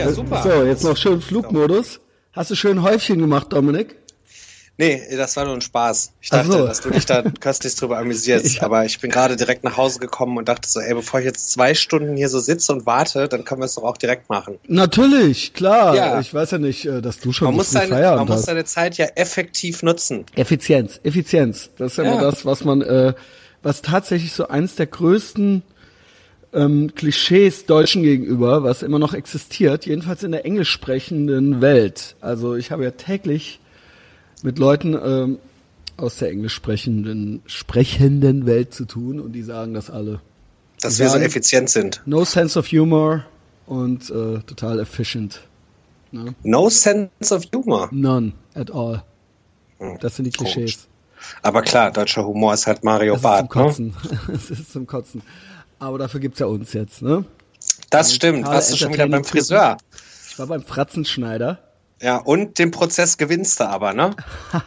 Ja, super. So, jetzt noch schön Flugmodus. Hast du schön Häufchen gemacht, Dominik? Nee, das war nur ein Spaß. Ich dachte, so. dass du dich da köstlich drüber amüsierst. Aber ich bin gerade direkt nach Hause gekommen und dachte so, ey, bevor ich jetzt zwei Stunden hier so sitze und warte, dann können wir es doch auch direkt machen. Natürlich, klar. Ja. Ich weiß ja nicht, äh, dass du schon Man so muss, seine, man Feierabend muss hast. seine Zeit ja effektiv nutzen. Effizienz, Effizienz. Das ist ja, Ja. immer das, was man, äh, was tatsächlich so eins der größten ähm, Klischees Deutschen gegenüber, was immer noch existiert, jedenfalls in der englisch sprechenden Welt. Also ich habe ja täglich mit Leuten ähm, aus der englisch sprechenden, sprechenden Welt zu tun und die sagen das alle. Dass Die wir so sagen, effizient sind. No sense of humor und äh, total efficient. No sense of humor. None at all. Das sind die Komisch. Klischees. Aber klar, deutscher Humor ist halt Mario ist zum Barth. Ne? Kotzen. Das ist zum Kotzen. Aber dafür gibt's ja uns jetzt, ne? Das stimmt. totale Warst du schon wieder beim. Friseur? Ich war beim Fratzenschneider. Ja, und den Prozess gewinnst du aber, ne?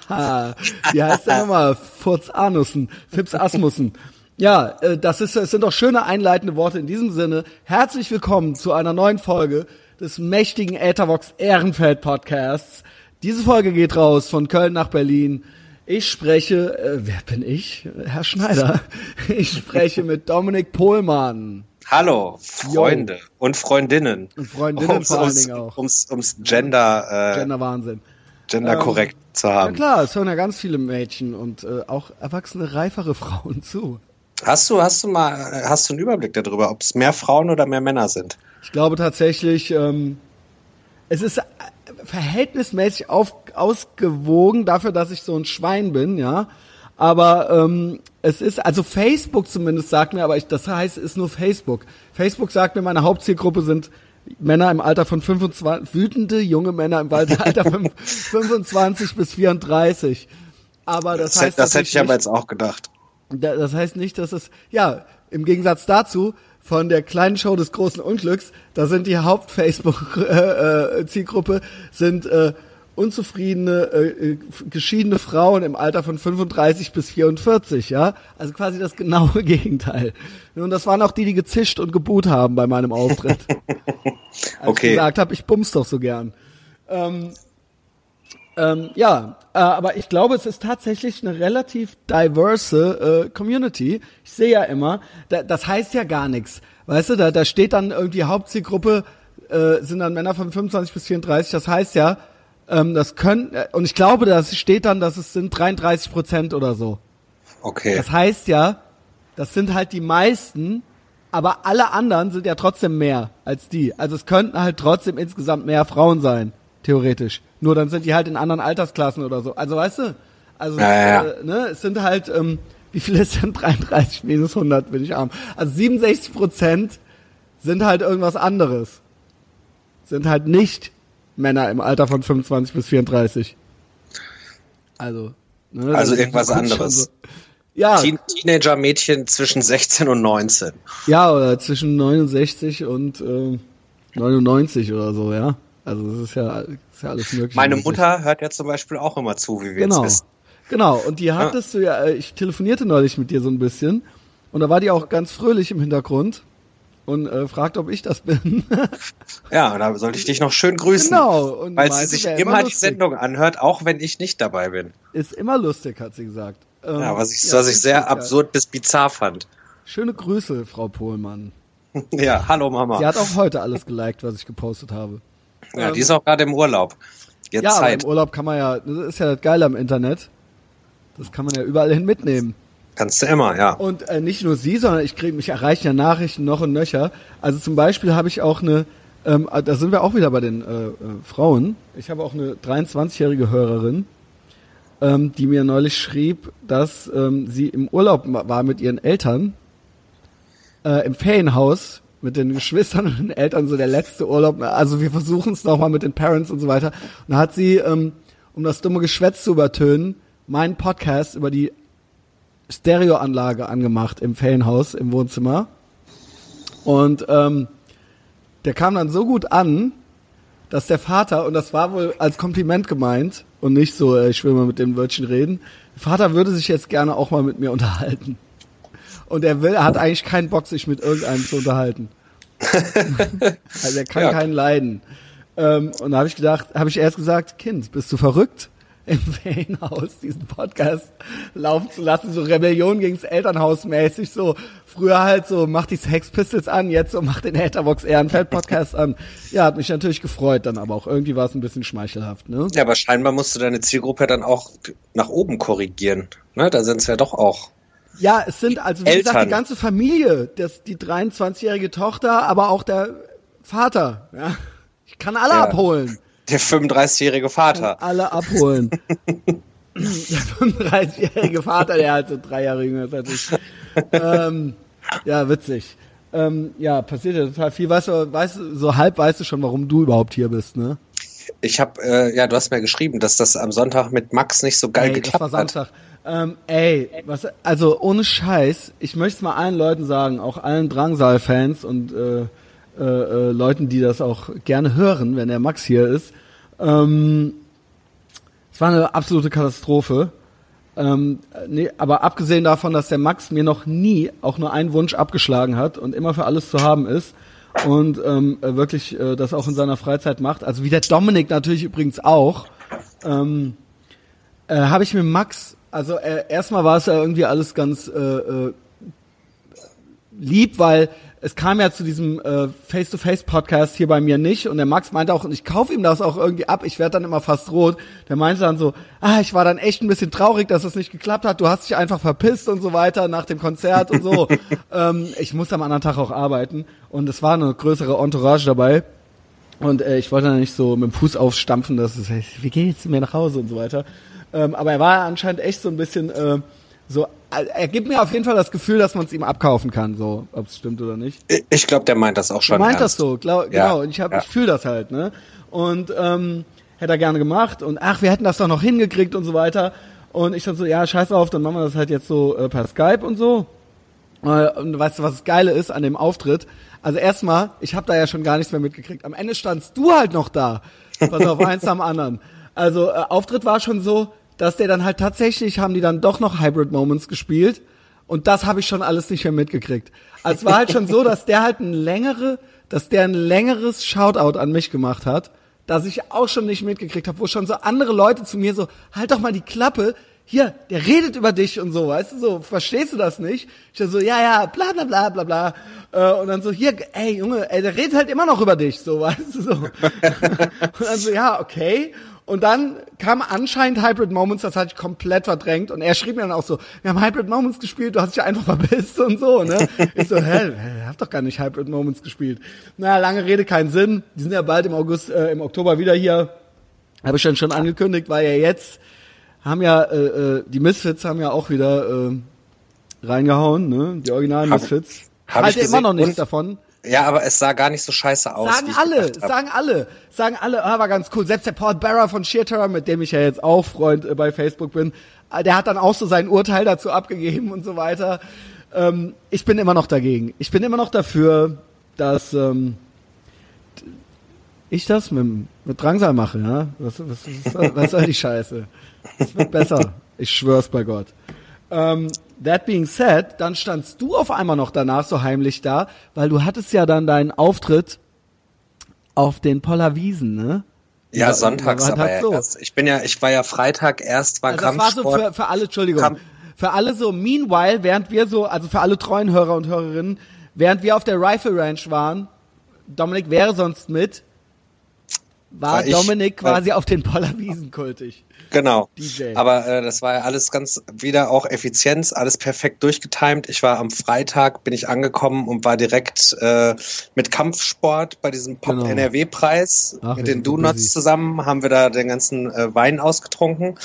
Wie heißt der nochmal? Furz Anussen, Fips Asmussen. Ja, äh, das ist, es sind doch schöne einleitende Worte in diesem Sinne. Herzlich willkommen zu einer neuen Folge des mächtigen Äthervox Ehrenfeld Podcasts. Diese Folge geht raus von Köln nach Berlin. Ich spreche, äh, wer bin ich? Herr Schneider. Ich spreche mit Dominik Pohlmann. Hallo, Freunde und Freundinnen. Und Freundinnen vor allen ums, Dingen auch. Ums, ums Gender, äh, Gender Wahnsinn. Gender korrekt zu Ja haben. klar, es hören ja ganz viele Mädchen und äh, auch erwachsene, reifere Frauen zu. Hast du, hast du mal, hast du einen Überblick darüber, ob es mehr Frauen oder mehr Männer sind? Ich glaube tatsächlich, ähm, es ist äh, verhältnismäßig auf, ausgewogen dafür, dass ich so ein Schwein bin, ja. Aber ähm, es ist, also Facebook zumindest sagt mir, aber ich, das heißt, es ist nur Facebook. Facebook sagt mir, meine Hauptzielgruppe sind Männer im Alter von 25, wütende junge Männer im Alter von 25 bis 34. Aber das, Das, heißt, das hätte ich aber jetzt auch gedacht. Da- Das heißt nicht, dass es, ja, im Gegensatz dazu, von der kleinen Show des großen Unglücks, da sind die Haupt-Facebook-Zielgruppe, sind äh, unzufriedene, äh, äh, geschiedene Frauen im Alter von 35 bis 44, ja. Also quasi das genaue Gegenteil. Und das waren auch die, die gezischt und geboot haben bei meinem Auftritt. Als Okay. ich gesagt habe, ich bums doch so gern. Ähm, ja, äh, aber ich glaube, es ist tatsächlich eine relativ diverse äh, Community. Ich sehe ja immer, da, das heißt ja gar nichts. Weißt du, da, da steht dann irgendwie Hauptzielgruppe, äh, sind dann Männer von 25 bis 34. Das heißt ja, ähm, das können, äh, und ich glaube, das steht dann, dass es sind 33 Prozent oder so. Okay. Das heißt ja, das sind halt die meisten, aber alle anderen sind ja trotzdem mehr als die. Also es könnten halt trotzdem insgesamt mehr Frauen sein, theoretisch. Nur dann sind die halt in anderen Altersklassen oder so. Also weißt du, also Ja, ja, äh, ne, es sind halt, ähm, wie viele ist denn 33 minus 100, bin ich arm. Also 67 Prozent sind halt irgendwas anderes. Sind halt nicht Männer im Alter von 25 bis 34. Also, ne, Also irgendwas anderes. so. Ja, Teen Teenager-Mädchen zwischen 16 und 19. Ja, oder zwischen 69 und äh, 99 oder so, ja. Also das ist ja, ist ja alles möglich. Meine Mutter hört ja zum Beispiel auch immer zu, wie wir Genau. jetzt wissen. Genau, und die hattest du ja, äh, ich telefonierte neulich mit dir so ein bisschen und da war die auch ganz fröhlich im Hintergrund und äh, fragte, ob ich das bin. Ja, da sollte ich dich noch schön grüßen. Genau, und Weil sie sich immer, immer die. Sendung anhört, auch wenn ich nicht dabei bin. Ist immer lustig, hat sie gesagt. Ähm, Ja, was ich, ja, was ich sehr lustig, ja. absurd bis bizarr fand. Schöne Grüße, Frau Pohlmann. Ja, hallo Mama. Sie hat auch heute alles geliked, was ich gepostet habe. Ja, die ist auch gerade im Urlaub. Jetzt Ja, Zeit. im Urlaub kann man ja, das ist ja das Geile am Internet. Das kann man ja überall hin mitnehmen. Kannst du immer, ja. Und äh, nicht nur sie, sondern ich kriege mich erreichen ja Nachrichten noch und nöcher. Also zum Beispiel habe ich auch eine, ähm, äh, da sind wir auch wieder bei den äh, äh, Frauen. Ich habe auch eine 23-jährige Hörerin, ähm, die mir neulich schrieb, dass ähm, sie im Urlaub war mit ihren Eltern äh, im Ferienhaus mit den Geschwistern und den Eltern so der letzte Urlaub. Also wir versuchen es nochmal mit den Parents und so weiter. Und da hat sie, ähm, um das dumme Geschwätz zu übertönen, meinen Podcast über die Stereoanlage angemacht im Ferienhaus im Wohnzimmer. Und ähm, der kam dann so gut an, dass der Vater, und das war wohl als Kompliment gemeint und nicht so, äh, ich will mal mit dem Wörtchen reden, der Vater würde sich jetzt gerne auch mal mit mir unterhalten. Und er will, er hat eigentlich keinen Bock, sich mit irgendeinem zu unterhalten. also er kann ja. keinen leiden. Ähm, und da habe ich gedacht, habe ich erst gesagt, Kind, bist du verrückt? Im Ferienhaus diesen Podcast laufen zu lassen, so Rebellion gegens Elternhaus mäßig, so früher halt so, mach die Sex Pistols an, jetzt so, mach den Haterbox Ehrenfeld Podcast an. Ja, hat mich natürlich gefreut dann, aber auch irgendwie war es ein bisschen schmeichelhaft, ne? Ja, aber scheinbar musst du deine Zielgruppe dann auch nach oben korrigieren, ne? Da sind es ja doch auch ja, es sind also wie Eltern. gesagt die ganze Familie, das, die 23-jährige Tochter, aber auch der Vater. Ja. Ich kann alle ja. abholen. Der 35-jährige Vater. Alle abholen. der 35-jährige Vater, der halt so drei Jahre jünger ist als ich. ähm, ja, witzig. Ähm, ja, passiert ja total viel. Weißt du, weißt so halb weißt du schon, warum du überhaupt hier bist, ne? Ich habe, äh, ja, du hast mir geschrieben, dass das am Sonntag mit Max nicht so geil Ey, geklappt das war Samstag. hat. Ähm, ey, was, also ohne Scheiß, ich möchte es mal allen Leuten sagen, auch allen Drangsal-Fans und äh, äh, äh, Leuten, die das auch gerne hören, wenn der Max hier ist. Ähm, es war eine absolute Katastrophe. Ähm, nee, aber abgesehen davon, dass der Max mir noch nie auch nur einen Wunsch abgeschlagen hat und immer für alles zu haben ist und ähm, wirklich äh, das auch in seiner Freizeit macht, also wie der Dominik natürlich übrigens auch, ähm, äh, habe ich mit Max also äh, erstmal war es ja irgendwie alles ganz äh, äh, lieb, weil es kam ja zu diesem äh, Face-to-Face-Podcast hier bei mir nicht und der Max meinte auch, und ich kaufe ihm das auch irgendwie ab, ich werde dann immer fast rot. Der meinte dann so, ah, ich war dann echt ein bisschen traurig, dass es nicht geklappt hat, du hast dich einfach verpisst und so weiter nach dem Konzert und so. ähm, ich muss am anderen Tag auch arbeiten und es war eine größere Entourage dabei. Und äh, ich wollte dann nicht so mit dem Fuß aufstampfen, dass es heißt, wie jetzt mehr nach Hause und so weiter. Ähm, aber er war anscheinend echt so ein bisschen äh, so. Er gibt mir auf jeden Fall das Gefühl, dass man es ihm abkaufen kann, so ob es stimmt oder nicht. Ich glaube, der meint das auch schon. Er meint ernst. das so, glaub, ja. genau. Und ich habe, ja. ich fühle das halt, ne? Und ähm, hätte er gerne gemacht und ach, wir hätten das doch noch hingekriegt und so weiter. Und ich dann so, ja, scheiß auf, dann machen wir das halt jetzt so äh, per Skype und so. Äh, und weißt du, was das Geile ist an dem Auftritt? Also erstmal, ich habe da ja schon gar nichts mehr mitgekriegt. Am Ende standst du halt noch da. Pass auf, eins am anderen. Also äh, Auftritt war schon so, dass der dann halt tatsächlich haben die dann doch noch Hybrid Moments gespielt und das habe ich schon alles nicht mehr mitgekriegt. Also es war halt schon so, dass der halt ein längere, dass der ein längeres Shoutout an mich gemacht hat, dass ich auch schon nicht mitgekriegt habe, wo schon so andere Leute zu mir so, halt doch mal die Klappe, hier, der redet über dich und so, weißt du, so, verstehst du das nicht? Ich so, ja, ja, bla, bla, bla, bla, bla. Äh, und dann so, hier, ey, Junge, ey, der redet halt immer noch über dich, so, weißt du, so. und dann so, ja, okay. Und dann kam anscheinend Hybrid Moments, das hatte ich komplett verdrängt. Und er schrieb mir dann auch so, wir haben Hybrid Moments gespielt, du hast dich einfach verpisst und so, ne? Ich so, hä, ihr habt doch gar nicht Hybrid Moments gespielt. Naja, lange Rede, keinen Sinn. Die sind ja bald im August, äh, im Oktober wieder hier. Habe ich dann schon angekündigt, weil ja jetzt haben ja, äh, äh, die Misfits haben ja auch wieder äh, reingehauen, ne? Die originalen Misfits. Hab, hab halt immer noch nichts davon. Ja, aber es sah gar nicht so scheiße aus. Sagen alle, sagen alle, sagen alle, ah, war ganz cool. Selbst der Paul Barra von Sheer Terror, mit dem ich ja jetzt auch Freund äh, bei Facebook bin, äh, der hat dann auch so sein Urteil dazu abgegeben und so weiter. Ähm, ich bin immer noch dagegen. Ich bin immer noch dafür, dass ähm, ich das mit, mit Drangsal mache, ja? Was, was, was, was soll die Scheiße? Es wird besser. Ich schwör's bei Gott. Ähm, that being said, dann standst du auf einmal noch danach so heimlich da, weil du hattest ja dann deinen Auftritt auf den Pollerwiesen, ne? Ja, ja sonntags aber so. erst. Ich bin ja, ich war ja Freitag erst, war also Das war so für, für alle, Entschuldigung, Kramp für alle so, meanwhile, während wir so, also für alle treuen Hörer und Hörerinnen, während wir auf der Rifle Ranch waren, Dominik wäre sonst mit, war, war Dominik quasi auf den Pollerwiesen kultig. Genau. DJ. Aber äh, das war ja alles ganz wieder auch Effizienz, alles perfekt durchgetimt. Ich war am Freitag, bin ich angekommen und war direkt äh, mit Kampfsport bei diesem Pop genau. NRW-Preis mit den Donuts zusammen, haben wir da den ganzen äh, Wein ausgetrunken.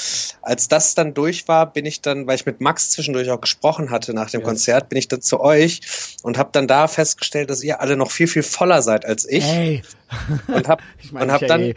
Als das dann durch war, bin ich dann, weil ich mit Max zwischendurch auch gesprochen hatte nach dem yes. Konzert, bin ich dann zu euch und habe dann da festgestellt, dass ihr alle noch viel, viel voller seid als ich. Hey. Und hab, ich mein, und hab dann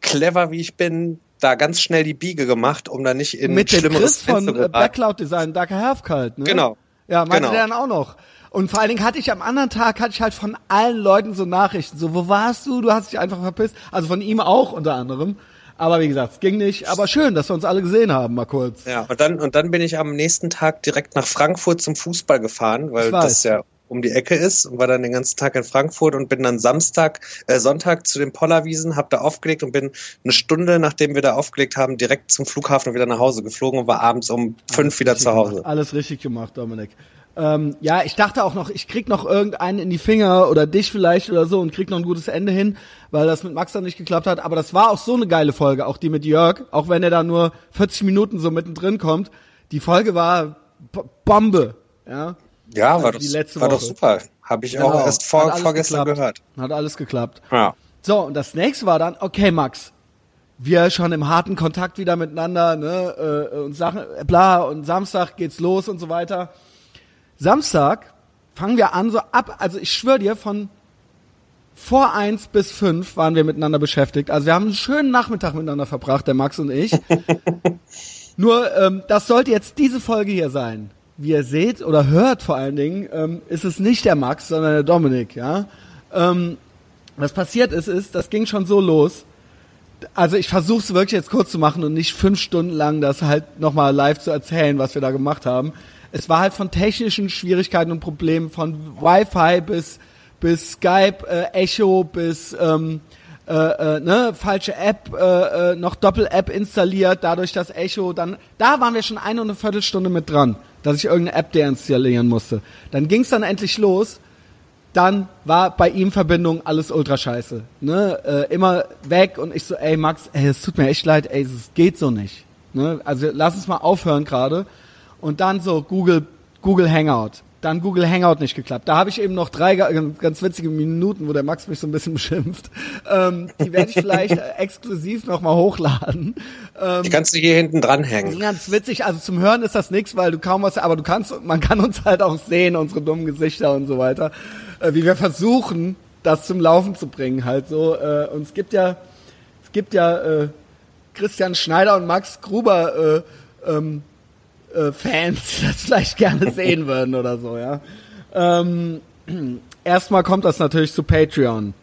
clever wie ich bin, da ganz schnell die Biege gemacht, um da nicht in Mit schlimmeres Chris von äh, Backcloud Design, Darker Halfkalt, ne? Genau. Ja, meinte genau. der dann auch noch. Und vor allen Dingen hatte ich am anderen Tag, hatte ich halt von allen Leuten so Nachrichten, so, wo warst du? Du hast dich einfach verpisst. Also von ihm auch unter anderem. Aber wie gesagt, es ging nicht. Aber schön, dass wir uns alle gesehen haben, mal kurz. Ja, und dann, und dann bin ich am nächsten Tag direkt nach Frankfurt zum Fußball gefahren, weil das ja um die Ecke ist und war dann den ganzen Tag in Frankfurt und bin dann Samstag, äh, Sonntag zu den Pollerwiesen, hab da aufgelegt und bin eine Stunde, nachdem wir da aufgelegt haben, direkt zum Flughafen und wieder nach Hause geflogen und war abends um fünf wieder zu Hause. Gemacht. Alles richtig gemacht, Dominik. Ähm, ja, ich dachte auch noch, ich krieg noch irgendeinen in die Finger oder dich vielleicht oder so und krieg noch ein gutes Ende hin, weil das mit Max dann nicht geklappt hat. Aber das war auch so eine geile Folge, auch die mit Jörg, auch wenn er da nur 40 Minuten so mittendrin kommt. Die Folge war B Bombe, ja. Ja, war, also das, war doch super. Habe ich genau. auch erst vor, vorgestern geklappt. gehört. Hat alles geklappt. Ja. So, und das nächste war dann, okay, Max, wir schon im harten Kontakt wieder miteinander, ne, äh, und Sachen, bla, und Samstag geht's los und so weiter. Samstag fangen wir an, so ab, also ich schwöre dir, von vor eins bis fünf waren wir miteinander beschäftigt. Also wir haben einen schönen Nachmittag miteinander verbracht, der Max und ich. Nur, ähm, das sollte jetzt diese Folge hier sein. Wie ihr seht oder hört vor allen Dingen, ähm, ist es nicht der Max, sondern der Dominik, ja. Ähm, was passiert ist, ist, das ging schon so los. Also ich versuche es wirklich jetzt kurz zu machen und nicht fünf Stunden lang das halt nochmal live zu erzählen, was wir da gemacht haben es war halt von technischen Schwierigkeiten und Problemen, von Wi-Fi bis, bis Skype, äh, Echo bis ähm, äh, äh, ne, falsche App, äh, äh, noch Doppel-App installiert, dadurch das Echo, dann, da waren wir schon eine und eine Viertelstunde mit dran, dass ich irgendeine App deinstallieren musste. Dann ging's dann endlich los, dann war bei ihm Verbindung alles ultra scheiße, ne, äh, immer weg und ich so, ey Max, ey, es tut mir echt leid, ey, es geht so nicht, ne, also lass uns mal aufhören gerade und dann so Google, Google Hangout. Dann Google Hangout nicht geklappt. Da habe ich eben noch drei ganz witzige Minuten, wo der Max mich so ein bisschen beschimpft. Ähm, die werde ich vielleicht exklusiv nochmal hochladen. Ähm, die kannst du hier hinten dranhängen. Ganz witzig. Also zum Hören ist das nichts, weil du kaum was, aber du kannst, man kann uns halt auch sehen, unsere dummen Gesichter und so weiter, äh, wie wir versuchen, das zum Laufen zu bringen, halt so. Äh, und es gibt ja, es gibt ja äh, Christian Schneider und Max Gruber äh, ähm, äh, Fans das vielleicht gerne sehen würden oder so, ja. Ähm, erstmal kommt das natürlich zu Patreon.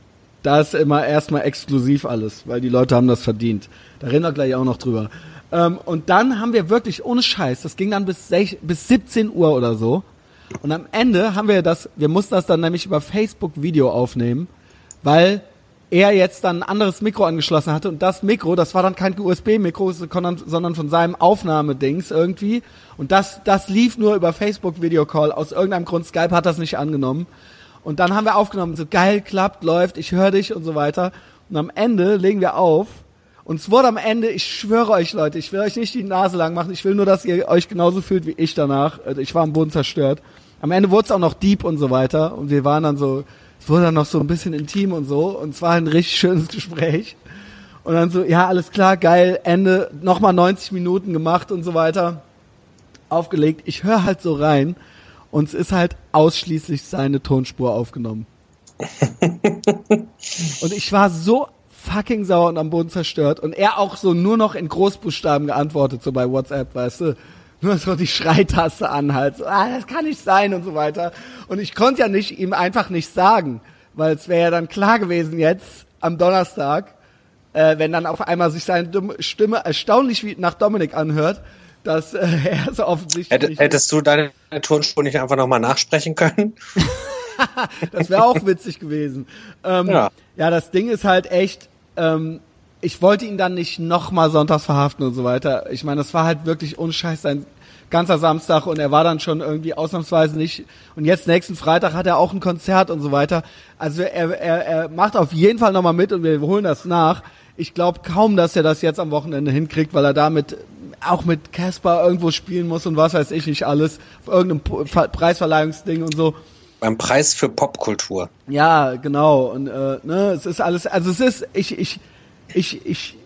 Da ist immer erstmal exklusiv alles, weil die Leute haben das verdient. Da reden wir gleich auch noch drüber. Ähm, und dann haben wir wirklich ohne Scheiß, das ging dann bis, 6, bis 17 Uhr oder so. Und am Ende haben wir das, wir mussten das dann nämlich über Facebook Video aufnehmen, weil er jetzt dann ein anderes Mikro angeschlossen hatte und das Mikro, das war dann kein USB-Mikro, sondern von seinem Aufnahmedings irgendwie. Und das, das lief nur über Facebook Videocall. Aus irgendeinem Grund, Skype hat das nicht angenommen. Und dann haben wir aufgenommen, so geil, klappt, läuft, ich höre dich und so weiter. Und am Ende legen wir auf. Und es wurde am Ende, ich schwöre euch Leute, ich will euch nicht die Nase lang machen, ich will nur, dass ihr euch genauso fühlt wie ich danach. Ich war am Boden zerstört. Am Ende wurde es auch noch deep und so weiter. Und wir waren dann so, es wurde dann noch so ein bisschen intim und so und es war ein richtig schönes Gespräch. Und dann so, ja, alles klar, geil, Ende, nochmal 90 Minuten gemacht und so weiter, aufgelegt. Ich höre halt so rein und es ist halt ausschließlich seine Tonspur aufgenommen. und ich war so fucking sauer und am Boden zerstört und er auch so nur noch in Großbuchstaben geantwortet, so bei WhatsApp, weißt du nur so die Schreitaste an, halt so, ah, das kann nicht sein und so weiter. Und ich konnte ja nicht ihm einfach nicht sagen, weil es wäre ja dann klar gewesen jetzt am Donnerstag, äh, wenn dann auf einmal sich seine Stimme erstaunlich wie nach Dominik anhört, dass äh, er so offensichtlich. Hätt, hättest du deine Tonspur nicht einfach nochmal nachsprechen können? das wäre auch witzig gewesen. Ähm, ja. ja, das Ding ist halt echt, ähm, ich wollte ihn dann nicht nochmal sonntags verhaften und so weiter. Ich meine, das war halt wirklich unscheiß sein ganzer Samstag und er war dann schon irgendwie ausnahmsweise nicht. Und jetzt nächsten Freitag hat er auch ein Konzert und so weiter. Also er, er, er macht auf jeden Fall nochmal mit und wir holen das nach. Ich glaube kaum, dass er das jetzt am Wochenende hinkriegt, weil er damit auch mit Casper irgendwo spielen muss und was weiß ich nicht alles. Auf irgendeinem Preisverleihungsding und so. Beim Preis für Popkultur. Ja, genau. Und äh, ne, es ist alles, also es ist, ich, ich, ich, ich,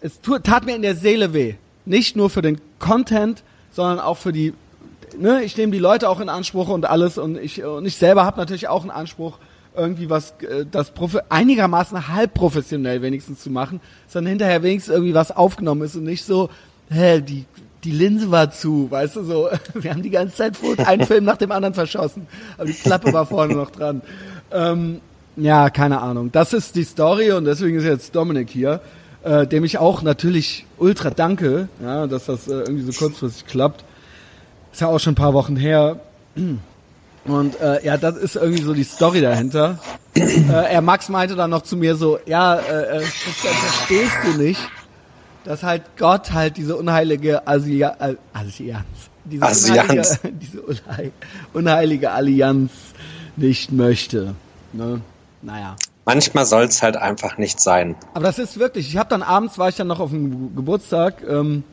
es tat mir in der Seele weh. Nicht nur für den Content, sondern auch für die, ne, ich nehme die Leute auch in Anspruch und alles und ich, und ich selber habe natürlich auch einen Anspruch, irgendwie was, äh, das Profi einigermaßen halb professionell wenigstens zu machen, sondern hinterher wenigstens irgendwie was aufgenommen ist und nicht so, hä, die, die Linse war zu, weißt du, so, wir haben die ganze Zeit einen Film nach dem anderen verschossen, aber die Klappe war vorne noch dran. Ähm, ja, keine Ahnung. Das ist die Story und deswegen ist jetzt Dominik hier, äh, dem ich auch natürlich ultra danke, ja, dass das äh, irgendwie so kurzfristig klappt. Ist ja auch schon ein paar Wochen her. Und äh, ja, das ist irgendwie so die Story dahinter. äh, er Max meinte dann noch zu mir so, ja, äh, äh, Christian, verstehst du nicht, dass halt Gott halt diese unheilige Asia Allianz, diese Allianz. unheilige, diese unheilige Allianz nicht möchte. Ne? Naja. Manchmal soll es halt einfach nicht sein. Aber das ist wirklich, ich habe dann abends, war ich dann noch auf dem Geburtstag ähm,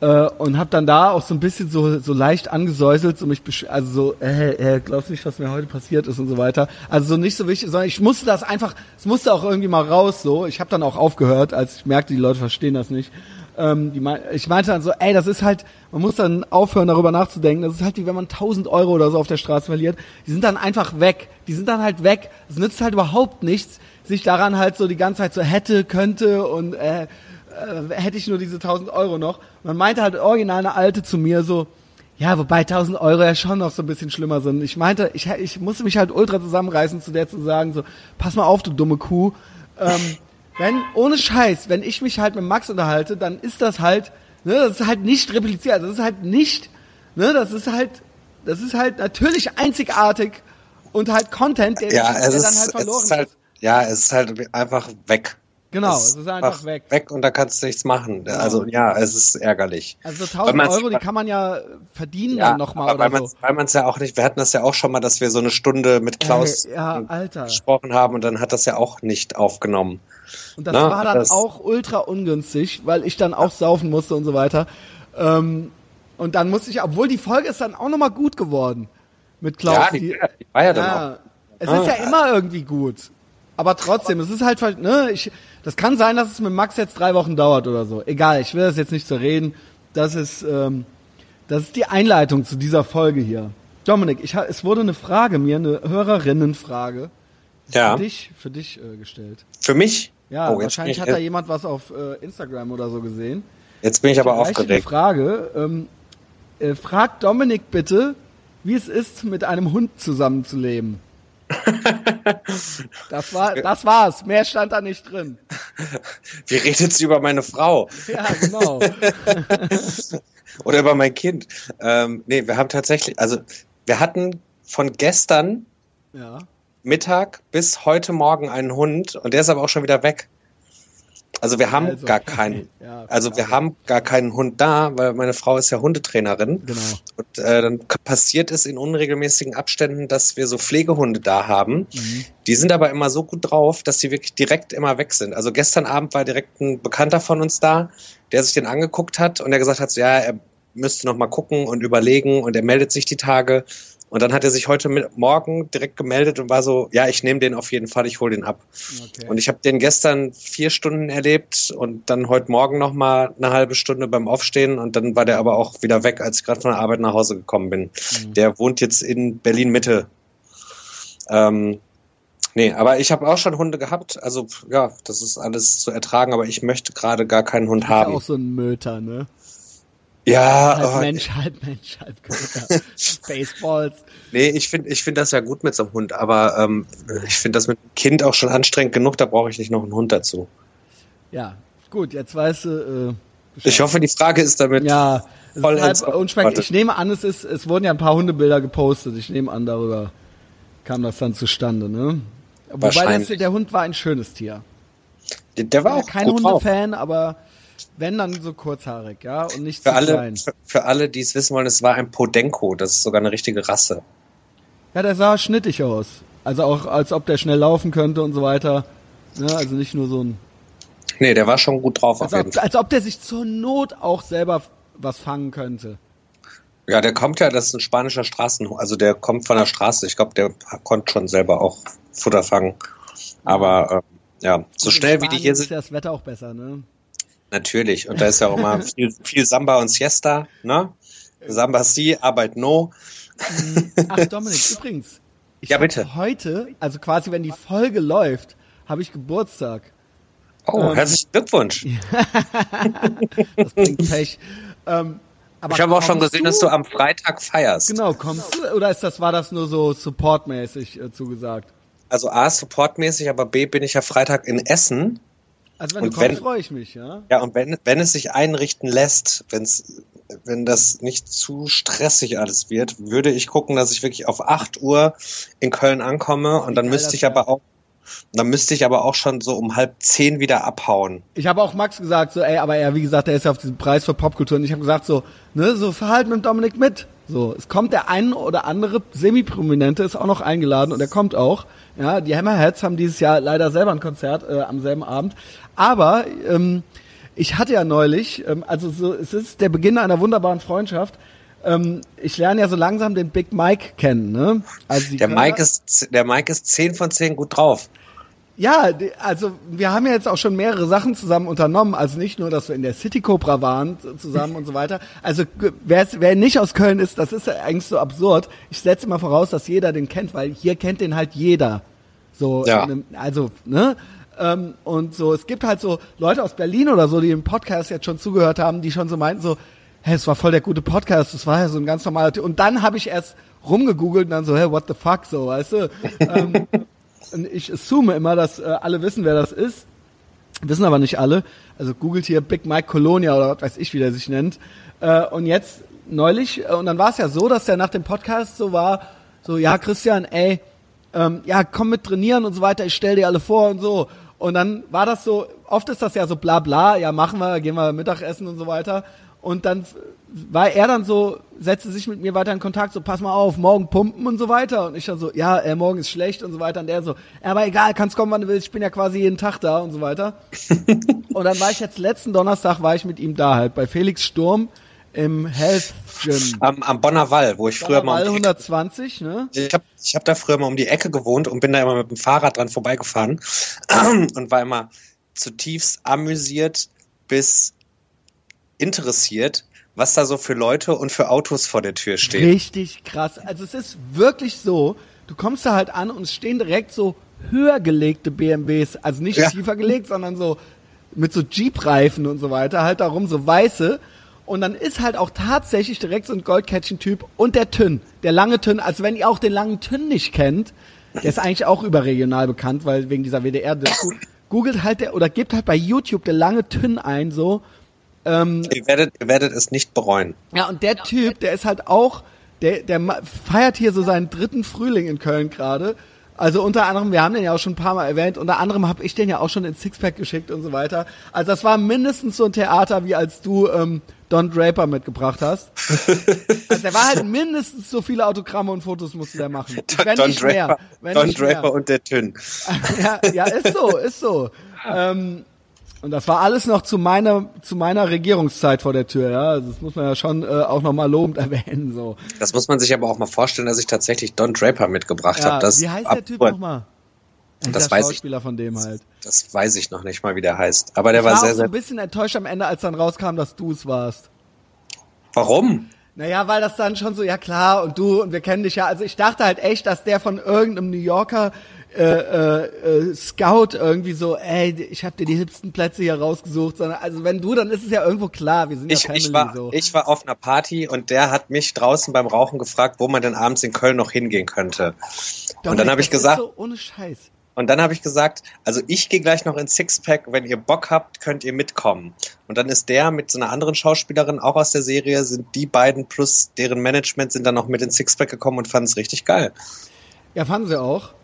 äh, und habe dann da auch so ein bisschen so, so leicht angesäuselt, so mich, also so, äh, äh, glaubst nicht, was mir heute passiert ist und so weiter. Also so nicht so wichtig, sondern ich musste das einfach, es musste auch irgendwie mal raus so. Ich habe dann auch aufgehört, als ich merkte, die Leute verstehen das nicht. Ähm, die mein, ich meinte dann so, ey, das ist halt, man muss dann aufhören, darüber nachzudenken. Das ist halt wie wenn man 1000 Euro oder so auf der Straße verliert. Die sind dann einfach weg. Die sind dann halt weg. Es nützt halt überhaupt nichts, sich daran halt so die ganze Zeit so hätte, könnte und äh, äh, hätte ich nur diese 1000 Euro noch. Dann meinte halt original eine Alte zu mir so, ja, wobei 1000 Euro ja schon noch so ein bisschen schlimmer sind. Ich meinte, ich, ich musste mich halt ultra zusammenreißen, zu der zu sagen so, pass mal auf, du dumme Kuh. Ähm, wenn, ohne Scheiß, wenn ich mich halt mit Max unterhalte, dann ist das halt, ne, das ist halt nicht repliziert, das ist halt nicht, ne, das ist halt, das ist halt natürlich einzigartig und halt Content, der, ja, der es dann ist, halt verloren es ist. Halt, ist. Ja, es ist halt einfach weg. Genau, es ist einfach weg. Weg und da kannst du nichts machen. Genau. Also ja, es ist ärgerlich. Also Weil 1000 man's- Euro, die kann man ja verdienen Ja, dann nochmal weil so. weil man es ja auch nicht, wir hatten das ja auch schon mal, dass wir so eine Stunde mit Klaus Äh, ja, Alter. gesprochen haben und dann hat das ja auch nicht aufgenommen. Und das Na, war dann das- auch ultra ungünstig, weil ich dann auch saufen musste und so weiter. Ähm, und dann musste ich, obwohl die Folge ist dann auch nochmal gut geworden. Mit Klaus. ja, die, die war ja dann auch. Es Ah. ist ja immer irgendwie gut. Aber trotzdem, es ist halt, ne, ich, das kann sein, dass es mit Max jetzt drei Wochen dauert oder so. Egal, ich will das jetzt nicht so reden. Das ist, ähm, das ist die Einleitung zu dieser Folge hier. Dominik, ich, es wurde eine Frage mir, eine Hörerinnenfrage, Ja, für dich, für dich äh, gestellt. für mich. Ja, Oh, wahrscheinlich hat da jemand was auf äh, Instagram oder so gesehen. Jetzt bin ich aber aufgeregt. Frage, ähm, äh, frag Dominik bitte, wie es ist, mit einem Hund zusammenzuleben. das war, das war's. Mehr stand da nicht drin. Wie redet sie über meine Frau Ja, genau. oder über mein Kind? Ähm, nee, wir haben tatsächlich, also wir hatten von gestern ja. Mittag bis heute Morgen einen Hund und der ist aber auch schon wieder weg. Also wir haben Also, gar keinen. ja, also wir klar. haben gar keinen Hund da, weil meine Frau ist ja Hundetrainerin. Genau. Und äh, dann passiert es in unregelmäßigen Abständen, dass wir so Pflegehunde da haben. Mhm. Die sind aber immer so gut drauf, dass die wirklich direkt immer weg sind. Also gestern Abend war direkt ein Bekannter von uns da, der sich den angeguckt hat und der gesagt hat, so, ja, er müsste noch mal gucken und überlegen und er meldet sich die Tage. Und dann hat er sich heute mit, Morgen direkt gemeldet und war so, ja, ich nehme den auf jeden Fall, ich hole den ab. Okay. Und ich habe den gestern vier Stunden erlebt und dann heute Morgen noch mal eine halbe Stunde beim Aufstehen und dann war der aber auch wieder weg, als ich gerade von der Arbeit nach Hause gekommen bin. Mhm. Der wohnt jetzt in Berlin Mitte. Ähm, nee, aber ich habe auch schon Hunde gehabt. Also ja, das ist alles zu ertragen, aber ich möchte gerade gar keinen Hund ist ja haben. auch so ein Möter, ne? Ja, Halb oh, Mensch, halb Mensch, halb Köter. Spaceballs. nee, ich finde ich find das ja gut mit so einem Hund, aber ähm, ich finde das mit einem Kind auch schon anstrengend genug, da brauche ich nicht noch einen Hund dazu. Ja, gut, jetzt weißt du. Äh, Ich hoffe, die Frage ist damit Ja, Voll halb. Warte. Ich nehme an, es ist, es wurden ja ein paar Hundebilder gepostet. Ich nehme an, darüber kam das dann zustande, ne? Wobei das, der Hund war ein schönes Tier. Der, der war Ich auch kein. Hundefan, aber wenn dann so kurzhaarig, ja, und nicht Für zu alle, klein. für, für alle, die es wissen wollen, es war ein Podenco. Das ist sogar eine richtige Rasse. Ja, der sah schnittig aus. Also auch, als ob der schnell laufen könnte und so weiter. Ne? Also nicht nur so ein. Nee, der war schon gut drauf auf Als jeden ob, Fall. als ob der sich zur Not auch selber was fangen könnte. Ja, der kommt ja, das ist ein spanischer Straßenhund. Also der kommt von der Straße. Ich glaube, der konnte schon selber auch Futter fangen. Aber ähm, ja, so in schnell wie die hier ist sind, ja das Wetter auch besser, ne? Natürlich. Und da ist ja auch immer viel, viel Samba und Siesta, ne? Samba si, Arbeit no. Ach, Dominik, übrigens. Ich Ja, bitte. Heute, also quasi wenn die Folge läuft, habe ich Geburtstag. Oh, Ähm, herzlichen Glückwunsch. Das bringt Pech. ähm, aber Ich habe auch schon gesehen, dass du am Freitag feierst. Genau, kommst du? Oder ist das, war das nur so supportmäßig äh, zugesagt? Also A, supportmäßig, aber B, bin ich ja Freitag in Essen. Also wenn Und du kommst, freue ich mich, ja. Ja, und wenn, wenn es sich einrichten lässt, wenn es wenn das nicht zu stressig alles wird, würde ich gucken, dass ich wirklich auf 8 Uhr in Köln ankomme und dann müsste ich aber auch dann müsste ich aber auch schon so um halb zehn wieder abhauen. Ich habe auch Max gesagt, so, ey, aber er, wie gesagt, er ist ja auf diesem Preis für Popkultur und ich habe gesagt, so, ne, so verhalt mit Dominik mit. So, es kommt der ein oder andere Semi-Prominente, ist auch noch eingeladen und er kommt auch. Ja, die Hammerheads haben dieses Jahr leider selber ein Konzert äh, am selben Abend. Aber ähm, ich hatte ja neulich, ähm, also so, es ist der Beginn einer wunderbaren Freundschaft. Ähm, ich lerne ja so langsam den Big Mike kennen. Ne? Also der Mike ist der Mike ist zehn von zehn gut drauf. Ja, also wir haben ja jetzt auch schon mehrere Sachen zusammen unternommen. Also nicht nur, dass wir in der City Cobra waren zusammen und so weiter. Also wer, wer nicht aus Köln ist, das ist ja eigentlich so absurd. Ich setze mal voraus, dass jeder den kennt, weil hier kennt den halt jeder. So, ja. einem, also ne. Ähm, und so, es gibt halt so Leute aus Berlin oder so, die im Podcast jetzt schon zugehört haben, die schon so meinten so, hey, es war voll der gute Podcast, das war ja so ein ganz normaler. Und dann habe ich erst rumgegoogelt und dann so, hey, what the fuck, so, weißt du. ähm, ich assume immer, dass äh, alle wissen, wer das ist. Wissen aber nicht alle. Also googelt hier Big Mike Colonia oder was weiß ich, wie der sich nennt. Äh, und jetzt neulich, äh, und dann war es ja so, dass der nach dem Podcast so war, so, ja, Christian, ey, ähm, ja, komm mit trainieren und so weiter, ich stell dir alle vor und so. Und dann war das so, oft ist das ja so bla bla, ja, machen wir, gehen wir Mittagessen und so weiter. Und dann war er dann so, setzte sich mit mir weiter in Kontakt, so pass mal auf, morgen pumpen und so weiter. Und ich dann so, ja, äh, morgen ist schlecht und so weiter. Und der so, ja, aber egal, kannst kommen, wann du willst, ich bin ja quasi jeden Tag da und so weiter. und dann war ich jetzt letzten Donnerstag, war ich mit ihm da halt, bei Felix Sturm im Health Gym. Am, am Bonner Wall, wo ich Bonner früher mal. Wall 120, ne? Ich habe ich hab da früher mal um die Ecke gewohnt und bin da immer mit dem Fahrrad dran vorbeigefahren und war immer zutiefst amüsiert bis interessiert, was da so für Leute und für Autos vor der Tür stehen. Richtig krass. Also es ist wirklich so, du kommst da halt an und es stehen direkt so höher gelegte BMWs, also nicht ja. tiefer gelegt, sondern so mit so Jeep-Reifen und so weiter, halt darum so weiße. Und dann ist halt auch tatsächlich direkt so ein Goldcatching-Typ und der Tünn, der lange Tünn, also wenn ihr auch den langen Tünn nicht kennt, der ist eigentlich auch überregional bekannt, weil wegen dieser WDR, googelt halt der, oder gebt halt bei YouTube der lange Tünn ein, so, ähm, ihr, werdet, ihr werdet es nicht bereuen. Ja, und der Typ, der ist halt auch, der, der feiert hier so seinen dritten Frühling in Köln gerade. Also unter anderem, wir haben den ja auch schon ein paar Mal erwähnt, unter anderem habe ich den ja auch schon ins Sixpack geschickt und so weiter. Also das war mindestens so ein Theater, wie als du ähm, Don Draper mitgebracht hast. also der war halt mindestens so viele Autogramme und Fotos musste der machen. Wenn Don nicht Draper, mehr. Don Draper und der Tünn. ja, ja, ist so, ist so. Ähm, und das war alles noch zu meiner zu meiner Regierungszeit vor der Tür, ja. Also das muss man ja schon äh, auch nochmal lobend erwähnen. So. Das muss man sich aber auch mal vorstellen, dass ich tatsächlich Don Draper mitgebracht ja, habe. Wie heißt der Typ nochmal? Das weiß Schauspieler ich, von dem halt. Das weiß ich noch nicht mal, wie der heißt. Aber der ich war, war sehr, auch so ein bisschen enttäuscht am Ende, als dann rauskam, dass du es warst. Warum? Naja, weil das dann schon so, ja klar, und du, und wir kennen dich ja. Also ich dachte halt echt, dass der von irgendeinem New Yorker äh, äh, äh, Scout irgendwie so, ey, ich habe dir die hipsten Plätze hier rausgesucht, sondern also wenn du, dann ist es ja irgendwo klar, wir sind ich, ja Family ich war, so. Ich war auf einer Party und der hat mich draußen beim Rauchen gefragt, wo man denn abends in Köln noch hingehen könnte. Doch, und dann habe ich gesagt, so ohne Scheiß. Und dann habe ich gesagt, also ich gehe gleich noch ins Sixpack, wenn ihr Bock habt, könnt ihr mitkommen. Und dann ist der mit so einer anderen Schauspielerin, auch aus der Serie, sind die beiden plus deren Management sind dann noch mit ins Sixpack gekommen und fanden es richtig geil. Ja, fanden sie auch.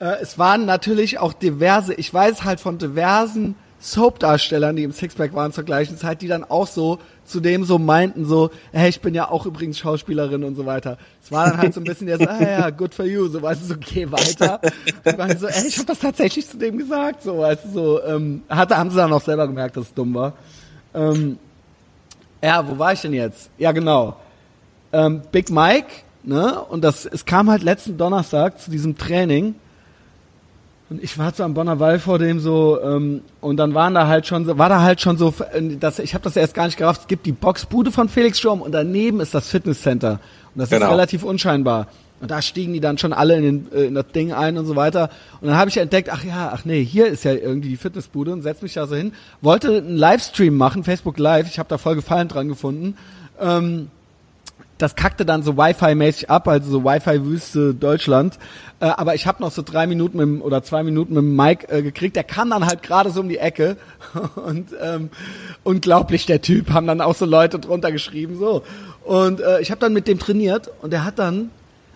Äh, es waren natürlich auch diverse, ich weiß halt von diversen Soap-Darstellern, die im Sixpack waren zur gleichen Zeit, die dann auch so zu dem so meinten, so, hey, ich bin ja auch übrigens Schauspielerin und so weiter. Es war dann halt so ein bisschen der so, ah ja, good for you, so weißt du, so geh weiter. Und waren so, ey, ich habe das tatsächlich zu dem gesagt, so weißt du, so, ähm, hatte, haben sie dann auch selber gemerkt, dass es dumm war. Ähm, ja, wo war ich denn jetzt? Ja, genau. Ähm, Big Mike, ne? Und das, es kam halt letzten Donnerstag zu diesem Training und ich war so am Bonner Wall vor dem so, ähm, und dann waren da halt schon so, war da halt schon so, äh, das, ich habe das erst gar nicht gerafft, es gibt die Boxbude von Felix Sturm und daneben ist das Fitnesscenter. Und das genau. ist relativ unscheinbar. Und da stiegen die dann schon alle in, den, äh, in das Ding ein und so weiter. Und dann habe ich entdeckt, ach ja, ach nee, hier ist ja irgendwie die Fitnessbude und setz mich da so hin. Wollte einen Livestream machen, Facebook Live, ich habe da voll Gefallen dran gefunden. Ähm, das kackte dann so Wi-Fi-mäßig ab, also so Wi-Fi-Wüste Deutschland. Äh, aber ich habe noch so drei Minuten mit, oder zwei Minuten mit dem Mike äh, gekriegt. Der kam dann halt gerade so um die Ecke und ähm, unglaublich der Typ, haben dann auch so Leute drunter geschrieben so. Und äh, ich habe dann mit dem trainiert und der hat dann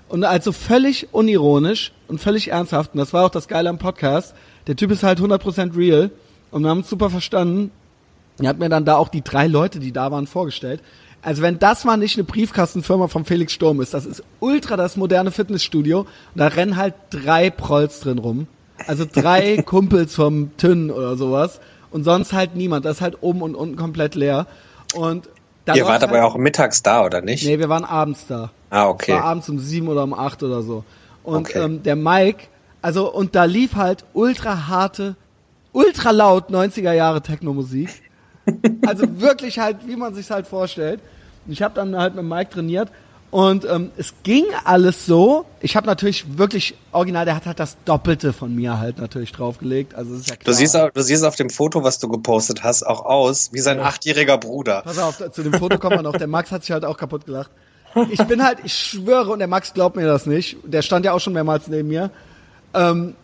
und also völlig unironisch und völlig ernsthaft und das war auch das Geile am Podcast. Der Typ ist halt 100% real und wir haben es super verstanden. Er hat mir dann da auch die drei Leute, die da waren, vorgestellt. Also wenn das mal nicht eine Briefkastenfirma von Felix Sturm ist, das ist ultra das moderne Fitnessstudio und da rennen halt drei Prolls drin rum. Also drei Kumpels vom Tünn oder sowas und sonst halt niemand. Das ist halt oben und unten komplett leer. Und Ihr wart halt, aber auch mittags da, oder nicht? Nee, wir waren abends da. Ah, okay. Es war abends um sieben oder um acht oder so. Und okay. ähm, der Mike, also und da lief halt ultra harte, ultra laut 90er Jahre Techno-Musik. Also wirklich halt, wie man sich halt vorstellt. Ich habe dann halt mit Mike trainiert und ähm, es ging alles so. Ich habe natürlich wirklich original, der hat halt das Doppelte von mir halt natürlich draufgelegt. Also ist ja klar. Du siehst, du siehst auf dem Foto, was du gepostet hast, auch aus wie sein ja. achtjähriger Bruder. Pass auf, zu dem Foto kommt man noch. Der Max hat sich halt auch kaputt gelacht. Ich bin halt, ich schwöre, und der Max glaubt mir das nicht. Der stand ja auch schon mehrmals neben mir. Ähm,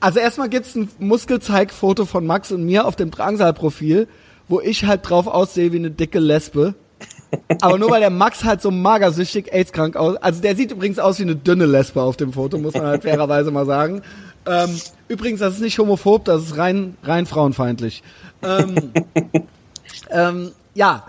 also erstmal gibt's ein Muskelzeigfoto von Max und mir auf dem Drangsal-Profil, wo ich halt drauf aussehe wie eine dicke Lesbe. Aber nur weil der Max halt so magersüchtig, AIDS-krank aus. Also der sieht übrigens aus wie eine dünne Lesbe auf dem Foto, muss man halt fairerweise mal sagen. Ähm, übrigens, das ist nicht homophob, das ist rein, rein frauenfeindlich. Ähm, ähm, ja.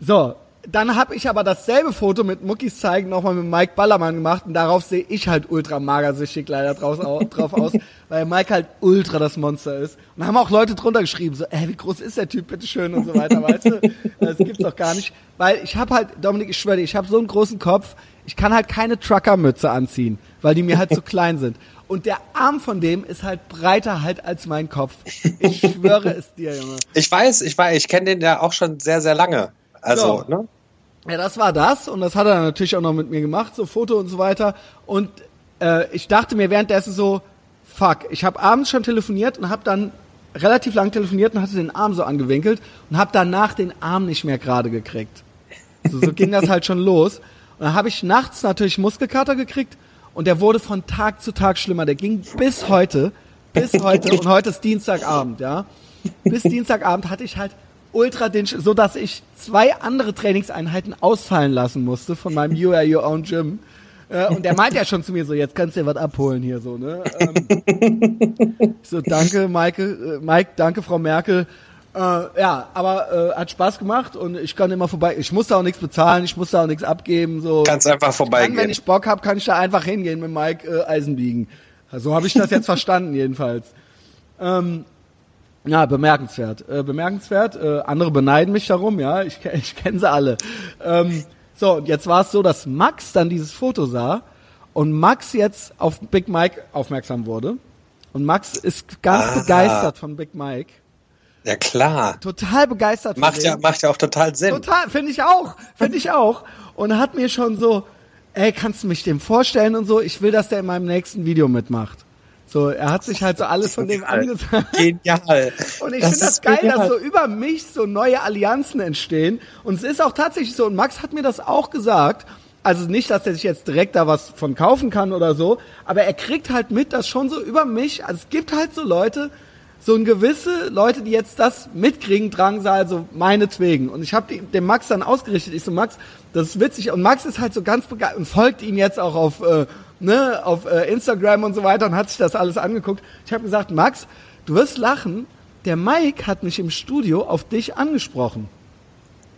So, dann habe ich aber dasselbe Foto mit Muckis zeigen nochmal mit Mike Ballermann gemacht und darauf sehe ich halt ultra magersüchtig leider draus, drauf aus, weil Mike halt ultra das Monster ist. Und haben auch Leute drunter geschrieben, so, ey, wie groß ist der Typ, bitteschön und so weiter, weißt du? Das gibt's doch gar nicht. Weil ich habe halt, Dominik, ich schwöre dir, ich habe so einen großen Kopf, ich kann halt keine Truckermütze anziehen, weil die mir halt zu klein sind. Und der Arm von dem ist halt breiter halt als mein Kopf. Ich schwöre es dir, Junge. Ich weiß, ich weiß, ich kenne den ja auch schon sehr, sehr lange. Also, so. ne? Ja, das war das und das hat er natürlich auch noch mit mir gemacht, so Foto und so weiter. Und äh, ich dachte mir währenddessen so, fuck, ich habe abends schon telefoniert und habe dann relativ lang telefoniert und hatte den Arm so angewinkelt und habe danach den Arm nicht mehr gerade gekriegt. So, so ging das halt schon los. Und dann habe ich nachts natürlich Muskelkater gekriegt und der wurde von Tag zu Tag schlimmer. Der ging bis heute, bis heute und heute ist Dienstagabend, ja. Bis Dienstagabend hatte ich halt ultra den, so dass ich zwei andere Trainingseinheiten ausfallen lassen musste von meinem You Are Your Own Gym. Äh, und der meint ja schon zu mir so, jetzt kannst du dir was abholen hier so, ne? Ähm, so, danke, Maike, äh, Mike, danke, Frau Merkel. Äh, ja, aber äh, hat Spaß gemacht und ich kann immer vorbei. Ich muss da auch nichts bezahlen, ich muss da auch nichts abgeben. So. Kannst einfach vorbeigehen. Kann, wenn ich Bock habe, kann ich da einfach hingehen mit Mike äh, Eisenbiegen. So habe ich das jetzt verstanden jedenfalls. Ähm, ja, bemerkenswert. Äh, bemerkenswert. Äh, andere beneiden mich darum, ja, ich, ich kenne sie alle. Ähm, so, und jetzt war es so, dass Max dann dieses Foto sah und Max jetzt auf Big Mike aufmerksam wurde. Und Max ist ganz Aha. begeistert von Big Mike. Ja klar. Total begeistert. Macht ja, macht ja auch total Sinn. Total, finde ich auch, finde ich auch. Und hat mir schon so, ey, kannst du mich dem vorstellen und so? Ich will, dass der in meinem nächsten Video mitmacht. So, er hat sich halt so alles von dem angesagt. Genial. Und ich finde das geil, genial. dass so über mich so neue Allianzen entstehen. Und es ist auch tatsächlich so, und Max hat mir das auch gesagt. Also nicht, dass er sich jetzt direkt da was von kaufen kann oder so, aber er kriegt halt mit, dass schon so über mich, also es gibt halt so Leute, so ein gewisse Leute, die jetzt das mitkriegen, Drangsal, so meinetwegen. Und ich habe dem Max dann ausgerichtet. Ich so, Max, das ist witzig. Und Max ist halt so ganz begeistert und folgt ihm jetzt auch auf äh, ne, auf äh, Instagram und so weiter und hat sich das alles angeguckt. Ich habe gesagt, Max, du wirst lachen. Der Mike hat mich im Studio auf dich angesprochen.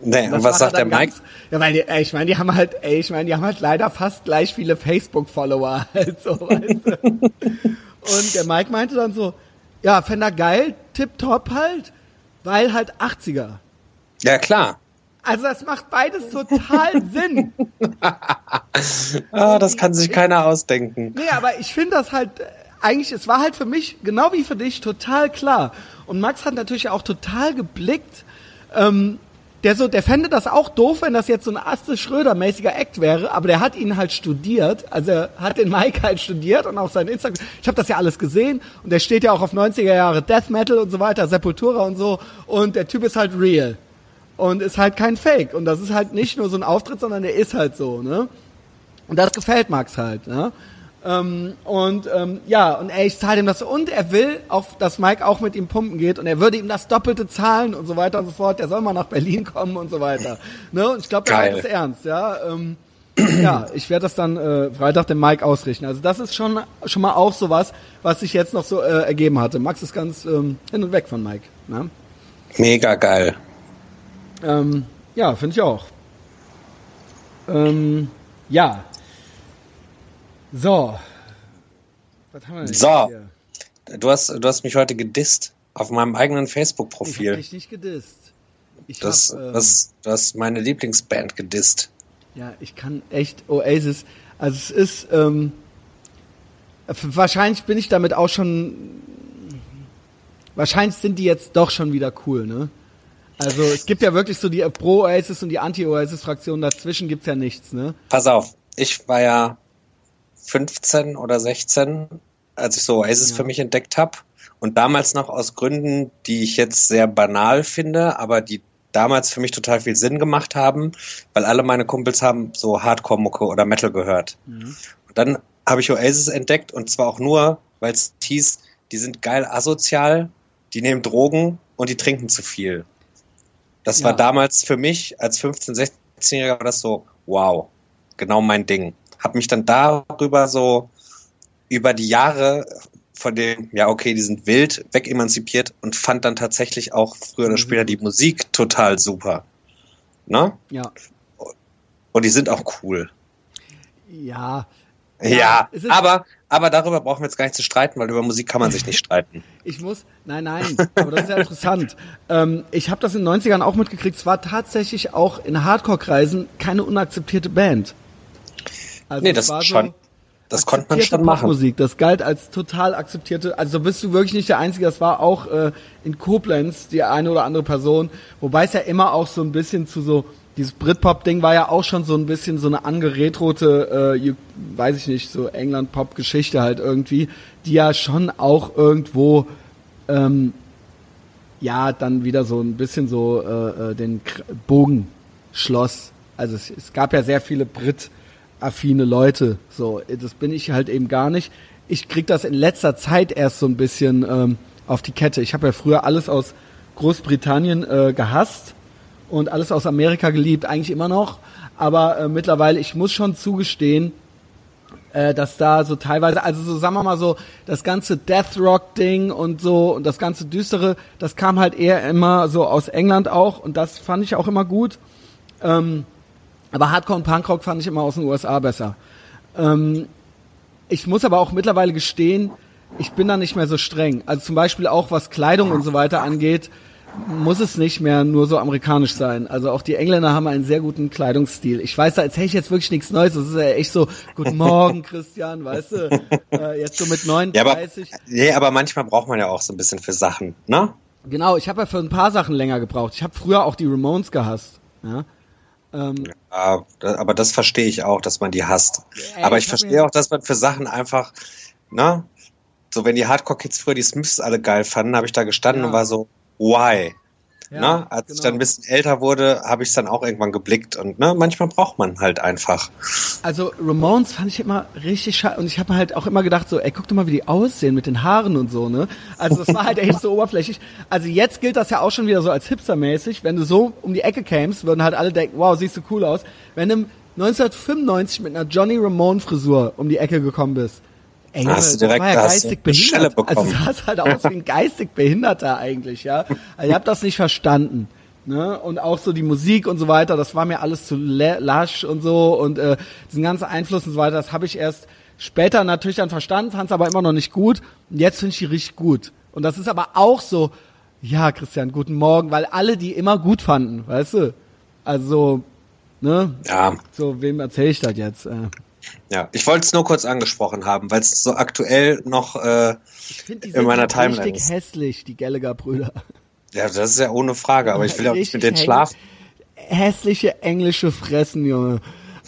Nee, und was sagt der Mike? Ganz, ja, weil die, ey, ich meine, die haben halt, ey, ich meine, die haben halt leider fast gleich viele Facebook-Follower halt so, weißt du? Und der Mike meinte dann so, ja, fänd er geil, tipptopp halt, weil halt 80er. Ja, klar. Also das macht beides total Sinn. ah, das kann sich keiner ausdenken. Nee, aber ich finde das halt, eigentlich, es war halt für mich, genau wie für dich, total klar. Und Max hat natürlich auch total geblickt, ähm, der so, der fände das auch doof, wenn das jetzt so ein Aste Schröder-mäßiger Act wäre, aber der hat ihn halt studiert, also er hat den Mike halt studiert und auch sein Instagram, ich habe das ja alles gesehen und der steht ja auch auf 90er Jahre Death Metal und so weiter, Sepultura und so und der Typ ist halt real. Und ist halt kein Fake. Und das ist halt nicht nur so ein Auftritt, sondern er ist halt so, ne? Und das gefällt Max halt, ne? Ähm, und ähm, ja, und ey, ich zahle ihm das und er will auch, dass Mike auch mit ihm pumpen geht und er würde ihm das Doppelte zahlen und so weiter und so fort. Der soll mal nach Berlin kommen und so weiter. Ne? Und ich glaube, der meint es ernst, ja. Ähm, ja, ich werde das dann äh, Freitag dem Mike ausrichten. Also das ist schon schon mal auch sowas, was sich jetzt noch so äh, ergeben hatte. Max ist ganz ähm, hin und weg von Mike. Ne? Mega geil. Ähm, ja, finde ich auch. Ähm, ja, so. Was haben wir denn so. Hier? Du hast, du hast mich heute gedisst auf meinem eigenen Facebook-Profil. Ich hab dich nicht gedisst. Ich das, hab, ähm, das, du hast meine Lieblingsband gedisst. Ja, ich kann echt Oasis. Also es ist, ähm, wahrscheinlich bin ich damit auch schon, wahrscheinlich sind die jetzt doch schon wieder cool, ne? Also es gibt ja wirklich so die Pro-Oasis und die Anti-Oasis-Fraktion, dazwischen gibt's ja nichts, ne? Pass auf, ich war ja 15 oder 16, als ich so Oasis ja. für mich entdeckt habe. Und damals noch aus Gründen, die ich jetzt sehr banal finde, aber die damals für mich total viel Sinn gemacht haben, weil alle meine Kumpels haben so Hardcore-Mucke oder Metal gehört. Mhm. Und dann habe ich Oasis entdeckt und zwar auch nur, weil es hieß, die sind geil asozial, die nehmen Drogen und die trinken zu viel. Das ja. war damals für mich als 15-, 16-Jähriger das so, wow, genau mein Ding habe mich dann darüber so über die Jahre von dem, ja, okay, die sind wild, wegemanzipiert und fand dann tatsächlich auch früher oder später die Musik total super. Ne? Ja. Und die sind auch cool. Ja. Ja, ja aber, aber darüber brauchen wir jetzt gar nicht zu streiten, weil über Musik kann man sich nicht streiten. Ich muss, nein, nein, aber das ist ja interessant. ähm, ich habe das in den 90ern auch mitgekriegt. Es war tatsächlich auch in Hardcore-Kreisen keine unakzeptierte Band. Also nee, das war schon. So das konnte man schon machen. Musik, das galt als total akzeptierte. Also bist du wirklich nicht der Einzige. Das war auch äh, in Koblenz die eine oder andere Person. Wobei es ja immer auch so ein bisschen zu so dieses Britpop-Ding war ja auch schon so ein bisschen so eine angeretrote, äh, weiß ich nicht, so England-Pop-Geschichte halt irgendwie, die ja schon auch irgendwo ähm, ja dann wieder so ein bisschen so äh, äh den Bogen schloss. Also es, es gab ja sehr viele Brit- affine Leute. So, das bin ich halt eben gar nicht. Ich krieg das in letzter Zeit erst so ein bisschen ähm, auf die Kette. Ich habe ja früher alles aus Großbritannien äh, gehasst und alles aus Amerika geliebt, eigentlich immer noch. Aber äh, mittlerweile, ich muss schon zugestehen, äh, dass da so teilweise, also so sagen wir mal so, das ganze Death Rock Ding und so und das ganze düstere, das kam halt eher immer so aus England auch und das fand ich auch immer gut. Ähm, aber Hardcore und Punkrock fand ich immer aus den USA besser. Ähm, ich muss aber auch mittlerweile gestehen, ich bin da nicht mehr so streng. Also zum Beispiel auch was Kleidung und so weiter angeht, muss es nicht mehr nur so amerikanisch sein. Also auch die Engländer haben einen sehr guten Kleidungsstil. Ich weiß, da erzähle ich jetzt wirklich nichts Neues. Das ist ja echt so, guten Morgen, Christian, weißt du, äh, jetzt so mit 39. Ja, aber, nee, aber manchmal braucht man ja auch so ein bisschen für Sachen, ne? Genau, ich habe ja für ein paar Sachen länger gebraucht. Ich habe früher auch die Ramones gehasst. Ja? Ähm, ja, aber das verstehe ich auch, dass man die hasst. Ey, aber ich, ich verstehe auch, dass man für Sachen einfach, ne, so wenn die Hardcore-Kids früher die Smiths alle geil fanden, habe ich da gestanden ja. und war so, why? Ja, ne? Als genau. ich dann ein bisschen älter wurde, habe ich es dann auch irgendwann geblickt und ne, manchmal braucht man halt einfach. Also Ramones fand ich immer richtig schade und ich habe halt auch immer gedacht so, ey, guck doch mal, wie die aussehen mit den Haaren und so, ne? Also das war halt echt so oberflächlich. Also jetzt gilt das ja auch schon wieder so als hipstermäßig, wenn du so um die Ecke kämst, würden halt alle denken, wow, siehst du cool aus. Wenn du 1995 mit einer Johnny Ramone Frisur um die Ecke gekommen bist, Ey, hast du direkt war ja geistig behindert. Also sah halt aus wie ein geistig Behinderter eigentlich, ja. Also ich habe das nicht verstanden. Ne? Und auch so die Musik und so weiter, das war mir alles zu lasch und so und äh, diesen ganzen Einfluss und so weiter, das habe ich erst später natürlich dann verstanden, fand es aber immer noch nicht gut. Und jetzt finde ich die richtig gut. Und das ist aber auch so, ja, Christian, guten Morgen, weil alle die immer gut fanden, weißt du? Also, ne? Ja. So, wem erzähle ich das jetzt? Äh. Ja, ich wollte es nur kurz angesprochen haben, weil es so aktuell noch äh, in meiner Timeline richtig ist. hässlich, die Gallagher-Brüder. Ja, das ist ja ohne Frage, aber ich will auch nicht mit denen schlafen. Hässliche englische Fressen, Junge.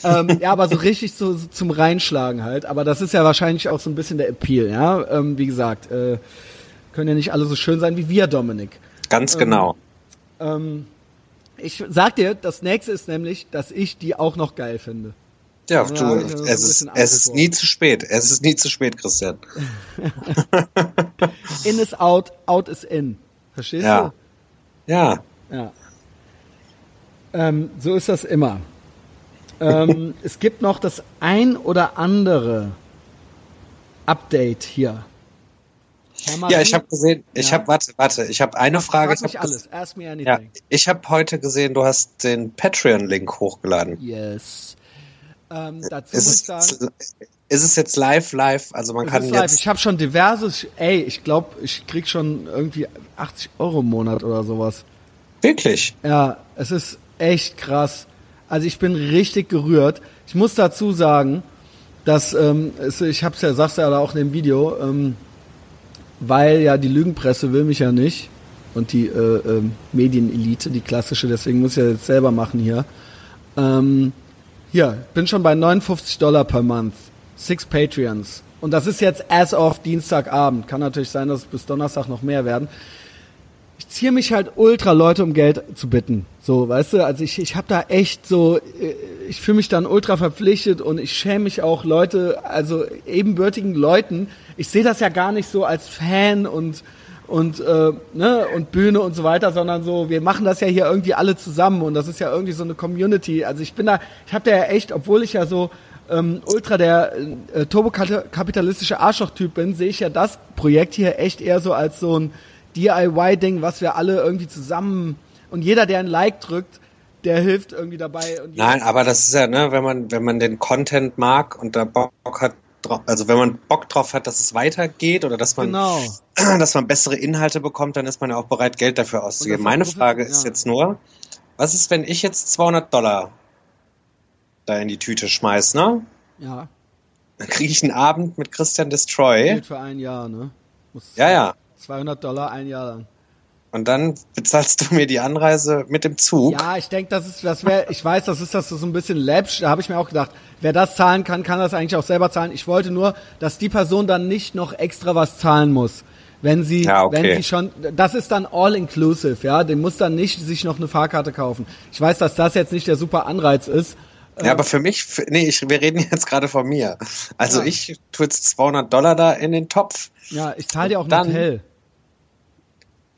ähm, ja, aber so richtig so, so, zum Reinschlagen halt. Aber das ist ja wahrscheinlich auch so ein bisschen der Appeal, ja. Ähm, wie gesagt, äh, können ja nicht alle so schön sein wie wir, Dominik. Ganz genau. Ähm, ich sag dir, das nächste ist nämlich, dass ich die auch noch geil finde. Ja, ja du, es ist, es ist nie zu spät. Es ist nie zu spät, Christian. in is out, out is in. Verstehst ja. du? Ja. Ja. Ähm, so ist das immer. ähm, es gibt noch das ein oder andere Update hier. Ja, ich habe gesehen, ich ja. habe, warte, warte, ich habe eine Frage. Frag mich alles, ask me anything. Ja, ich habe heute gesehen, du hast den Patreon-Link hochgeladen. Yes. Ähm, dazu ist, muss ich sagen, ist es jetzt live, live? Also man kann jetzt. Ich habe schon diverses, ey, ich glaube, ich krieg schon irgendwie 80 Euro im Monat oder sowas. Wirklich? Ja, es ist echt krass. Also ich bin richtig gerührt. Ich muss dazu sagen, dass ähm, es, ich hab's ja, sag's ja auch in dem Video, ähm, weil ja die Lügenpresse will mich ja nicht und die äh, äh, Medienelite, die klassische, deswegen muss ich ja jetzt selber machen hier. Ähm, hier, bin schon bei 59 Dollar per Month. Six Patreons. Und das ist jetzt as of Dienstagabend. Kann natürlich sein, dass es bis Donnerstag noch mehr werden. Ich ziehe mich halt ultra Leute um Geld zu bitten. So, weißt du, also ich, ich habe da echt so, äh, ich fühle mich dann ultra verpflichtet und ich schäme mich auch Leute, also ebenbürtigen Leuten. Ich sehe das ja gar nicht so als Fan und und äh, ne und Bühne und so weiter, sondern so wir machen das ja hier irgendwie alle zusammen und das ist ja irgendwie so eine Community. Also ich bin da, ich habe da ja echt, obwohl ich ja so ähm, ultra der äh, turbokapitalistische Arschloch-Typ bin, sehe ich ja das Projekt hier echt eher so als so ein DIY-Ding, was wir alle irgendwie zusammen und jeder, der ein Like drückt, der hilft irgendwie dabei. Nein, aber das ist ja, ne, wenn man, wenn man den Content mag und da Bock hat, also wenn man Bock drauf hat, dass es weitergeht oder dass man, genau. dass man bessere Inhalte bekommt, dann ist man ja auch bereit, Geld dafür auszugeben. Meine Frage ist ja. jetzt nur, was ist, wenn ich jetzt 200 Dollar da in die Tüte schmeiß, ne? Ja. Dann kriege ich einen Abend mit Christian Destroy. Geht für ein Jahr, ne? Muss ja, ja. 200 Dollar ein Jahr lang. Und dann bezahlst du mir die Anreise mit dem Zug. Ja, ich denke, das ist, das wäre, ich weiß, das ist das so ein bisschen läppsch. Da habe ich mir auch gedacht, wer das zahlen kann, kann das eigentlich auch selber zahlen. Ich wollte nur, dass die Person dann nicht noch extra was zahlen muss. Wenn sie, ja, okay. wenn sie schon, das ist dann all inclusive, ja. Den muss dann nicht sich noch eine Fahrkarte kaufen. Ich weiß, dass das jetzt nicht der super Anreiz ist. Ja, aber für mich, für, nee, ich, wir reden jetzt gerade von mir. Also ja. ich tue jetzt 200 Dollar da in den Topf. Ja, ich zahle dir auch ein dann, Hotel.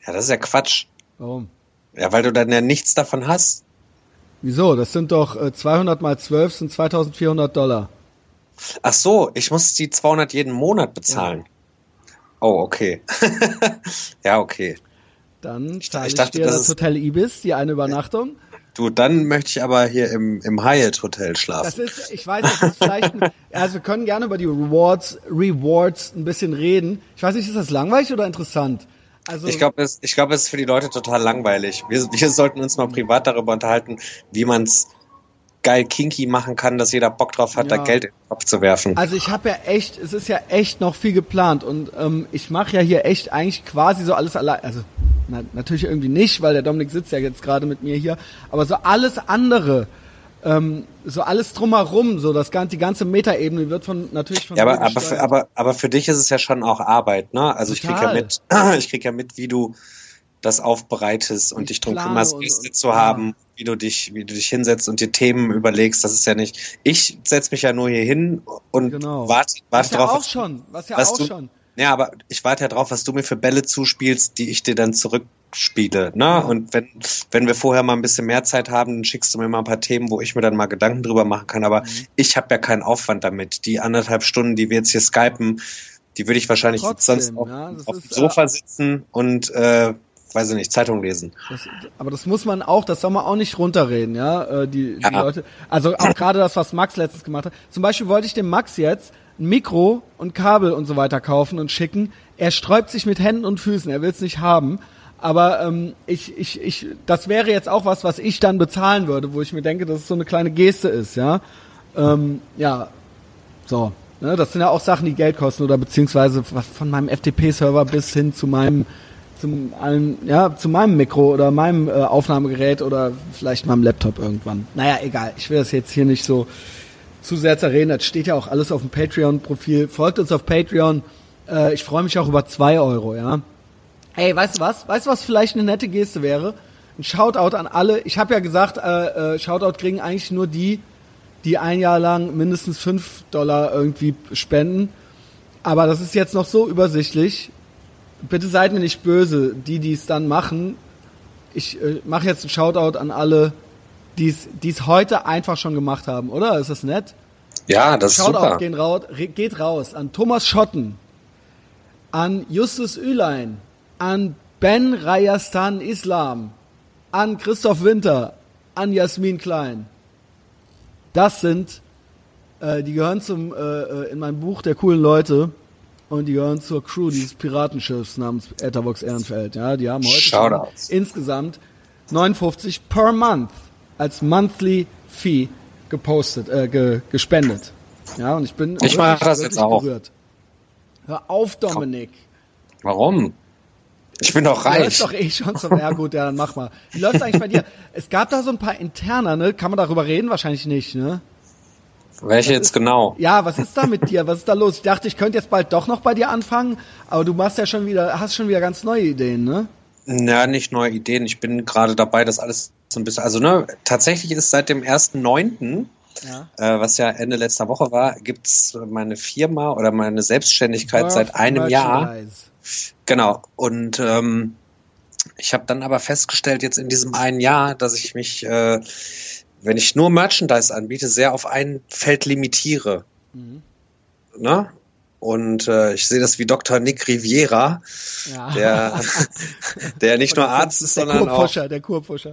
Ja, das ist ja Quatsch. Warum? Ja, weil du dann ja nichts davon hast. Wieso? Das sind doch äh, 200 mal 12 sind 2400 Dollar. Ach so, ich muss die 200 jeden Monat bezahlen. Ja. Oh, okay. ja, okay. Dann zahle ich, ich, dachte, dir das, das Hotel Ibis, die eine Übernachtung. Du, dann möchte ich aber hier im, im Hyatt Hotel schlafen. Das ist, ich weiß, das ist vielleicht, ein, also wir können gerne über die Rewards, Rewards ein bisschen reden. Ich weiß nicht, ist das langweilig oder interessant? Also ich glaube, es, ich glaube, es ist für die Leute total langweilig. Wir, wir sollten uns mal privat darüber unterhalten, wie man es geil kinky machen kann, dass jeder Bock drauf hat, ja. da Geld in den Kopf zu werfen. Also ich habe ja echt, es ist ja echt noch viel geplant und ähm, ich mache ja hier echt eigentlich quasi so alles allein. Also na, natürlich irgendwie nicht, weil der Dominik sitzt ja jetzt gerade mit mir hier, aber so alles andere ähm, so alles drumherum, so das ganze, die ganze Metaebene wird von natürlich von ja, aber, aber, für, aber, aber für dich ist es ja schon auch Arbeit, ne? Also Total. ich krieg ja mit, ich krieg ja mit, wie du das aufbereitest und ich dich drum kümmerst, Gäste zu haben, wie du dich, wie du dich hinsetzt und dir Themen überlegst. Das ist ja nicht. Ich setz mich ja nur hier hin und genau. warte, warte was drauf. Ja auch schon, was ja was auch du, schon. Ja, aber ich warte ja drauf, was du mir für Bälle zuspielst, die ich dir dann zurückspiele. Ne? Und wenn, wenn wir vorher mal ein bisschen mehr Zeit haben, dann schickst du mir mal ein paar Themen, wo ich mir dann mal Gedanken drüber machen kann. Aber mhm. ich habe ja keinen Aufwand damit. Die anderthalb Stunden, die wir jetzt hier skypen, die würde ich wahrscheinlich Trotzdem, sonst auf, ja, auf dem Sofa äh, sitzen und äh, weiß ich nicht, Zeitung lesen. Das, aber das muss man auch, das soll man auch nicht runterreden, ja, äh, die, die ja. Leute. Also auch gerade das, was Max letztens gemacht hat. Zum Beispiel wollte ich dem Max jetzt ein Mikro und Kabel und so weiter kaufen und schicken. Er sträubt sich mit Händen und Füßen, er will es nicht haben. Aber ähm, ich, ich, ich, das wäre jetzt auch was, was ich dann bezahlen würde, wo ich mir denke, dass es so eine kleine Geste ist, ja. Ähm, ja, so. Ne, das sind ja auch Sachen, die Geld kosten oder beziehungsweise von meinem FTP-Server bis hin zu meinem zum allen, ja, zu meinem Mikro oder meinem äh, Aufnahmegerät oder vielleicht meinem Laptop irgendwann. Naja, egal. Ich will das jetzt hier nicht so zu sehr zerreden. Das steht ja auch alles auf dem Patreon-Profil. Folgt uns auf Patreon. Äh, ich freue mich auch über zwei Euro, ja. Hey, weißt du was? Weißt du, was vielleicht eine nette Geste wäre? ein Shoutout an alle. Ich habe ja gesagt, äh, äh, Shoutout kriegen eigentlich nur die, die ein Jahr lang mindestens fünf Dollar irgendwie spenden. Aber das ist jetzt noch so übersichtlich. Bitte seid mir nicht böse, die, die es dann machen. Ich äh, mache jetzt einen Shoutout an alle, die es heute einfach schon gemacht haben, oder? Ist das nett? Ja, das Shoutout ist super. Gehen raus, geht raus an Thomas Schotten, an Justus Ülein, an Ben Rayastan Islam, an Christoph Winter, an Jasmin Klein. Das sind, äh, die gehören zum, äh, äh, in meinem Buch der coolen Leute und die gehören zur Crew dieses Piratenschiffs namens Etherbox Ehrenfeld. Ja, die haben heute insgesamt 59 per month als monthly fee gepostet, äh, ge, gespendet. Ja, und ich bin ich mache das jetzt auch. Gerührt. Hör auf, Dominik. Warum? Ich bin doch reich. Ist doch eh schon zum, ja gut, ja, dann mach mal. Wie läuft's eigentlich bei dir? Es gab da so ein paar Interner, ne? Kann man darüber reden? Wahrscheinlich nicht, ne? Welche was jetzt ist, genau? Ja, was ist da mit dir? Was ist da los? Ich dachte, ich könnte jetzt bald doch noch bei dir anfangen, aber du machst ja schon wieder, hast schon wieder ganz neue Ideen, ne? Ja, nicht neue Ideen. Ich bin gerade dabei, das alles so ein bisschen, also ne, tatsächlich ist seit dem 1.9., ja. Äh, was ja Ende letzter Woche war, gibt's meine Firma oder meine Selbstständigkeit Birth seit einem Jahr. Genau. Und ähm, ich habe dann aber festgestellt, jetzt in diesem einen Jahr, dass ich mich, äh, wenn ich nur Merchandise anbiete, sehr auf ein Feld limitiere. Mhm. Ne? Und äh, ich sehe das wie Dr. Nick Riviera, ja. der, der nicht nur Arzt ist, sondern auch, der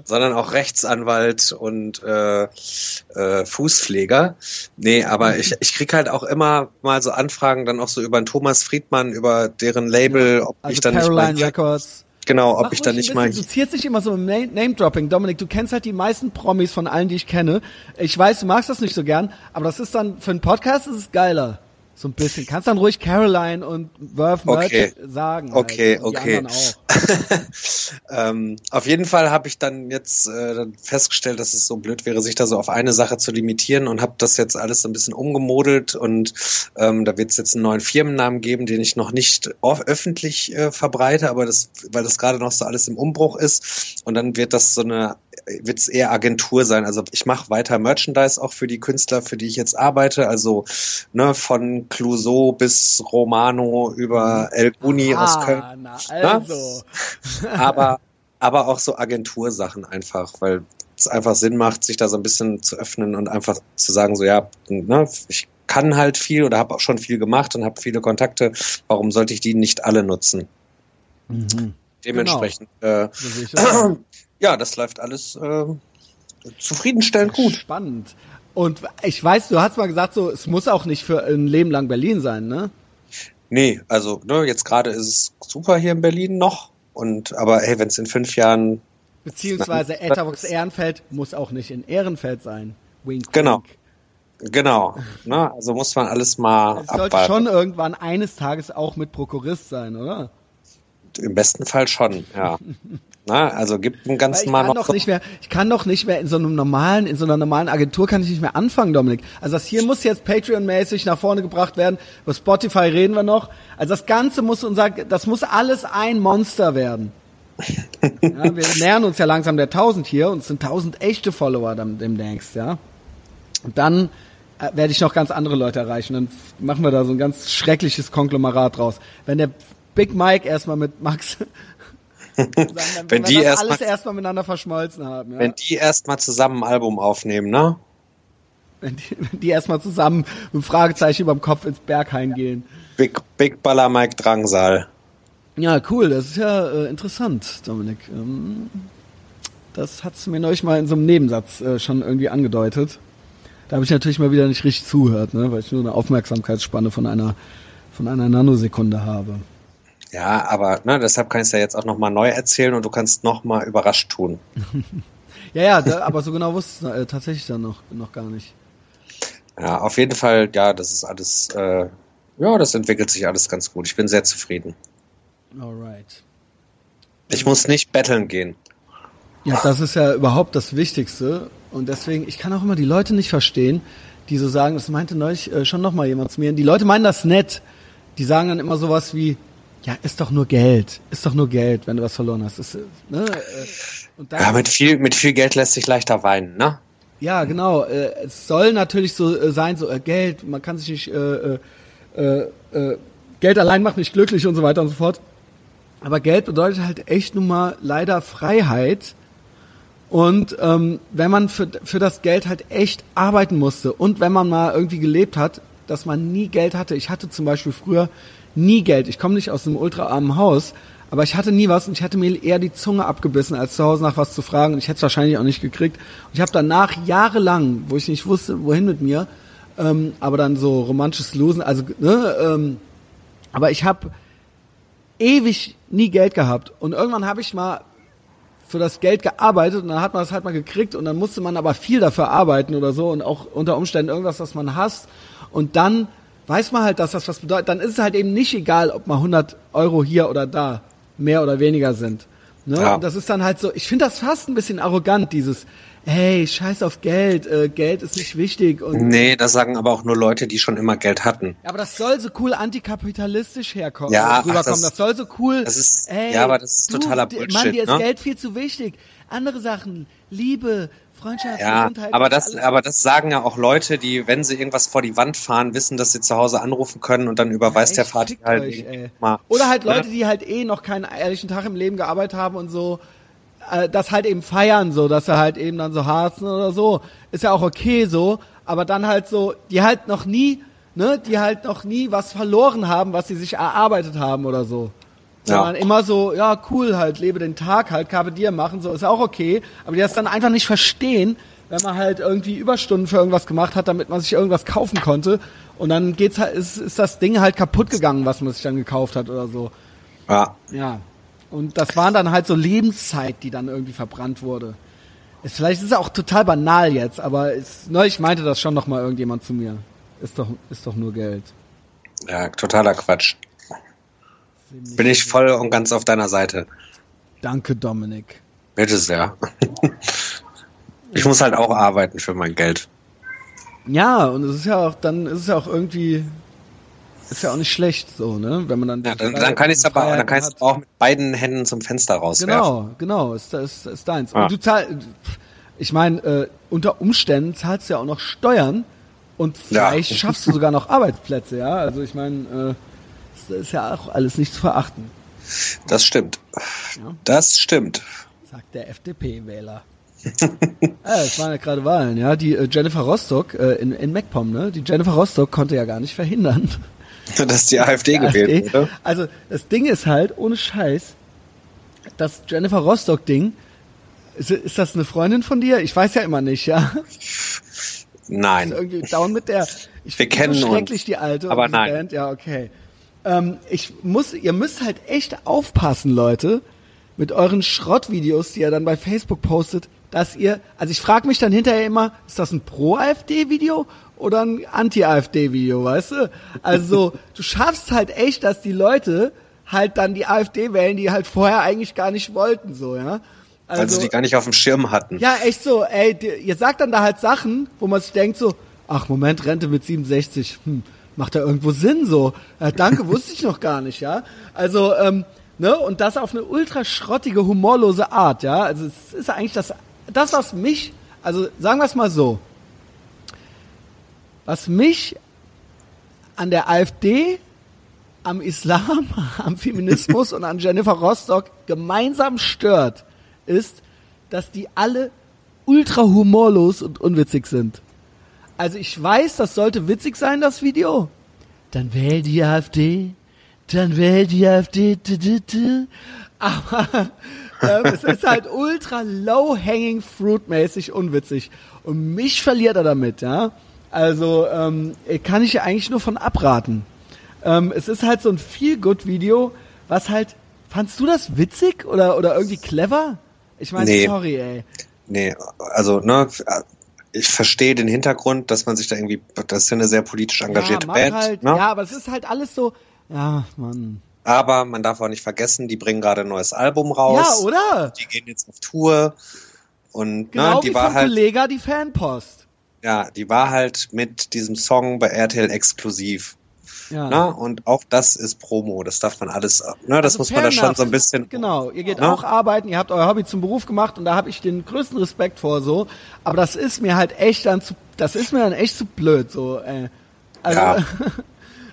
sondern auch Rechtsanwalt und äh, äh, Fußpfleger. Nee, aber ich, ich krieg halt auch immer mal so Anfragen dann auch so über den Thomas Friedmann, über deren Label, ob also ich dann Caroline nicht mal, Records. Genau, ob Mach ich dann nicht mal. Du ziehst dich immer so im Name-Dropping. Dominik, du kennst halt die meisten Promis von allen, die ich kenne. Ich weiß, du magst das nicht so gern, aber das ist dann, für einen Podcast ist es geiler. So ein bisschen. Kannst dann ruhig Caroline und Worth okay. sagen. Okay, okay. ähm, auf jeden Fall habe ich dann jetzt äh, festgestellt, dass es so blöd wäre, sich da so auf eine Sache zu limitieren und habe das jetzt alles so ein bisschen umgemodelt und ähm, da wird es jetzt einen neuen Firmennamen geben, den ich noch nicht öffentlich äh, verbreite, aber das, weil das gerade noch so alles im Umbruch ist und dann wird das so eine wird es eher Agentur sein. Also ich mache weiter Merchandise auch für die Künstler, für die ich jetzt arbeite. Also ne, von Clouseau bis Romano über El Guni ah, aus Köln. Na also. Ne? aber, aber auch so Agentursachen einfach, weil es einfach Sinn macht, sich da so ein bisschen zu öffnen und einfach zu sagen, so ja, ne, ich kann halt viel oder habe auch schon viel gemacht und habe viele Kontakte. Warum sollte ich die nicht alle nutzen? Mhm. Dementsprechend genau. äh, ja, das läuft alles äh, zufriedenstellend gut. Spannend. Und ich weiß, du hast mal gesagt, so es muss auch nicht für ein Leben lang Berlin sein, ne? Nee, also ne, jetzt gerade ist es super hier in Berlin noch. Und aber hey, wenn es in fünf Jahren beziehungsweise Etherbox Ehrenfeld muss auch nicht in Ehrenfeld sein. Wink, genau. Wink. Genau. Ne, also muss man alles mal. Es sollte schon irgendwann eines Tages auch mit Prokurist sein, oder? Im besten Fall schon, ja. Na, also gibt einen ganzen Mal noch. Doch nicht mehr, ich kann doch nicht mehr in so einem normalen, in so einer normalen Agentur kann ich nicht mehr anfangen, Dominik. Also das hier muss jetzt Patreon-mäßig nach vorne gebracht werden. Über Spotify reden wir noch. Also das Ganze muss unser, das muss alles ein Monster werden. ja, wir nähern uns ja langsam der 1000 hier und es sind 1000 echte Follower dann demnächst, ja. Und dann äh, werde ich noch ganz andere Leute erreichen. Dann machen wir da so ein ganz schreckliches Konglomerat draus. Wenn der Big Mike erstmal mit Max wenn, wenn die erst alles erstmal miteinander verschmolzen haben. Ja? Wenn die erstmal zusammen ein Album aufnehmen, ne? Wenn die, wenn die erstmal zusammen mit Fragezeichen über dem Kopf ins Berghain gehen. Big, Big Baller Mike Drangsal. Ja, cool, das ist ja äh, interessant, Dominik. Ähm, das hat's mir neulich mal in so einem Nebensatz äh, schon irgendwie angedeutet. Da habe ich natürlich mal wieder nicht richtig zuhört, ne, weil ich nur eine Aufmerksamkeitsspanne von einer von einer Nanosekunde habe. Ja, aber ne, deshalb kann ich es ja jetzt auch nochmal neu erzählen und du kannst nochmal überrascht tun. ja, ja, da, aber so genau wusste es äh, tatsächlich dann noch, noch gar nicht. Ja, auf jeden Fall, ja, das ist alles, äh, ja, das entwickelt sich alles ganz gut. Ich bin sehr zufrieden. Alright. Ich muss nicht betteln gehen. Ja, das ist ja überhaupt das Wichtigste. Und deswegen, ich kann auch immer die Leute nicht verstehen, die so sagen, das meinte neulich äh, schon nochmal jemand zu mir. Die Leute meinen das nett. Die sagen dann immer sowas wie, ja, ist doch nur Geld. Ist doch nur Geld, wenn du was verloren hast. Ist, ne? Äh, ja, mit viel, mit viel Geld lässt sich leichter weinen, ne? Ja, genau. Äh, es soll natürlich so äh, sein, so Geld, man kann sich nicht, äh, äh, äh, Geld allein macht nicht glücklich und so weiter und so fort. Aber Geld bedeutet halt echt nun mal leider Freiheit. Und ähm, wenn man für, für das Geld halt echt arbeiten musste und wenn man mal irgendwie gelebt hat, dass man nie Geld hatte. Ich hatte zum Beispiel früher nie Geld. Ich komme nicht aus einem ultraarmen Haus, aber ich hatte nie was und ich hatte mir eher die Zunge abgebissen, als zu Hause nach was zu fragen. Und ich hätte es wahrscheinlich auch nicht gekriegt. Und ich habe danach jahrelang, wo ich nicht wusste, wohin mit mir, ähm, aber dann so romantisches Losen, also ne, ähm, aber ich habe ewig nie Geld gehabt. Und irgendwann habe ich mal für das Geld gearbeitet und dann hat man das halt mal gekriegt und dann musste man aber viel dafür arbeiten oder so und auch unter Umständen irgendwas, was man hasst. Und dann weiß man halt, dass das was bedeutet. Dann ist es halt eben nicht egal, ob mal 100 Euro hier oder da mehr oder weniger sind. Ne? Ja. Und das ist dann halt so, ich finde das fast ein bisschen arrogant, dieses, hey, scheiß auf Geld, äh, Geld ist nicht wichtig. Und nee, das sagen aber auch nur Leute, die schon immer Geld hatten. Aber das soll so cool antikapitalistisch herkommen, ja, rüberkommen. Ach, das, das, soll so cool. Das ist, hey, ja, aber das ist totaler du, Bullshit. Mann, dir ist ne? Geld viel zu wichtig. Andere Sachen, Liebe, Freundschaft, ja, Gesundheit. aber das, aber das sagen ja auch Leute, die, wenn sie irgendwas vor die Wand fahren, wissen, dass sie zu Hause anrufen können und dann überweist ja, der Vater halt euch, mal. Oder halt Leute, die halt eh noch keinen ehrlichen Tag im Leben gearbeitet haben und so äh, das halt eben feiern, so, dass er halt eben dann so harzen oder so. Ist ja auch okay so, aber dann halt so, die halt noch nie, ne, die halt noch nie was verloren haben, was sie sich erarbeitet haben oder so. Ja. Sondern immer so, ja, cool halt, lebe den Tag halt, Carpe Diem machen, so, ist ja auch okay. Aber die das dann einfach nicht verstehen, wenn man halt irgendwie Überstunden für irgendwas gemacht hat, damit man sich irgendwas kaufen konnte. Und dann geht's halt, ist, ist das Ding halt kaputt gegangen, was man sich dann gekauft hat oder so. Ja. Ja. Und das waren dann halt so Lebenszeit, die dann irgendwie verbrannt wurde. Ist, vielleicht ist es auch total banal jetzt, aber ist, neulich meinte das schon noch mal irgendjemand zu mir. Ist doch, ist doch nur Geld. Ja, totaler Quatsch. Bin ich voll und ganz auf deiner Seite. Danke, Dominik. Bitte sehr. ich muss halt auch arbeiten für mein Geld. Ja, und es ist ja auch, dann ist es ja auch irgendwie ist ja auch nicht schlecht, so, ne? Wenn man dann. Ja, dann, dann kann ich es aber, dann kann auch mit beiden Händen zum Fenster rauswerfen. Genau, genau, ist, ist, ist deins. Ja. Und du zahlst, ich meine, äh, unter Umständen zahlst du ja auch noch Steuern und vielleicht ja. schaffst du sogar noch Arbeitsplätze, ja? Also ich meine, äh, das ist ja auch alles nicht zu verachten. Das stimmt. Ja. Das stimmt. Sagt der FDP-Wähler. ah, es waren ja gerade Wahlen, ja. Die äh, Jennifer Rostock äh, in, in MacPom, ne? Die Jennifer Rostock konnte ja gar nicht verhindern, Dass die AfD die gewählt AfD. wurde. Also das Ding ist halt, ohne Scheiß, das Jennifer Rostock-Ding, ist, ist, das eine Freundin von dir? Ich weiß ja immer nicht, ja. Nein. Ist irgendwie down mit der. Ich Wir kennen so schrecklich uns. die alte. Aber nein. Band. Ja, okay. Ähm, ich muss, ihr müsst halt echt aufpassen, Leute, mit euren Schrottvideos, die ihr dann bei Facebook postet, dass ihr, also ich frage mich dann hinterher immer, ist das ein Pro-AfD-Video oder ein Anti-AfD-Video, weißt du? Also du schaffst halt echt, dass die Leute halt dann die AfD wählen, die halt vorher eigentlich gar nicht wollten, so, ja. Also, also die gar nicht auf dem Schirm hatten. Ja, echt so, ey, die, ihr sagt dann da halt Sachen, wo man sich denkt so, ach Moment, Rente mit 67, hm, macht da irgendwo Sinn so. Ja, danke, wusste ich noch gar nicht, ja. Also, ähm, ne, und das auf eine ultra schrottige, humorlose Art, ja. Also es ist eigentlich das, das, was mich, also sagen wir es mal so, was mich an der AfD, am Islam, am Feminismus und an Jennifer Rostock gemeinsam stört, ist, dass die alle ultra humorlos und unwitzig sind. Also ich weiß, das sollte witzig sein, das Video. Dann wähl die AfD, dann wähl die AfD. Aber ähm, es ist halt ultra low-hanging fruit-mäßig unwitzig. Und mich verliert er damit, ja. Also ähm, kann ich ja eigentlich nur von abraten. Ähm, es ist halt so ein Feel-Good-Video, was halt, fandst du das witzig oder, oder irgendwie clever? Ich meine, nee. sorry, ey. Nee, also, ne, ich verstehe den Hintergrund, dass man sich da irgendwie, das ist ja eine sehr politisch engagierte ja, Band. Halt, ne? Ja, aber es ist halt alles so, ja, Mann. Aber man darf auch nicht vergessen, die bringen gerade ein neues Album raus. Ja, oder? Die gehen jetzt auf Tour. Und ne, genau ne, die wie war von halt. Kollega die Fanpost. Ja, die war halt mit diesem Song bei RTL exklusiv. Ja. Na, und auch das ist Promo, das darf man alles, ne, das also muss man da schon so ein bisschen. Genau, ihr geht na? auch arbeiten, ihr habt euer Hobby zum Beruf gemacht und da habe ich den größten Respekt vor so. Aber das ist mir halt echt dann zu, das ist mir dann echt zu blöd so. Äh. Also, ja.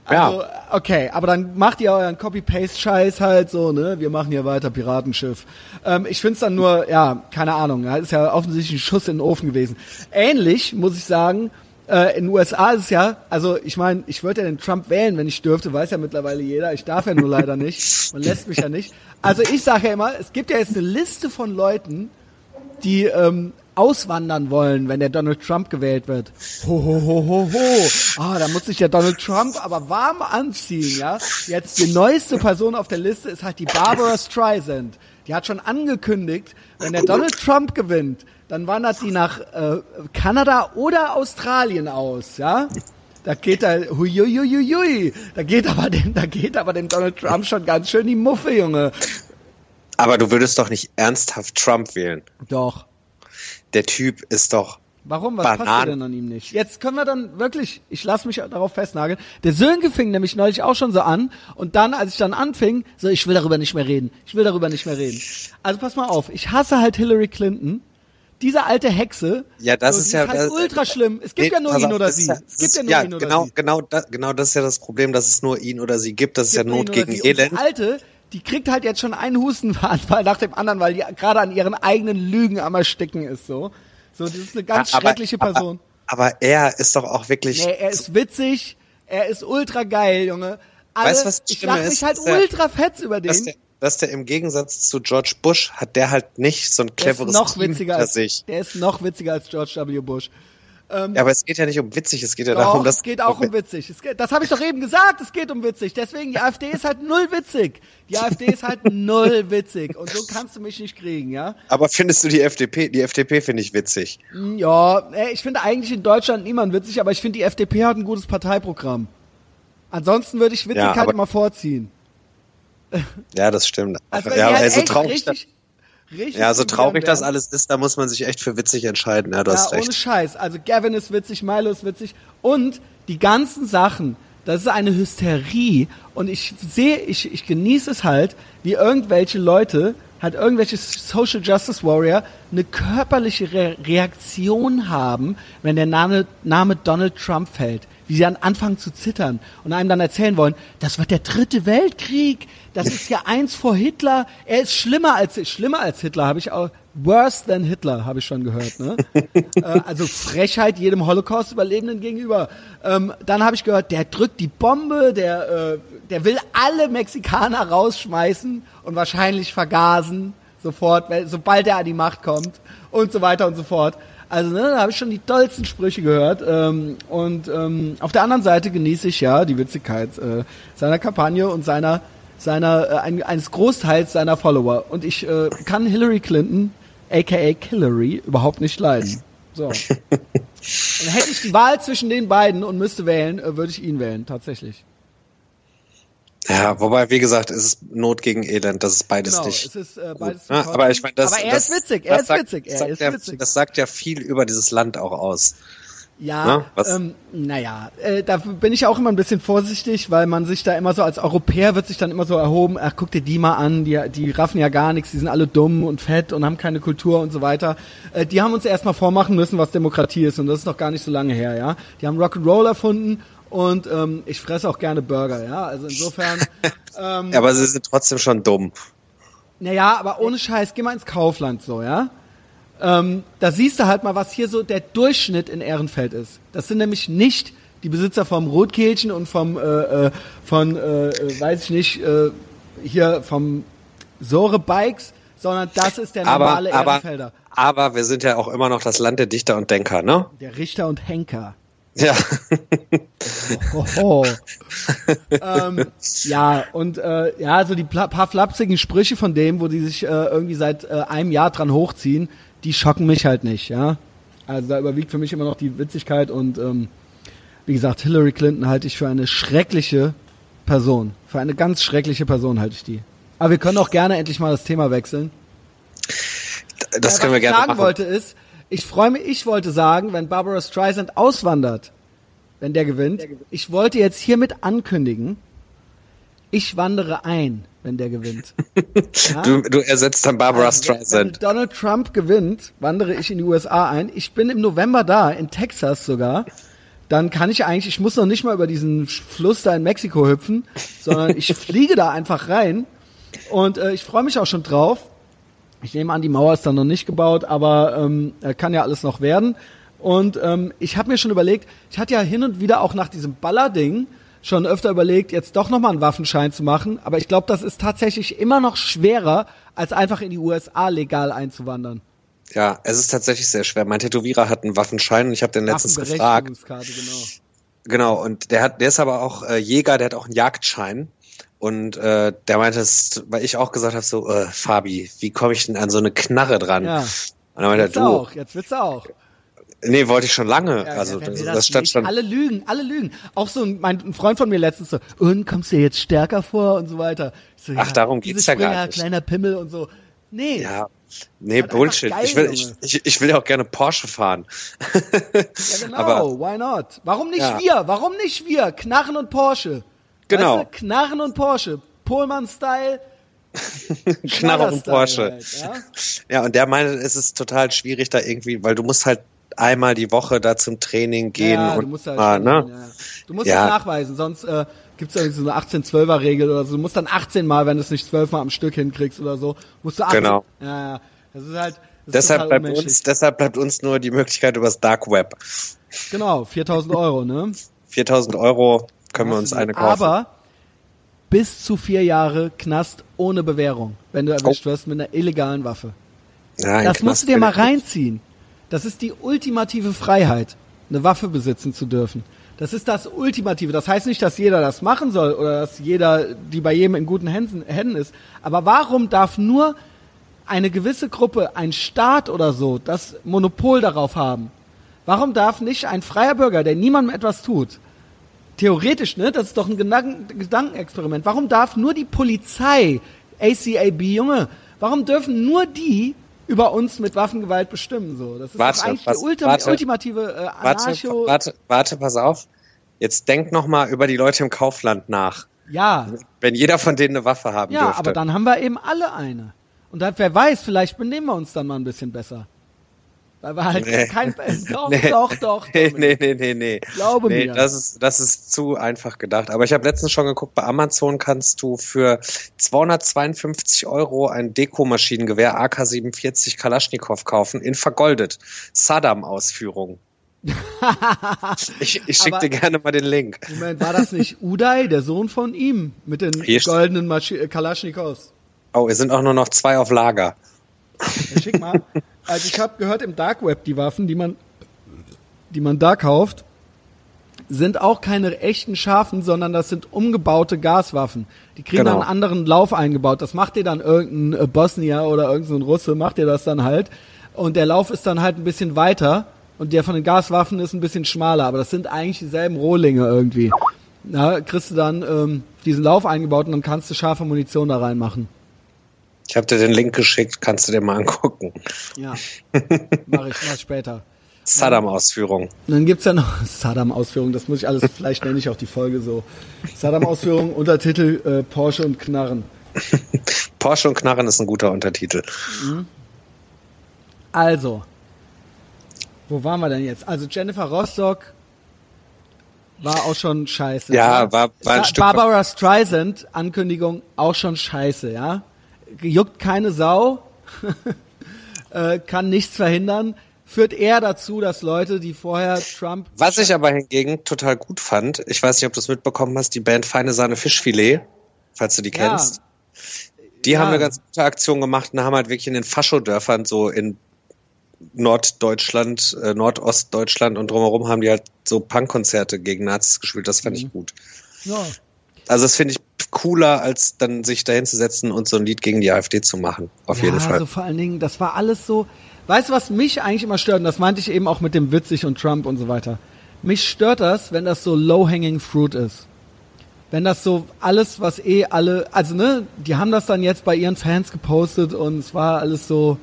Also, ja. okay, aber dann macht ihr euren Copy-Paste-Scheiß halt so, ne? Wir machen hier weiter Piratenschiff. Ähm, ich find's dann nur, ja, keine Ahnung, ist ja offensichtlich ein Schuss in den Ofen gewesen. Ähnlich, muss ich sagen, äh, in den USA ist es ja, also ich meine, ich würde ja den Trump wählen, wenn ich dürfte, weiß ja mittlerweile jeder. Ich darf ja nur leider nicht. Man lässt mich ja nicht. Also ich sage ja immer, es gibt ja jetzt eine Liste von Leuten, die ähm, auswandern wollen, wenn der Donald Trump gewählt wird. Ho, ho, ho, ho, ho. Ah, da muss sich der Donald Trump aber warm anziehen, ja. Jetzt die neueste Person auf der Liste ist halt die Barbara Streisand. Die hat schon angekündigt, wenn der Donald Trump gewinnt, dann wandert die nach äh, Kanada oder Australien aus, ja. Da geht er, huiuiuiui, da geht aber dem, da geht aber dem Donald Trump schon ganz schön die Muffe, Junge. Aber du würdest doch nicht ernsthaft Trump wählen. Doch der Typ ist doch. Warum? Was Bananen. passt denn an ihm nicht? Jetzt können wir dann wirklich, ich lasse mich darauf festnageln. Der Sönke fing nämlich neulich auch schon so an und dann, als ich dann anfing, so, ich will darüber nicht mehr reden. Ich will darüber nicht mehr reden. Also pass mal auf, ich hasse halt Hillary Clinton. Diese alte Hexe. Ja, das so, ist ja ist halt ultra schlimm. Es gibt nee, ja nur ihn oder sie. es gibt ja nur ja, ihn oder genau, sie. Genau, das, genau das ist ja das Problem, dass es nur ihn oder sie gibt. Das es ist ja Not gegen Elend. Die alte, die kriegt halt jetzt schon einen Hustenanfall nach dem anderen, weil die gerade an ihren eigenen Lügen am Ersticken ist so. So, das ist eine ganz aber, schreckliche Person. Aber, aber, er ist doch auch wirklich. Nee, er ist witzig, er ist ultra geil, Junge. Alle, weißt, was ich lach mich halt ultra fett über den. Dass der, dass der im Gegensatz zu George Bush hat der halt nicht so ein cleveres der ist noch Team witziger als, sich. Der ist noch witziger als George W. Bush. Ähm, ja, aber es geht ja nicht um witzig, es geht ja doch, darum, dass... es geht auch um witzig. Es geht, das habe ich doch eben gesagt, es geht um witzig. Deswegen, die AfD ist halt null witzig. Die AfD ist halt null witzig. Und so kannst du mich nicht kriegen, ja? Aber findest du die FDP, die FDP finde ich witzig. Hm, ja, ich finde eigentlich in Deutschland niemand witzig, aber ich finde, die FDP hat ein gutes Parteiprogramm. Ansonsten würde ich Witzigkeit ja, immer vorziehen. Ja, das stimmt. Also, ja, halt also traurig. Richtig, Richtig ja, so traurig das alles ist, da muss man sich echt für witzig entscheiden. Ja, du ja, hast recht. ohne Scheiß. Also Gavin ist witzig, Milo ist witzig und die ganzen Sachen, das ist eine Hysterie und ich sehe, ich, ich genieße es halt, wie irgendwelche Leute, halt irgendwelche Social Justice Warrior eine körperliche Re Reaktion haben, wenn der Name, Name Donald Trump fällt sie dann anfangen zu zittern und einem dann erzählen wollen, das wird der dritte Weltkrieg, das ist ja eins vor Hitler, er ist schlimmer als schlimmer als Hitler, habe ich auch worse than Hitler, habe ich schon gehört, ne? äh, also Frechheit jedem Holocaust-Überlebenden gegenüber. Ähm, dann habe ich gehört, der drückt die Bombe, der äh, der will alle Mexikaner rausschmeißen und wahrscheinlich vergasen sofort, sobald er an die Macht kommt und so weiter und so fort. Also ne, da habe ich schon die tollsten Sprüche gehört. Ähm, und ähm, auf der anderen Seite genieße ich ja die Witzigkeit äh, seiner Kampagne und seiner seiner äh, ein, eines Großteils seiner Follower. Und ich äh, kann Hillary Clinton, aka Hillary, überhaupt nicht leiden. So. Und hätte ich die Wahl zwischen den beiden und müsste wählen, äh, würde ich ihn wählen, tatsächlich. Ja, wobei, wie gesagt, es ist Not gegen Elend, das ist beides genau, nicht. Es ist, äh, beides ja, aber ich meine, das, aber er das, ist witzig, er ist sagt, witzig, er ist ja, witzig. Das sagt ja viel über dieses Land auch aus. Ja, Na, ähm, naja, äh, da bin ich auch immer ein bisschen vorsichtig, weil man sich da immer so als Europäer wird sich dann immer so erhoben, ach guck dir die mal an, die, die raffen ja gar nichts, die sind alle dumm und fett und haben keine Kultur und so weiter. Äh, die haben uns erstmal vormachen müssen, was Demokratie ist und das ist noch gar nicht so lange her, ja. Die haben Rock'n'Roll erfunden und ähm, ich fresse auch gerne Burger, ja. Also insofern. ähm, ja, aber sie sind trotzdem schon dumm. Naja, aber ohne Scheiß, geh mal ins Kaufland so, ja. Ähm, da siehst du halt mal, was hier so der Durchschnitt in Ehrenfeld ist. Das sind nämlich nicht die Besitzer vom Rotkehlchen und vom, äh, äh, von, äh, äh, weiß ich nicht, äh, hier vom Sore Bikes, sondern das ist der normale aber, Ehrenfelder. Aber, aber wir sind ja auch immer noch das Land der Dichter und Denker, ne? Der Richter und Henker. Ja. oh, ähm, ja, und äh, ja, so die paar flapsigen Sprüche von dem, wo die sich äh, irgendwie seit äh, einem Jahr dran hochziehen, die schocken mich halt nicht, ja. Also da überwiegt für mich immer noch die Witzigkeit und ähm, wie gesagt, Hillary Clinton halte ich für eine schreckliche Person. Für eine ganz schreckliche Person halte ich die. Aber wir können auch gerne endlich mal das Thema wechseln. Das ja, können wir gerne machen. Was ich sagen wollte ist, ich freue mich, ich wollte sagen, wenn Barbara Streisand auswandert, wenn der gewinnt. Ich wollte jetzt hiermit ankündigen, ich wandere ein, wenn der gewinnt. Ja? Du, du ersetzt dann Barbara also, Streisand. Wenn Donald Trump gewinnt, wandere ich in die USA ein. Ich bin im November da, in Texas sogar. Dann kann ich eigentlich, ich muss noch nicht mal über diesen Fluss da in Mexiko hüpfen, sondern ich fliege da einfach rein. Und äh, ich freue mich auch schon drauf. Ich nehme an, die Mauer ist dann noch nicht gebaut, aber ähm, kann ja alles noch werden. Und ähm, ich habe mir schon überlegt, ich hatte ja hin und wieder auch nach diesem Ballerding schon öfter überlegt, jetzt doch nochmal einen Waffenschein zu machen. Aber ich glaube, das ist tatsächlich immer noch schwerer, als einfach in die USA legal einzuwandern. Ja, es ist tatsächlich sehr schwer. Mein Tätowierer hat einen Waffenschein und ich habe den letztens gefragt. Genau. genau, und der hat, der ist aber auch äh, Jäger, der hat auch einen Jagdschein. Und äh, der meinte es, weil ich auch gesagt habe, so, äh, Fabi, wie komme ich denn an so eine Knarre dran? Ja. Und dann meinte er, du, auch, jetzt wird's auch. Nee, wollte ich schon lange. Ja, also das, das, stand schon. Alle lügen, alle lügen. Auch so ein, mein ein Freund von mir letztens so, und kommst du jetzt stärker vor und so weiter. So, Ach, ja, darum geht's ja gar nicht. kleiner Pimmel und so. Nee. Ja. Nee, Bullshit. Geil, ich, will, ich, ich, ich will ja auch gerne Porsche fahren. ja, genau. Aber, why not? Warum nicht ja. wir? Warum nicht wir? Knarren und Porsche. Genau. Weißt du, Knarren und Porsche. Pohlmann-Style. Knarren und Porsche. Halt, ja? ja, und der meinte, es ist total schwierig da irgendwie, weil du musst halt einmal die Woche da zum Training gehen. Ja, und, du musst, halt ah, ne? ja. du musst ja. das nachweisen, sonst äh, gibt es so eine 18-12er-Regel oder so. Du musst dann 18 Mal, wenn du es nicht 12 Mal am Stück hinkriegst oder so, musst du 18. Genau. Ja, ja. Das ist halt. Das deshalb, ist bleibt uns, deshalb bleibt uns nur die Möglichkeit übers Dark Web. Genau, 4000 Euro, ne? 4000 Euro können wir uns eine kaufen. Aber bis zu vier Jahre Knast ohne Bewährung, wenn du erwischt oh. wirst mit einer illegalen Waffe. Ja, das musst du dir mal reinziehen. Das ist die ultimative Freiheit, eine Waffe besitzen zu dürfen. Das ist das Ultimative. Das heißt nicht, dass jeder das machen soll oder dass jeder, die bei jedem in guten Händen, Händen ist. Aber warum darf nur eine gewisse Gruppe, ein Staat oder so, das Monopol darauf haben? Warum darf nicht ein freier Bürger, der niemandem etwas tut, theoretisch, ne, das ist doch ein Gedanken Gedankenexperiment, warum darf nur die Polizei, ACAB, Junge, warum dürfen nur die über uns mit Waffengewalt bestimmen. So, das ist warte, eigentlich was, die Ultim warte, ultimative äh, Anarcho. Warte, warte, warte, pass auf. Jetzt denk noch mal über die Leute im Kaufland nach. Ja. Wenn jeder von denen eine Waffe haben ja, dürfte. Ja, aber dann haben wir eben alle eine. Und dann, wer weiß, vielleicht benehmen wir uns dann mal ein bisschen besser. Weil wir halt nee. kein doch, nee. doch, doch, doch. Nee, nee, nee, nee, nee. Glaube nee, mir. Das ist, das ist zu einfach gedacht. Aber ich habe letztens schon geguckt, bei Amazon kannst du für 252 Euro ein Dekomaschinengewehr AK-47 Kalaschnikow kaufen, in vergoldet. Saddam-Ausführung. ich ich schicke dir gerne mal den Link. Moment, war das nicht Uday, der Sohn von ihm, mit den Hier goldenen Maschi Kalaschnikows? Oh, es sind auch nur noch zwei auf Lager. Ja, schick mal. Also ich habe gehört im Dark Web die Waffen, die man, die man da kauft, sind auch keine echten scharfen, sondern das sind umgebaute Gaswaffen. Die kriegen genau. dann einen anderen Lauf eingebaut. Das macht dir dann irgendein äh, Bosnier oder irgendein Russe, macht dir das dann halt. Und der Lauf ist dann halt ein bisschen weiter und der von den Gaswaffen ist ein bisschen schmaler, aber das sind eigentlich dieselben Rohlinge irgendwie. Na, kriegst du dann ähm, diesen Lauf eingebaut und dann kannst du scharfe Munition da reinmachen. Ich habe dir den Link geschickt, kannst du dir mal angucken. Ja, mache ich mal später. Saddam-Ausführung. Dann gibt's ja noch Saddam-Ausführung, das muss ich alles, vielleicht nenne ich auch die Folge so. Saddam-Ausführung, Untertitel äh, Porsche und Knarren. Porsche und Knarren ist ein guter Untertitel. Mhm. Also, wo waren wir denn jetzt? Also Jennifer Rostock war auch schon scheiße. Ja, war, war ein Stück Barbara Streisand Ankündigung auch schon scheiße, ja juckt keine Sau, äh, kann nichts verhindern, führt eher dazu, dass Leute, die vorher Trump. Was ich aber hingegen total gut fand, ich weiß nicht, ob du es mitbekommen hast, die Band Feine Sahne Fischfilet, falls du die kennst. Ja. Die ja. haben eine ganz gute Aktion gemacht und haben halt wirklich in den Faschodörfern so in Norddeutschland, äh, Nordostdeutschland und drumherum haben die halt so Punkkonzerte gegen Nazis gespielt. Das fand mhm. ich gut. Ja. Also das finde ich cooler, als dann sich dahin zu setzen und so ein Lied gegen die AfD zu machen. Auf ja, jeden Fall. Also vor allen Dingen, das war alles so. Weißt du, was mich eigentlich immer stört? Und das meinte ich eben auch mit dem Witzig und Trump und so weiter. Mich stört das, wenn das so low-hanging fruit ist. Wenn das so alles, was eh alle, also ne, die haben das dann jetzt bei ihren Fans gepostet und es war alles so,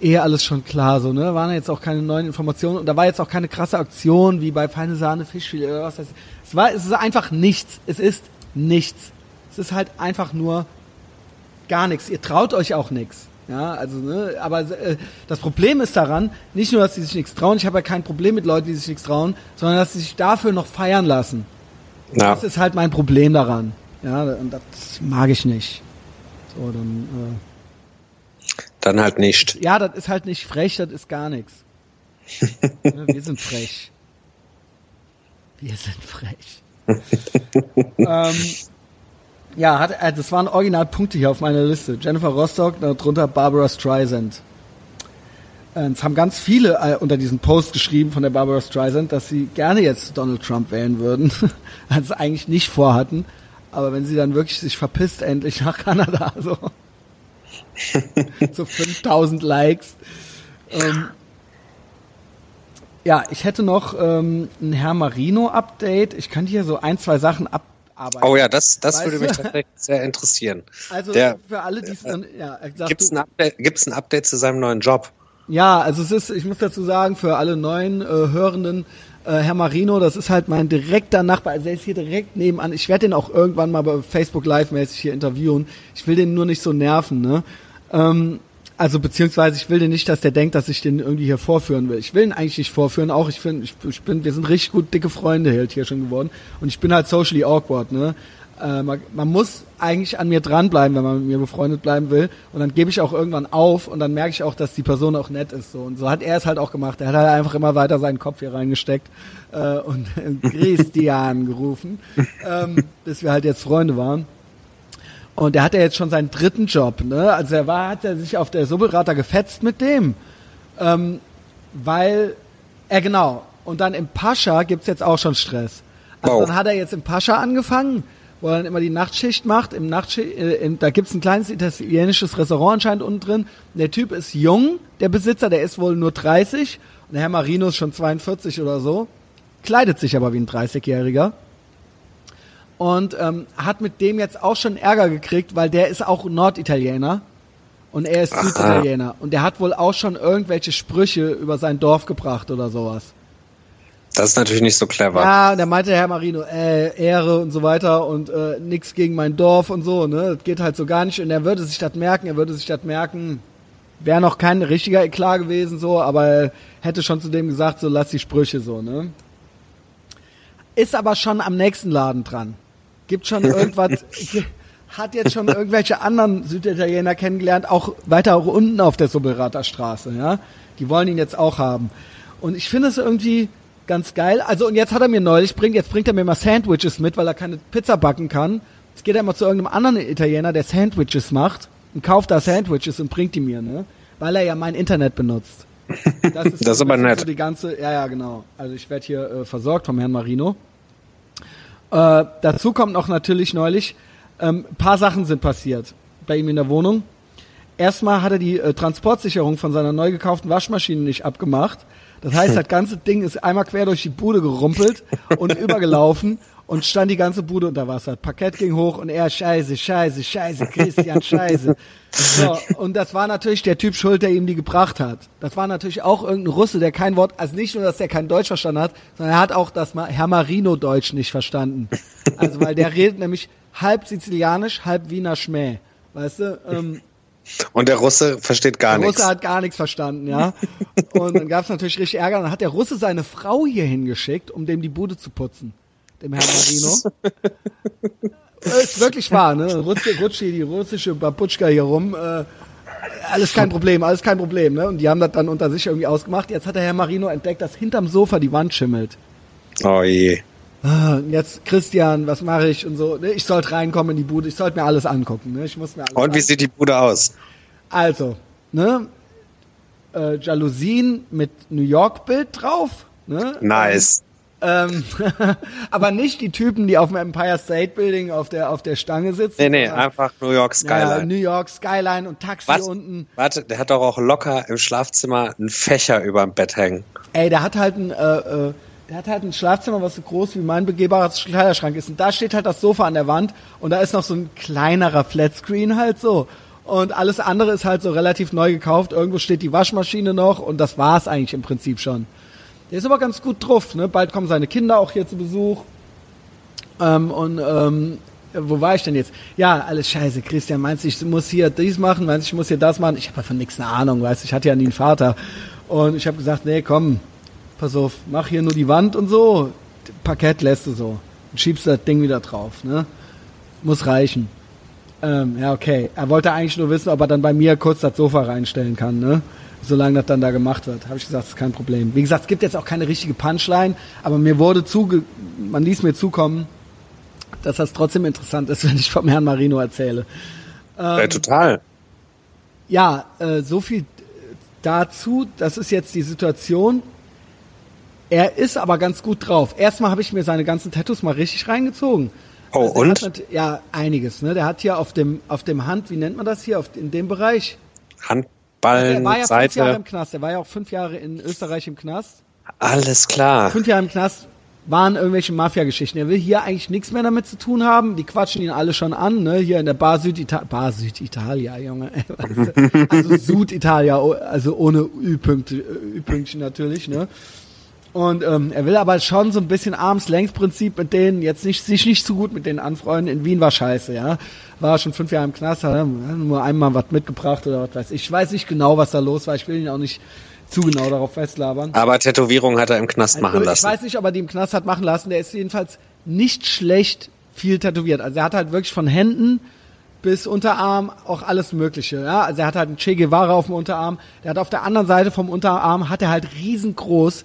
eh alles schon klar, so, ne? Waren jetzt auch keine neuen Informationen und da war jetzt auch keine krasse Aktion wie bei Feine Sahne Fischfilet oder was weiß ich. Es war, es ist einfach nichts. Es ist nichts. Es ist halt einfach nur gar nichts. Ihr traut euch auch nichts. Ja, also, ne, aber äh, das Problem ist daran, nicht nur, dass sie sich nichts trauen, ich habe ja kein Problem mit Leuten, die sich nichts trauen, sondern dass sie sich dafür noch feiern lassen. Ja. Das ist halt mein Problem daran. Ja, und das mag ich nicht. So, dann, äh, dann halt nicht. Ja, das ist halt nicht frech, das ist gar nichts. Wir sind frech. Wir sind frech. ähm, ja, hat, äh, das waren Originalpunkte hier auf meiner Liste. Jennifer Rostock, darunter Barbara Streisand. Äh, es haben ganz viele äh, unter diesen Post geschrieben von der Barbara Streisand, dass sie gerne jetzt Donald Trump wählen würden, als sie eigentlich nicht vorhatten. Aber wenn sie dann wirklich sich verpisst endlich nach Kanada, so, so 5000 Likes. Ähm, ja, ich hätte noch ähm, ein Herr Marino Update. Ich könnte hier so ein, zwei Sachen ab arbeiten. Oh ja, das, das würde mich tatsächlich sehr interessieren. Also Der, für alle, die es dann, ja, Gibt es ein, Update, ein Update zu seinem neuen Job? Ja, also es ist, ich muss dazu sagen, für alle neuen äh, Hörenden, äh, Herr Marino, das ist halt mein direkter Nachbar, also er ist hier direkt nebenan. Ich werde den auch irgendwann mal bei Facebook Live-mäßig hier interviewen. Ich will den nur nicht so nerven, ne? Ähm, also beziehungsweise ich will den nicht, dass der denkt, dass ich den irgendwie hier vorführen will. Ich will ihn eigentlich nicht vorführen, auch ich finde, ich, ich, bin, wir sind richtig gut dicke Freunde halt hier schon geworden und ich bin halt socially awkward, ne? Äh, man, man, muss eigentlich an mir dranbleiben, wenn man mit mir befreundet bleiben will. Und dann gebe ich auch irgendwann auf und dann merke ich auch, dass die Person auch nett ist. So. Und so hat er es halt auch gemacht. Er hat halt einfach immer weiter seinen Kopf hier reingesteckt äh, und Christian gerufen, ähm, bis wir halt jetzt Freunde waren. Und der hat ja jetzt schon seinen dritten Job, ne? Also er war, hat er sich auf der Subberater gefetzt mit dem. Ähm, weil, er genau. Und dann im Pascha gibt's jetzt auch schon Stress. Also wow. dann hat er jetzt im Pascha angefangen, wo er dann immer die Nachtschicht macht. Im Nachtschicht, äh, in, da gibt's ein kleines italienisches Restaurant anscheinend unten drin. Der Typ ist jung, der Besitzer, der ist wohl nur 30. Und der Herr Marino ist schon 42 oder so. Kleidet sich aber wie ein 30-Jähriger und ähm, hat mit dem jetzt auch schon Ärger gekriegt, weil der ist auch Norditaliener und er ist Aha. Süditaliener und der hat wohl auch schon irgendwelche Sprüche über sein Dorf gebracht oder sowas. Das ist natürlich nicht so clever. Ja, der meinte Herr Marino, äh, Ehre und so weiter und äh, nix gegen mein Dorf und so, ne? Das geht halt so gar nicht und er würde sich das merken, er würde sich das merken. Wäre noch kein richtiger Eklat gewesen so, aber er hätte schon zu dem gesagt, so lass die Sprüche so, ne? Ist aber schon am nächsten Laden dran gibt schon irgendwas, hat jetzt schon irgendwelche anderen Süditaliener kennengelernt, auch weiter auch unten auf der Sobelrater Straße, ja. Die wollen ihn jetzt auch haben. Und ich finde es irgendwie ganz geil. Also, und jetzt hat er mir neulich, bringt, jetzt bringt er mir mal Sandwiches mit, weil er keine Pizza backen kann. Jetzt geht er mal zu irgendeinem anderen Italiener, der Sandwiches macht und kauft da Sandwiches und bringt die mir, ne? Weil er ja mein Internet benutzt. Das ist, das ist aber nett. So die ganze, ja, ja, genau. Also ich werde hier äh, versorgt vom Herrn Marino. Äh, dazu kommt noch natürlich neulich, ähm, paar Sachen sind passiert bei ihm in der Wohnung. Erstmal hat er die äh, Transportsicherung von seiner neu gekauften Waschmaschine nicht abgemacht. Das heißt, das ganze Ding ist einmal quer durch die Bude gerumpelt und übergelaufen und stand die ganze Bude unter Wasser. Parkett ging hoch und er scheiße, scheiße, scheiße, Christian, scheiße. So, und das war natürlich der Typ schuld, der ihm die gebracht hat. Das war natürlich auch irgendein Russe, der kein Wort, also nicht nur, dass der kein Deutsch verstanden hat, sondern er hat auch das Herr Marino Deutsch nicht verstanden. Also, weil der redet nämlich halb sizilianisch, halb Wiener Schmäh. Weißt du? Ähm, und der Russe versteht gar nichts. Der Russe hat gar nichts verstanden, ja. Und dann gab es natürlich richtig Ärger. Dann hat der Russe seine Frau hier hingeschickt, um dem die Bude zu putzen dem Herrn Marino. ist wirklich wahr, ne? Rutscht, rutscht die russische Babutschka hier rum. Äh, alles kein Problem, alles kein Problem, ne? Und die haben das dann unter sich irgendwie ausgemacht. Jetzt hat der Herr Marino entdeckt, dass hinterm Sofa die Wand schimmelt. Oh je. Ah, jetzt, Christian, was mache ich und so. Ne? Ich sollte reinkommen in die Bude, ich sollte mir alles angucken. Ne? Ich muss mir alles und wie angucken. sieht die Bude aus? Also, ne? Äh, Jalousien mit New York-Bild drauf. Ne? Nice. Ähm, aber nicht die Typen, die auf dem Empire State Building auf der, auf der Stange sitzen. Nee, nee, einfach New York Skyline. Ja, New York Skyline und Taxi Was? unten. Warte, der hat doch auch locker im Schlafzimmer einen Fächer über dem Bett hängen. Ey, der hat halt ein, äh, äh, der hat halt ein Schlafzimmer, was so groß wie mein begehbarer Kleiderschrank ist. Und da steht halt das Sofa an der Wand und da ist noch so ein kleinerer Flatscreen halt so. Und alles andere ist halt so relativ neu gekauft. Irgendwo steht die Waschmaschine noch und das war's eigentlich im Prinzip schon. Der ist aber ganz gut drauf. Ne? Bald kommen seine Kinder auch hier zu Besuch. Ähm, und ähm, wo war ich denn jetzt? Ja, alles scheiße. Christian, meinst du, ich muss hier dies machen? Meinst du, ich muss hier das machen? Ich habe von nichts eine Ahnung, weißt du? Ich hatte ja nie einen Vater. Und ich habe gesagt, nee, komm, pass auf, mach hier nur die Wand und so. Parkett lässt du so. Und schiebst das Ding wieder drauf, ne? Muss reichen. Ähm, ja, okay. Er wollte eigentlich nur wissen, ob er dann bei mir kurz das Sofa reinstellen kann, ne? Solange das dann da gemacht wird. Habe ich gesagt, das ist kein Problem. Wie gesagt, es gibt jetzt auch keine richtige Punchline, aber mir wurde zuge man ließ mir zukommen, dass das trotzdem interessant ist, wenn ich vom Herrn Marino erzähle. Ähm, ja, total. Ja, äh, so viel dazu. Das ist jetzt die Situation. Er ist aber ganz gut drauf. Erstmal habe ich mir seine ganzen Tattoos mal richtig reingezogen. Oh, also und? Hat, ja, einiges. Ne? Der hat hier auf dem, auf dem Hand, wie nennt man das hier, auf, in dem Bereich? Handballen, also er war ja Seite. fünf Jahre im Knast. Er war ja auch fünf Jahre in Österreich im Knast. Alles klar. Fünf Jahre im Knast waren irgendwelche Mafia-Geschichten. Er will hier eigentlich nichts mehr damit zu tun haben. Die quatschen ihn alle schon an, ne? Hier in der Bar Süditalia, Bar Süditalia, Junge. also Süditalia, also ohne Ü-Pünktchen natürlich, ne? Und ähm, er will aber schon so ein bisschen Arms-Length-Prinzip mit denen, jetzt nicht, sich nicht zu gut mit denen anfreunden. In Wien war scheiße, ja. War schon fünf Jahre im Knast, hat nur einmal was mitgebracht oder was weiß ich. Ich weiß nicht genau, was da los war. Ich will ihn auch nicht zu genau darauf festlabern. Aber Tätowierung hat er im Knast machen also, lassen. Ich weiß nicht, ob er die im Knast hat machen lassen. Der ist jedenfalls nicht schlecht viel tätowiert. Also er hat halt wirklich von Händen bis Unterarm auch alles Mögliche. Ja? Also er hat halt einen Che Guevara auf dem Unterarm. Der hat auf der anderen Seite vom Unterarm hat er halt riesengroß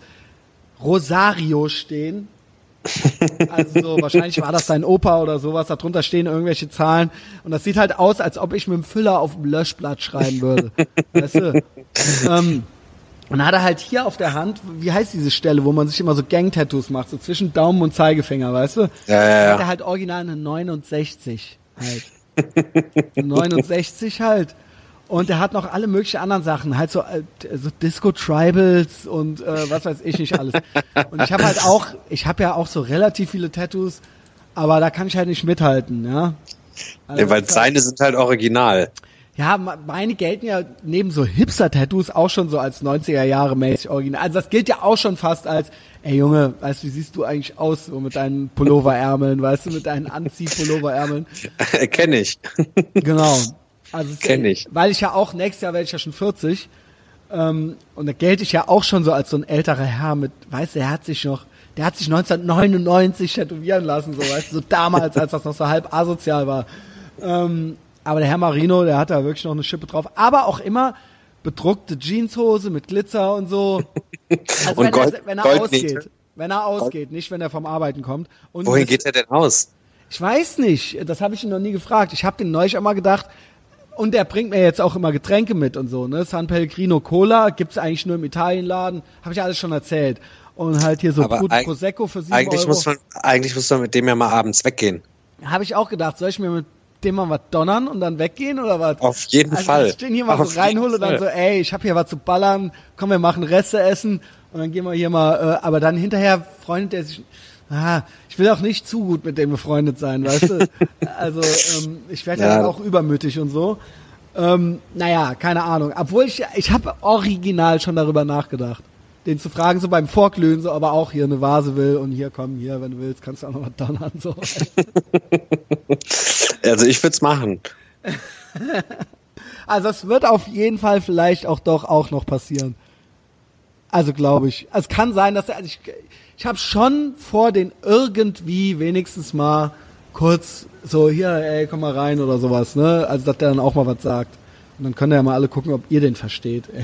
Rosario stehen. Also so, wahrscheinlich war das sein Opa oder sowas. Darunter stehen irgendwelche Zahlen. Und das sieht halt aus, als ob ich mit dem Füller auf dem Löschblatt schreiben würde. weißt du? Ähm, und dann hat er halt hier auf der Hand, wie heißt diese Stelle, wo man sich immer so Gang-Tattoos macht, so zwischen Daumen und Zeigefinger, weißt du? Ja, ja, ja. Hat er halt original eine 69 halt. 69 halt. Und er hat noch alle möglichen anderen Sachen, halt so, äh, so Disco Tribals und äh, was weiß ich nicht alles. Und ich habe halt auch, ich habe ja auch so relativ viele Tattoos, aber da kann ich halt nicht mithalten, ja. Also ja weil seine sind halt original. Ja, meine gelten ja neben so Hipster-Tattoos auch schon so als 90er Jahre mäßig original. Also das gilt ja auch schon fast als, ey Junge, weißt du, wie siehst du eigentlich aus so mit deinen Pulloverärmeln, weißt du, mit deinen Anziehpulloverärmeln? Kenn ich. Genau. Also kenn ich. Weil ich ja auch nächstes Jahr werde ich ja schon 40 ähm, und da gelte ich ja auch schon so als so ein älterer Herr mit, weißt du, er hat sich noch, der hat sich 1999 tätowieren lassen, so weißt du, so damals, als das noch so halb asozial war. Ähm, aber der Herr Marino, der hat da wirklich noch eine Schippe drauf. Aber auch immer bedruckte Jeanshose mit Glitzer und so. Also und wenn, Gold, er, wenn er Gold ausgeht. nicht. Wenn er ausgeht, nicht wenn er vom Arbeiten kommt. Und Wohin geht er denn aus? Ich weiß nicht. Das habe ich ihn noch nie gefragt. Ich habe den neulich einmal gedacht. Und der bringt mir jetzt auch immer Getränke mit und so. Ne? San Pellegrino Cola gibt's eigentlich nur im Italienladen. Habe ich alles schon erzählt. Und halt hier so Aber eig- Prosecco für 7 Eigentlich Euro. muss man, eigentlich muss man mit dem ja mal abends weggehen. Habe ich auch gedacht, soll ich mir mit dem mal was donnern und dann weggehen oder was? Auf jeden also, Fall. Dass ich den hier mal Auf so reinhole und dann so, ey, ich habe hier was zu ballern, komm, wir machen Reste essen und dann gehen wir hier mal, äh, aber dann hinterher freundet er sich, ah, ich will auch nicht zu gut mit dem befreundet sein, weißt du? also ähm, ich werde ja. Ja. dann auch übermütig und so. Ähm, naja, keine Ahnung. Obwohl ich, ich habe original schon darüber nachgedacht. Den zu fragen, so beim Vorglühen, so, aber auch hier eine Vase will und hier, komm, hier, wenn du willst, kannst du auch noch was donnern, so. weißt du? Also ich würde es machen. Also es wird auf jeden Fall vielleicht auch doch auch noch passieren. Also glaube ich. Es kann sein, dass er, also ich, ich habe schon vor, den irgendwie wenigstens mal kurz so hier, ey, komm mal rein oder sowas, ne? Also dass der dann auch mal was sagt. Und dann können ja mal alle gucken, ob ihr den versteht.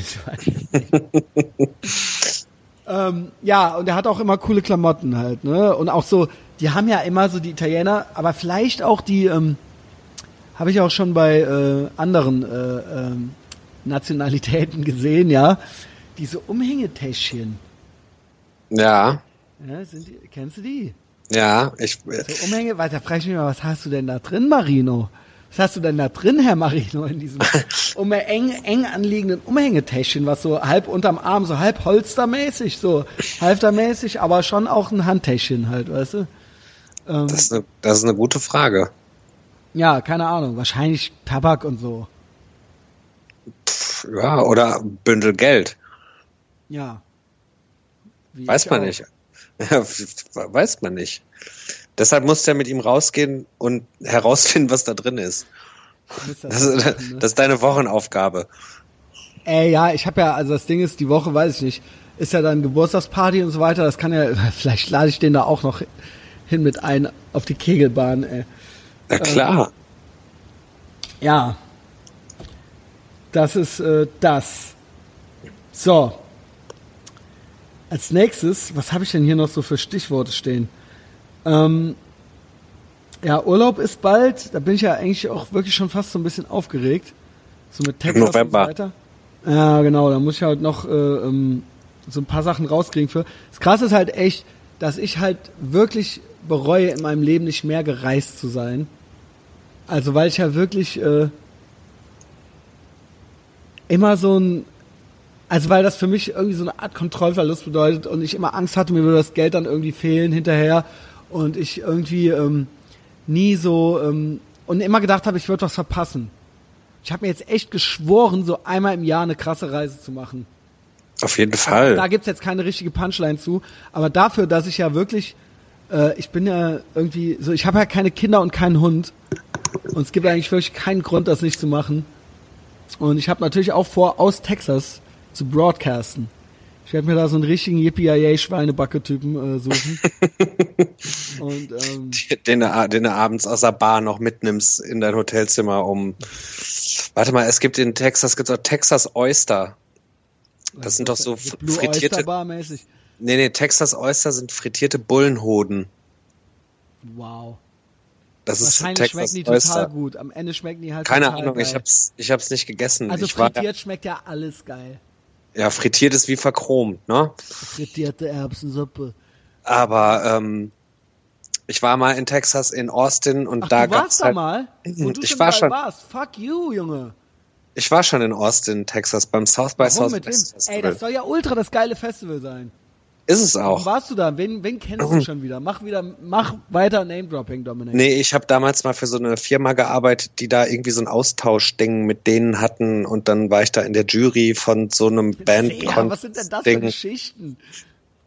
Ich ähm, ja, und er hat auch immer coole Klamotten halt, ne? Und auch so, die haben ja immer so die Italiener, aber vielleicht auch die, ähm, habe ich auch schon bei äh, anderen äh, ähm, Nationalitäten gesehen, ja. Diese Umhängetäschchen. Ja, Ja, die, kennst du die? ja, ich, So Umhänge, weiter frage ich mich mal, was hast du denn da drin, Marino? Was hast du denn da drin, Herr Marino, in diesem um eng, eng anliegenden Umhängetäschchen, was so halb unterm Arm, so halb holstermäßig, so halftermäßig, aber schon auch ein Handtäschchen halt, weißt du? Ähm, das ist, eine, das ist eine gute Frage. ja, keine Ahnung, wahrscheinlich Tabak und so. Ja, oder Bündel Geld. Ja. Wie weiß man auch. nicht. Ja, weiß man nicht. Deshalb musst du ja mit ihm rausgehen und herausfinden, was da drin ist. Das, das, machen, ne? das ist deine Wochenaufgabe. Äh, ja, ich habe ja, also das Ding ist, die Woche weiß ich nicht, ist ja dann Geburtstagsparty und so weiter. Das kann ja, vielleicht lade ich den da auch noch hin mit ein auf die Kegelbahn. Ey. Na klar. Äh, ja. Das ist äh, das. So. Als nächstes, was habe ich denn hier noch so für Stichworte stehen? Ähm, ja, Urlaub ist bald. Da bin ich ja eigentlich auch wirklich schon fast so ein bisschen aufgeregt. So mit Texas November. und so weiter. Ja, genau. Da muss ich halt noch äh, ähm, so ein paar Sachen rauskriegen für. Das Krasse ist halt echt, dass ich halt wirklich bereue, in meinem Leben nicht mehr gereist zu sein. Also weil ich ja wirklich äh, immer so ein, also weil das für mich irgendwie so eine Art Kontrollverlust bedeutet und ich immer Angst hatte, mir würde das Geld dann irgendwie fehlen hinterher und ich irgendwie ähm, nie so ähm, und immer gedacht habe, ich würde was verpassen. Ich habe mir jetzt echt geschworen, so einmal im Jahr eine krasse Reise zu machen. Auf jeden Fall. Also, da gibt's jetzt keine richtige Punchline zu, aber dafür, dass ich ja wirklich, äh, ich bin ja irgendwie so, ich habe ja keine Kinder und keinen Hund und es gibt eigentlich wirklich keinen Grund, das nicht zu machen. Und ich habe natürlich auch vor, aus Texas zu broadcasten. Ich werde mir da so einen richtigen Yippie-Schweinebacke-Typen äh, suchen. Und, ähm, den, du, den du abends aus der Bar noch mitnimmst in dein Hotelzimmer um. Warte mal, es gibt in Texas gibt's auch Texas Oyster. Das sind doch so frittierte. mäßig. Nee, nee, Texas Oyster sind frittierte Bullenhoden. Wow. Das ist Wahrscheinlich Texas schmecken die Oyster. total gut. Am Ende schmecken die halt Keine Ahnung, geil. ich hab's, ich hab's nicht gegessen. Also ich frittiert war, schmeckt ja alles geil. Ja, frittiert ist wie verchromt, ne? Frittierte Erbsensuppe. Aber ähm, ich war mal in Texas in Austin und Ach, da du warst gab's da halt, mal? Wo du ich war mal schon, warst. Fuck you, Junge. ich war schon in Austin, Texas beim South by Warum mit Southwest? Festival. Ey, das soll ja ultra das geile Festival sein. Ist es Warum auch. warst du da? Wen, wen kennst du schon wieder? Mach wieder, mach weiter Name-Dropping, Dominik. Nee, ich habe damals mal für so eine Firma gearbeitet, die da irgendwie so ein Austauschding mit denen hatten und dann war ich da in der Jury von so einem Band ja, was sind denn das für. Geschichten?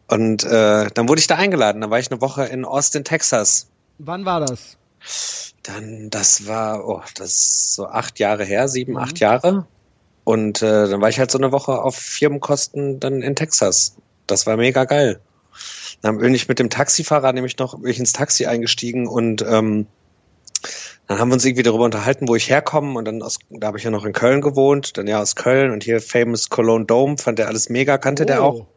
und äh, dann wurde ich da eingeladen. Dann war ich eine Woche in Austin, Texas. Wann war das? Dann, das war, oh, das ist so acht Jahre her, sieben, Mhm. acht Jahre. Und äh, dann war ich halt so eine Woche auf Firmenkosten dann in Texas. Das war mega geil. Dann bin ich mit dem Taxifahrer nämlich noch bin ich ins Taxi eingestiegen und ähm, dann haben wir uns irgendwie darüber unterhalten, wo ich herkomme und dann aus, da habe ich ja noch in Köln gewohnt, dann ja aus Köln und hier Famous Cologne Dome, fand der alles mega, kannte der auch. Oh.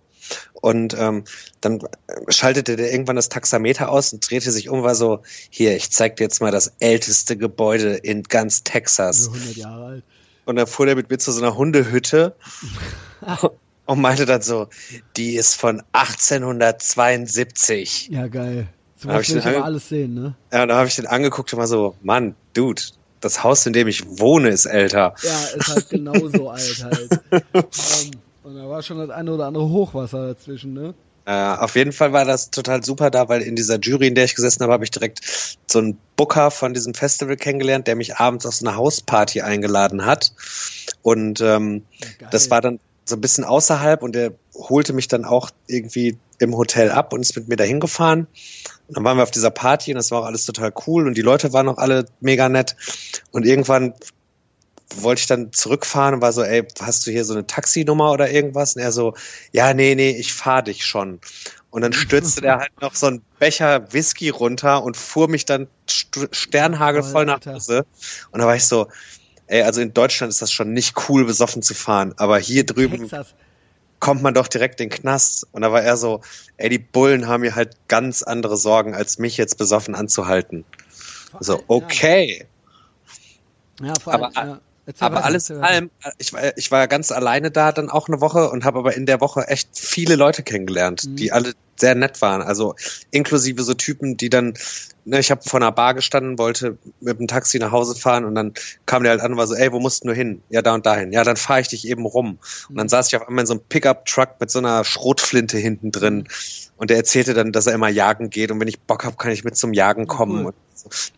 Und ähm, dann schaltete der irgendwann das Taxameter aus und drehte sich um, war so, hier, ich zeig dir jetzt mal das älteste Gebäude in ganz Texas. So 100 Jahre alt. Und dann fuhr der mit mir zu so einer Hundehütte und meinte dann so, die ist von 1872. Ja, geil. So was ich will ich aber alles sehen, ne? Ja, und dann habe ich den angeguckt und war so, Mann, Dude, das Haus, in dem ich wohne, ist älter. Ja, ist halt genauso alt halt. Ähm, und da war schon das eine oder andere Hochwasser dazwischen, ne? Äh, auf jeden Fall war das total super da, weil in dieser Jury, in der ich gesessen habe, habe ich direkt so einen Booker von diesem Festival kennengelernt, der mich abends auf so eine Hausparty eingeladen hat. Und ähm, Ja, das war dann so ein bisschen außerhalb und der holte mich dann auch irgendwie im Hotel ab und ist mit mir dahin gefahren. Und dann waren wir auf dieser Party und das war auch alles total cool und die Leute waren auch alle mega nett. Und irgendwann wollte ich dann zurückfahren und war so, ey, hast du hier so eine Taxinummer oder irgendwas? Und er so, ja, nee, nee, ich fahr dich schon. Und dann stürzte der halt noch so einen Becher Whisky runter und fuhr mich dann st sternhagelvoll nach. Hause. Und da war ich so, ey, also in Deutschland ist das schon nicht cool, besoffen zu fahren, aber hier drüben Texas. kommt man doch direkt in den Knast. Und da war er so, ey, die Bullen haben hier halt ganz andere Sorgen, als mich jetzt besoffen anzuhalten. So, okay. Ja, vor Aber- allem, ja. Erzähl Aber weiter, alles in allem, ich war, ich war ganz alleine da dann auch eine Woche und habe aber in der Woche echt viele Leute kennengelernt, Mhm. die alle sehr nett waren. Also inklusive so Typen, die dann, ne, ich habe vor einer Bar gestanden, wollte mit dem Taxi nach Hause fahren und dann kam der halt an und war so, ey, wo musst du hin? Ja, da und dahin. Ja, dann fahre ich dich eben rum. Und Mhm. dann saß ich auf einmal in so einem Pickup-Truck mit so einer Schrotflinte hinten Mhm. drin. Und der erzählte dann, dass er immer jagen geht und wenn ich Bock hab, kann ich mit zum Jagen kommen. cool. Und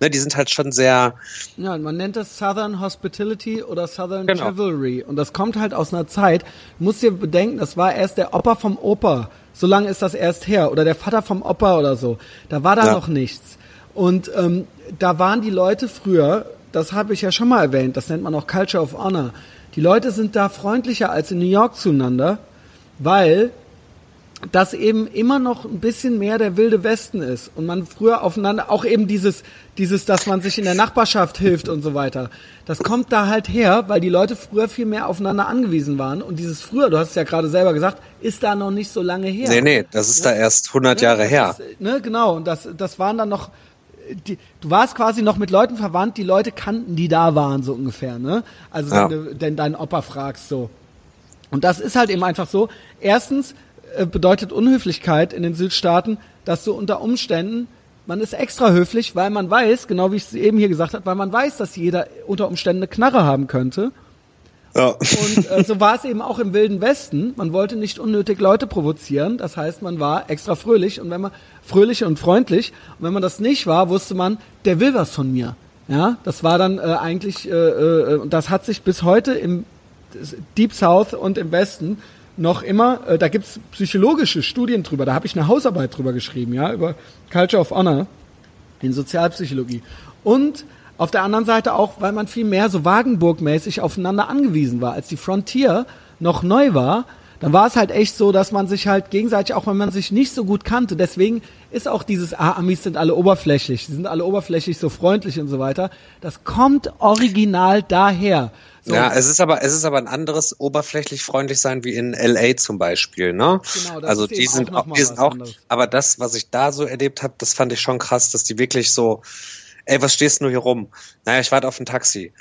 Ne, die sind halt schon sehr. Ja, man nennt das Southern Hospitality oder Southern genau. Chivalry. Und das kommt halt aus einer Zeit, du musst dir bedenken, das war erst der Opa vom Opa. So lange ist das erst her. Oder der Vater vom Opa oder so. Da war da ja. noch nichts. Und ähm, da waren die Leute früher, das habe ich ja schon mal erwähnt, das nennt man auch Culture of Honor. Die Leute sind da freundlicher als in New York zueinander, weil das eben immer noch ein bisschen mehr der wilde Westen ist und man früher aufeinander auch eben dieses dieses dass man sich in der Nachbarschaft hilft und so weiter. Das kommt da halt her, weil die Leute früher viel mehr aufeinander angewiesen waren und dieses früher, du hast es ja gerade selber gesagt, ist da noch nicht so lange her. Nee, nee, das ist ja? da erst 100 ja, Jahre her. Ist, ne, genau und das das waren dann noch die, du warst quasi noch mit Leuten verwandt, die Leute kannten, die da waren, so ungefähr, ne? Also ja. wenn du denn deinen Opa fragst, so. Und das ist halt eben einfach so. Erstens bedeutet Unhöflichkeit in den Südstaaten, dass du unter Umständen, man ist extra höflich, weil man weiß, genau wie ich es eben hier gesagt habe, weil man weiß, dass jeder unter Umständen eine Knarre haben könnte. Ja. Und äh, so war es eben auch im Wilden Westen. Man wollte nicht unnötig Leute provozieren. Das heißt, man war extra fröhlich und wenn man fröhlich und freundlich. Und wenn man das nicht war, wusste man, der will was von mir. Ja, das war dann äh, eigentlich, äh, äh, das hat sich bis heute im Deep South und im Westen noch immer, äh, da gibt's psychologische Studien drüber, da habe ich eine Hausarbeit drüber geschrieben, ja, über Culture of Honor in Sozialpsychologie. Und auf der anderen Seite auch, weil man viel mehr so Wagenburg-mäßig aufeinander angewiesen war. Als die Frontier noch neu war, dann war es halt echt so, dass man sich halt gegenseitig, auch wenn man sich nicht so gut kannte, deswegen ist auch dieses, ah, Amis sind alle oberflächlich, sie sind alle oberflächlich, so freundlich und so weiter. Das kommt original daher. So. Ja, es ist aber es ist aber ein anderes oberflächlich freundlich sein wie in LA zum Beispiel, ne? Genau, das also ist die sind auch, die sind auch aber das, was ich da so erlebt habe, das fand ich schon krass, dass die wirklich so, ey, was stehst du hier rum? Naja, ich warte auf ein Taxi.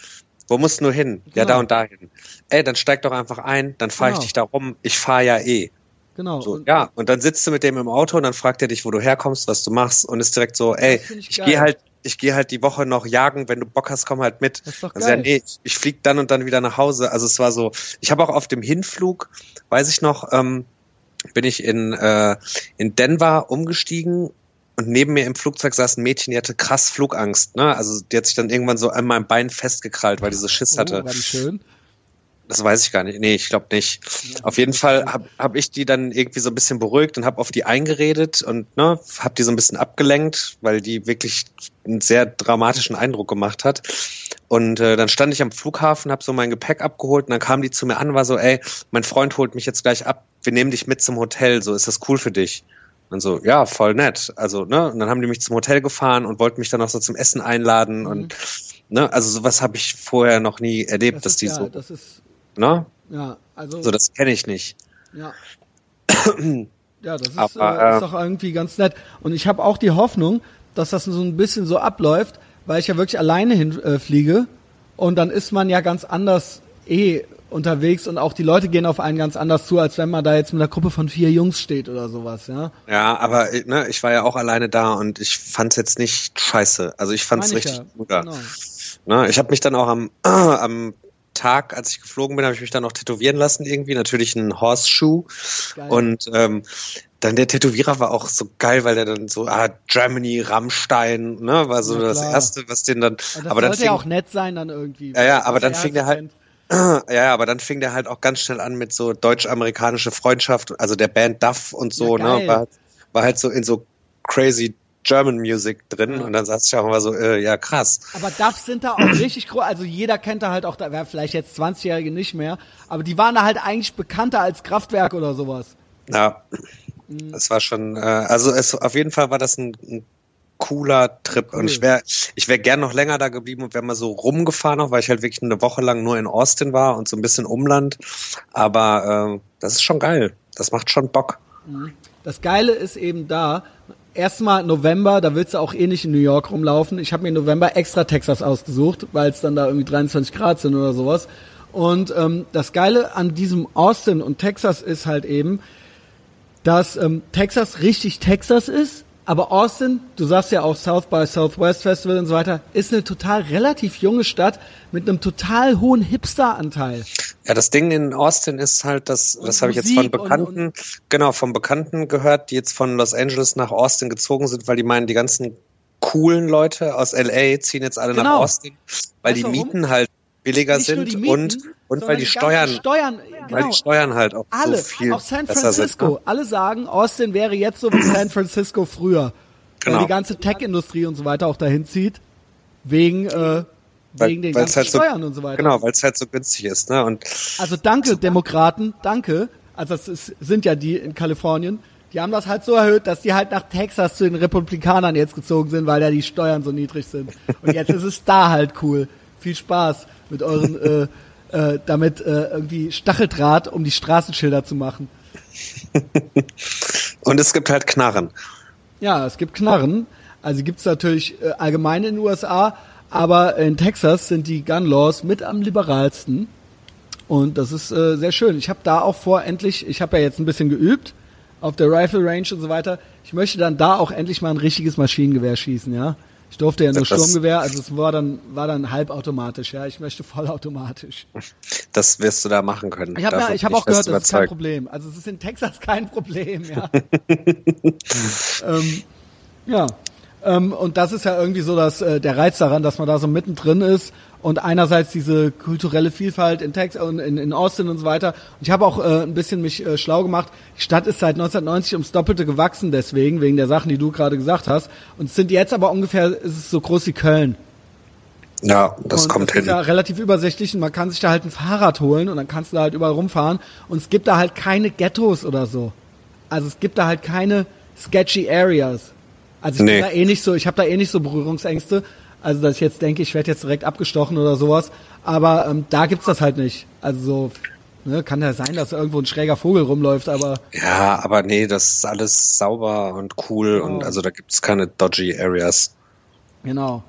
Wo musst du nur hin? Genau. Ja, da und dahin. Ey, dann steig doch einfach ein, dann fahre genau. ich dich da rum. Ich fahre ja eh. Genau. So, und ja, und dann sitzt du mit dem im Auto und dann fragt er dich, wo du herkommst, was du machst und ist direkt so, ey, ich, ich gehe halt, ich gehe halt die Woche noch jagen, wenn du Bock hast, komm halt mit. Das ist doch geil. Also, ja, nee, ich, ich flieg dann und dann wieder nach Hause. Also es war so, ich habe auch auf dem Hinflug, weiß ich noch, ähm, bin ich in, äh, in Denver umgestiegen und neben mir im Flugzeug saß ein Mädchen, die hatte krass Flugangst, ne? Also die hat sich dann irgendwann so an meinem Bein festgekrallt, weil die so Schiss oh, hatte. War die schön? Das weiß ich gar nicht. Nee, ich glaube nicht. Ja, auf jeden Fall habe hab ich die dann irgendwie so ein bisschen beruhigt und habe auf die eingeredet und ne, habe die so ein bisschen abgelenkt, weil die wirklich einen sehr dramatischen Eindruck gemacht hat. Und äh, dann stand ich am Flughafen, habe so mein Gepäck abgeholt und dann kam die zu mir an, war so, ey, mein Freund holt mich jetzt gleich ab, wir nehmen dich mit zum Hotel, so ist das cool für dich. Und so, ja, voll nett. Also, ne, und dann haben die mich zum Hotel gefahren und wollten mich dann auch so zum Essen einladen mhm. und ne, also sowas habe ich vorher noch nie erlebt, das dass die ja, so. Das ist, ne? Ja, also. So, das kenne ich nicht. Ja. ja, das ist, Aber, äh, ist doch irgendwie ganz nett. Und ich habe auch die Hoffnung, dass das so ein bisschen so abläuft, weil ich ja wirklich alleine hinfliege äh, und dann ist man ja ganz anders eh unterwegs und auch die Leute gehen auf einen ganz anders zu, als wenn man da jetzt mit einer Gruppe von vier Jungs steht oder sowas, ja. Ja, aber ne, ich war ja auch alleine da und ich fand's jetzt nicht scheiße. Also ich fand's richtig ja. gut. Genau. Ne, ich habe mich dann auch am, äh, am Tag, als ich geflogen bin, habe ich mich dann auch tätowieren lassen irgendwie, natürlich ein Horseshoe geil. und ähm, dann der Tätowierer war auch so geil, weil der dann so, ah, Germany, Rammstein, ne, war so ja, das erste, was den dann, aber, aber dann fing, ja auch nett sein dann irgendwie. Ja, ja, aber dann fing der halt, ja, aber dann fing der halt auch ganz schnell an mit so deutsch-amerikanische Freundschaft, also der Band Duff und so, ja, ne? War, war halt so in so crazy German Music drin ja. und dann saß ich auch immer so, äh, ja krass. Aber Duff sind da auch richtig groß, also jeder kennt da halt auch, da wäre vielleicht jetzt 20-Jährige nicht mehr, aber die waren da halt eigentlich bekannter als Kraftwerk oder sowas. Ja, mhm. das war schon, äh, also es, auf jeden Fall war das ein, ein cooler Trip. Cool. Und ich wäre ich wär gern noch länger da geblieben und wäre mal so rumgefahren noch, weil ich halt wirklich eine Woche lang nur in Austin war und so ein bisschen Umland. Aber äh, das ist schon geil. Das macht schon Bock. Mhm. Das Geile ist eben da, erstmal November, da willst du auch eh nicht in New York rumlaufen. Ich habe mir November extra Texas ausgesucht, weil es dann da irgendwie 23 Grad sind oder sowas. Und ähm, das Geile an diesem Austin und Texas ist halt eben, dass ähm, Texas richtig Texas ist, aber Austin, du sagst ja auch South by Southwest Festival und so weiter, ist eine total relativ junge Stadt mit einem total hohen Hipster-Anteil. Ja, das Ding in Austin ist halt, das, das habe ich jetzt von Bekannten, und, und genau, von Bekannten gehört, die jetzt von Los Angeles nach Austin gezogen sind, weil die meinen, die ganzen coolen Leute aus LA ziehen jetzt alle genau. nach Austin, weil weißt die Mieten halt billiger Nicht sind Mieten, und und weil die, die Steuern, Steuern genau, weil die Steuern halt auch alle, so viel auch San Francisco, sind, ne? alle sagen, Austin wäre jetzt so wie San Francisco früher, genau. weil die ganze Tech-Industrie und so weiter auch dahin zieht wegen äh, weil, wegen den ganzen halt Steuern so, und so weiter. Genau, weil es halt so günstig ist, ne? Und also danke Demokraten, danke. Also das ist, sind ja die in Kalifornien. Die haben das halt so erhöht, dass die halt nach Texas zu den Republikanern jetzt gezogen sind, weil da die Steuern so niedrig sind. Und jetzt ist es da halt cool. Viel Spaß mit euren äh, äh, damit äh, irgendwie Stacheldraht, um die Straßenschilder zu machen. Und es gibt halt Knarren. Ja, es gibt Knarren. Also gibt's natürlich äh, allgemein in den USA, aber in Texas sind die Gun Laws mit am liberalsten. Und das ist äh, sehr schön. Ich habe da auch vor, endlich, ich habe ja jetzt ein bisschen geübt auf der Rifle Range und so weiter. Ich möchte dann da auch endlich mal ein richtiges Maschinengewehr schießen, ja. Ich durfte ja nur das, Sturmgewehr, also es war dann war dann halbautomatisch, ja. Ich möchte vollautomatisch. Das wirst du da machen können. Ich habe ja, ich habe auch gehört, das ist kein Problem. Also es ist in Texas kein Problem, ja. ähm, ja, ähm, und das ist ja irgendwie so dass, äh, der Reiz daran, dass man da so mittendrin ist und einerseits diese kulturelle Vielfalt in Texas und in, in Austin und so weiter. Und ich habe auch äh, ein bisschen mich äh, schlau gemacht. Die Stadt ist seit 1990 ums Doppelte gewachsen, deswegen, wegen der Sachen, die du gerade gesagt hast. Und es sind jetzt aber ungefähr, ist es so groß wie Köln. Ja, das und kommt das hin. Ist ja relativ übersichtlich und man kann sich da halt ein Fahrrad holen und dann kannst du da halt überall rumfahren. Und es gibt da halt keine Ghettos oder so. Also es gibt da halt keine sketchy Areas. Also ich nee. bin da eh nicht so, ich habe da eh nicht so Berührungsängste. Also dass ich jetzt denke, ich werde jetzt direkt abgestochen oder sowas. Aber ähm, da gibt's das halt nicht. Also so, ne, kann ja sein, dass irgendwo ein schräger Vogel rumläuft, aber. Ja, aber nee, das ist alles sauber und cool genau. und also da gibt's keine dodgy Areas. Genau.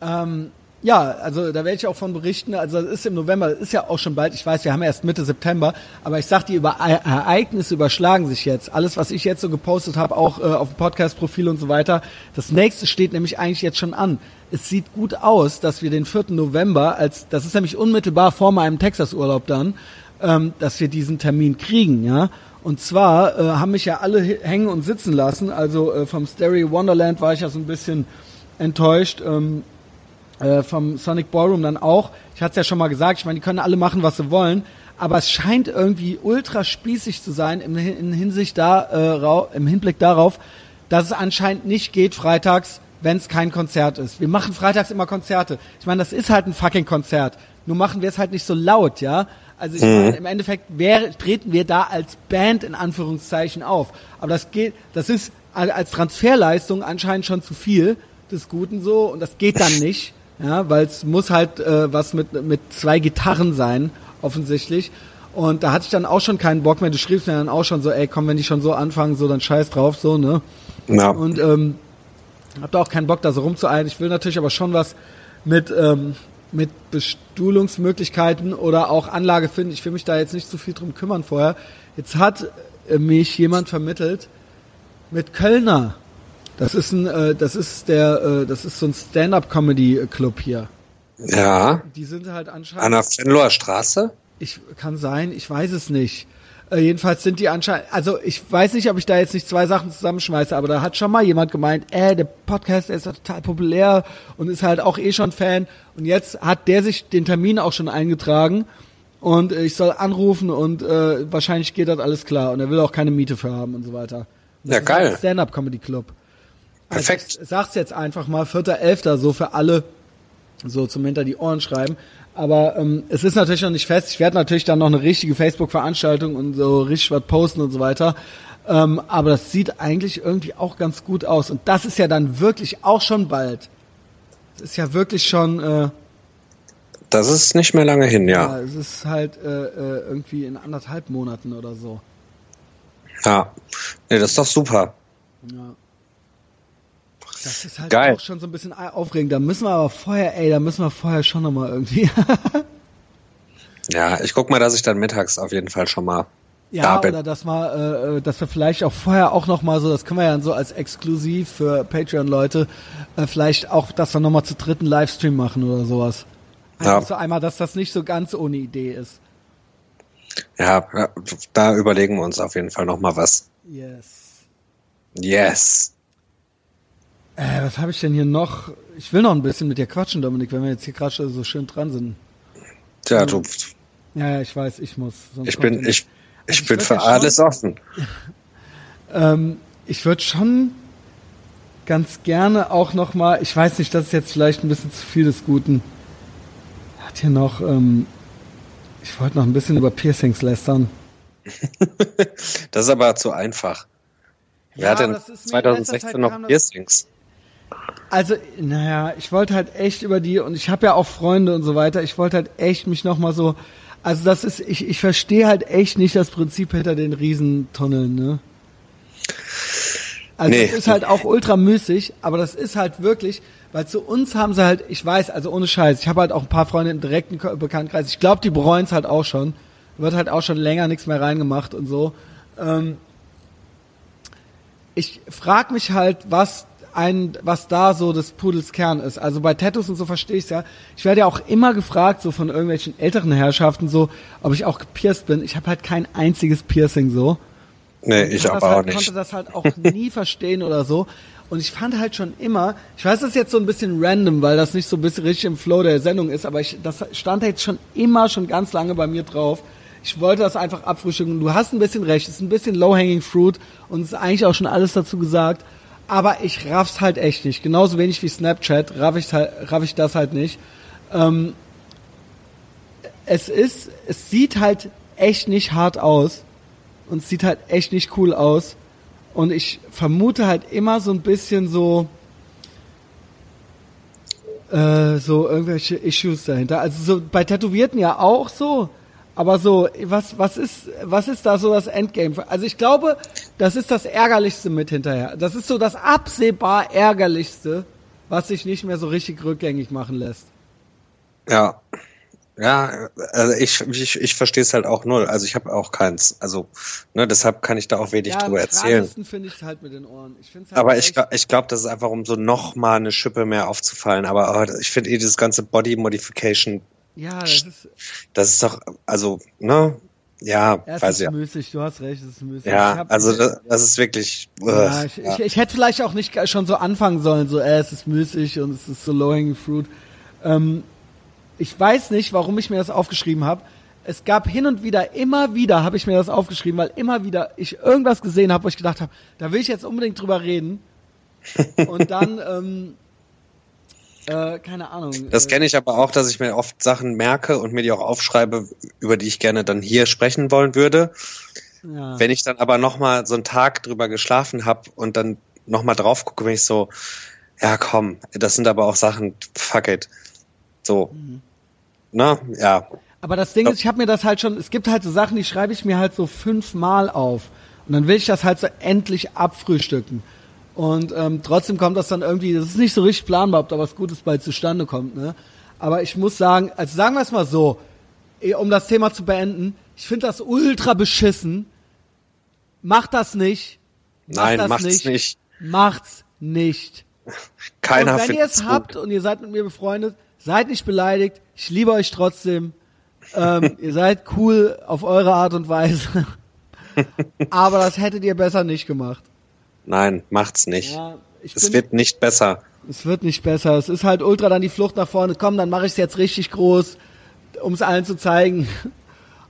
Ähm, ja, also da werde ich auch von berichten. Also das ist im November, das ist ja auch schon bald. Ich weiß, wir haben erst Mitte September, aber ich sag, die über Ereignisse überschlagen sich jetzt. Alles, was ich jetzt so gepostet habe, auch äh, auf dem Podcast-Profil und so weiter. Das nächste steht nämlich eigentlich jetzt schon an. Es sieht gut aus, dass wir den 4. November, als das ist nämlich unmittelbar vor meinem Texas-Urlaub dann, ähm, dass wir diesen Termin kriegen, ja. Und zwar äh, haben mich ja alle hängen und sitzen lassen. Also äh, vom Stereo Wonderland war ich ja so ein bisschen enttäuscht. Ähm, äh, vom Sonic Ballroom dann auch. Ich hatte es ja schon mal gesagt, ich meine, die können alle machen, was sie wollen, aber es scheint irgendwie ultra spießig zu sein im, in Hinsicht da, äh, im Hinblick darauf, dass es anscheinend nicht geht freitags, wenn es kein Konzert ist. Wir machen freitags immer Konzerte. Ich meine, das ist halt ein fucking Konzert. Nur machen wir es halt nicht so laut, ja. Also ich mhm. meine, im Endeffekt wäre, treten wir da als Band in Anführungszeichen auf. Aber das geht, das ist als Transferleistung anscheinend schon zu viel des Guten so und das geht dann nicht. Ja, weil es muss halt äh, was mit, mit zwei Gitarren sein, offensichtlich. Und da hatte ich dann auch schon keinen Bock mehr. Du schriebst mir dann auch schon so, ey, komm, wenn die schon so anfangen, so, dann scheiß drauf, so, ne? Ja. Und ähm, hab da auch keinen Bock, da so rumzueilen. Ich will natürlich aber schon was mit, ähm, mit Bestuhlungsmöglichkeiten oder auch Anlage finden. Ich will mich da jetzt nicht so viel drum kümmern vorher. Jetzt hat mich jemand vermittelt mit Kölner das ist ein, äh, das ist der, äh, das ist so ein Stand-up-Comedy-Club hier. Ja. Die sind halt anscheinend. An der Fenloher Straße? Ich kann sein, ich weiß es nicht. Äh, jedenfalls sind die anscheinend, also ich weiß nicht, ob ich da jetzt nicht zwei Sachen zusammenschmeiße, aber da hat schon mal jemand gemeint, äh, der Podcast der ist total populär und ist halt auch eh schon Fan. Und jetzt hat der sich den Termin auch schon eingetragen und ich soll anrufen und äh, wahrscheinlich geht das alles klar und er will auch keine Miete für haben und so weiter. ja, geil. Stand-up Comedy Club. Perfekt. Also ich sag's jetzt einfach mal, vierter, elfter, so für alle, so zum hinter die Ohren schreiben. Aber ähm, es ist natürlich noch nicht fest. Ich werde natürlich dann noch eine richtige Facebook-Veranstaltung und so richtig was posten und so weiter. Ähm, aber das sieht eigentlich irgendwie auch ganz gut aus. Und das ist ja dann wirklich auch schon bald. Das ist ja wirklich schon. Äh, das ist nicht mehr lange hin, ja. Ja, es ist halt äh, äh, irgendwie in anderthalb Monaten oder so. Ja, nee, das ist doch super. Ja. Das ist halt Geil. auch schon so ein bisschen aufregend. Da müssen wir aber vorher, ey, da müssen wir vorher schon nochmal irgendwie. ja, ich guck mal, dass ich dann mittags auf jeden Fall schon mal ja, da bin. oder dass wir, äh, dass wir vielleicht auch vorher auch nochmal so, das können wir ja so als exklusiv für Patreon-Leute, äh, vielleicht auch, dass wir nochmal zu dritten Livestream machen oder sowas. ja. so einmal, dass das nicht so ganz ohne Idee ist. Ja, da überlegen wir uns auf jeden Fall nochmal was. Yes. Yes. Äh, was habe ich denn hier noch? Ich will noch ein bisschen mit dir quatschen, Dominik, wenn wir jetzt hier gerade so schön dran sind. Tja, du. Ja, ich weiß, ich muss. ich bin, ich, ich, also bin für alles schon, offen. ähm, ich würde schon ganz gerne auch noch mal, ich weiß nicht, das ist jetzt vielleicht ein bisschen zu viel des Guten. Hat hier noch, ähm, ich wollte noch ein bisschen über Piercings lästern. das ist aber zu einfach. Wer ja, hat denn 2016 noch Piercings? Also, naja, ich wollte halt echt über die, und ich habe ja auch Freunde und so weiter, ich wollte halt echt mich noch mal so, also das ist, ich, ich verstehe halt echt nicht das Prinzip hinter den Riesentunneln, ne? Also nee. das ist halt auch ultra müßig, aber das ist halt wirklich, weil zu uns haben sie halt, ich weiß, also ohne Scheiß, ich habe halt auch ein paar Freunde im direkten Bekanntenkreis, ich glaube, die bereuen es halt auch schon, wird halt auch schon länger nichts mehr reingemacht und so. Ähm, ich frag mich halt, was ein, was da so des Pudels Kern ist. Also bei Tattoos und so verstehe ich ja. Ich werde ja auch immer gefragt, so von irgendwelchen älteren Herrschaften, so, ob ich auch gepierst bin. Ich habe halt kein einziges Piercing so. Nee, ich aber halt, auch nicht. konnte das halt auch nie verstehen oder so. Und ich fand halt schon immer, ich weiß, das ist jetzt so ein bisschen random, weil das nicht so ein bisschen richtig im Flow der Sendung ist, aber ich, das stand jetzt schon immer, schon ganz lange bei mir drauf. Ich wollte das einfach abfrühstücken. Du hast ein bisschen recht, es ist ein bisschen low-hanging fruit und es ist eigentlich auch schon alles dazu gesagt. Aber ich raff's halt echt nicht. Genauso wenig wie Snapchat raff ich, halt, raff ich das halt nicht. Ähm, es ist, es sieht halt echt nicht hart aus und es sieht halt echt nicht cool aus. Und ich vermute halt immer so ein bisschen so, äh, so irgendwelche Issues dahinter. Also so bei Tätowierten ja auch so. Aber so, was, was ist, was ist da so das Endgame? Also ich glaube, das ist das Ärgerlichste mit hinterher. Das ist so das absehbar Ärgerlichste, was sich nicht mehr so richtig rückgängig machen lässt. Ja. Ja, also ich, ich, ich verstehe es halt auch null. Also ich habe auch keins. Also, ne, deshalb kann ich da auch wenig ja, drüber erzählen. finde ich halt mit den Ohren. Ich halt aber ich, ich glaube, das ist einfach, um so noch mal eine Schippe mehr aufzufallen. Aber oh, ich finde eh dieses ganze Body Modification ja, das ist. Das ist doch, also, ne? Ja, ja weiß ja. müßig, du hast recht, es ist müßig. Ja, also das, das, ist wirklich. Ja, ich, ja. Ich, ich, hätte vielleicht auch nicht schon so anfangen sollen, so, äh, es ist müßig und es ist so low-hanging fruit. Ähm, ich weiß nicht, warum ich mir das aufgeschrieben habe. Es gab hin und wieder, immer wieder habe ich mir das aufgeschrieben, weil immer wieder ich irgendwas gesehen habe, wo ich gedacht habe, da will ich jetzt unbedingt drüber reden. und dann ähm, äh, keine Ahnung. Das äh, kenne ich aber auch, dass ich mir oft Sachen merke und mir die auch aufschreibe, über die ich gerne dann hier sprechen wollen würde. Ja. Wenn ich dann aber nochmal so einen Tag drüber geschlafen habe und dann nochmal drauf gucke, bin ich so, ja komm, das sind aber auch Sachen, fuck it. So. Mhm. Na, ja. Aber das Ding ist, ich habe mir das halt schon, es gibt halt so Sachen, die schreibe ich mir halt so fünfmal auf. Und dann will ich das halt so endlich abfrühstücken. Und ähm, trotzdem kommt das dann irgendwie, das ist nicht so richtig planbar, ob da was Gutes bei zustande kommt. Ne? Aber ich muss sagen, also sagen wir es mal so, eh, um das Thema zu beenden, ich finde das ultra beschissen. Macht das nicht. Macht Nein, das macht's nicht. nicht. Macht's nicht. Keiner und wenn ihr es habt und ihr seid mit mir befreundet, seid nicht beleidigt. Ich liebe euch trotzdem. Ähm, ihr seid cool auf eure Art und Weise. Aber das hättet ihr besser nicht gemacht. Nein, macht's nicht. Ja, es wird nicht besser. Es wird nicht besser. Es ist halt ultra dann die Flucht nach vorne. Komm, dann mache ich es jetzt richtig groß, um es allen zu zeigen.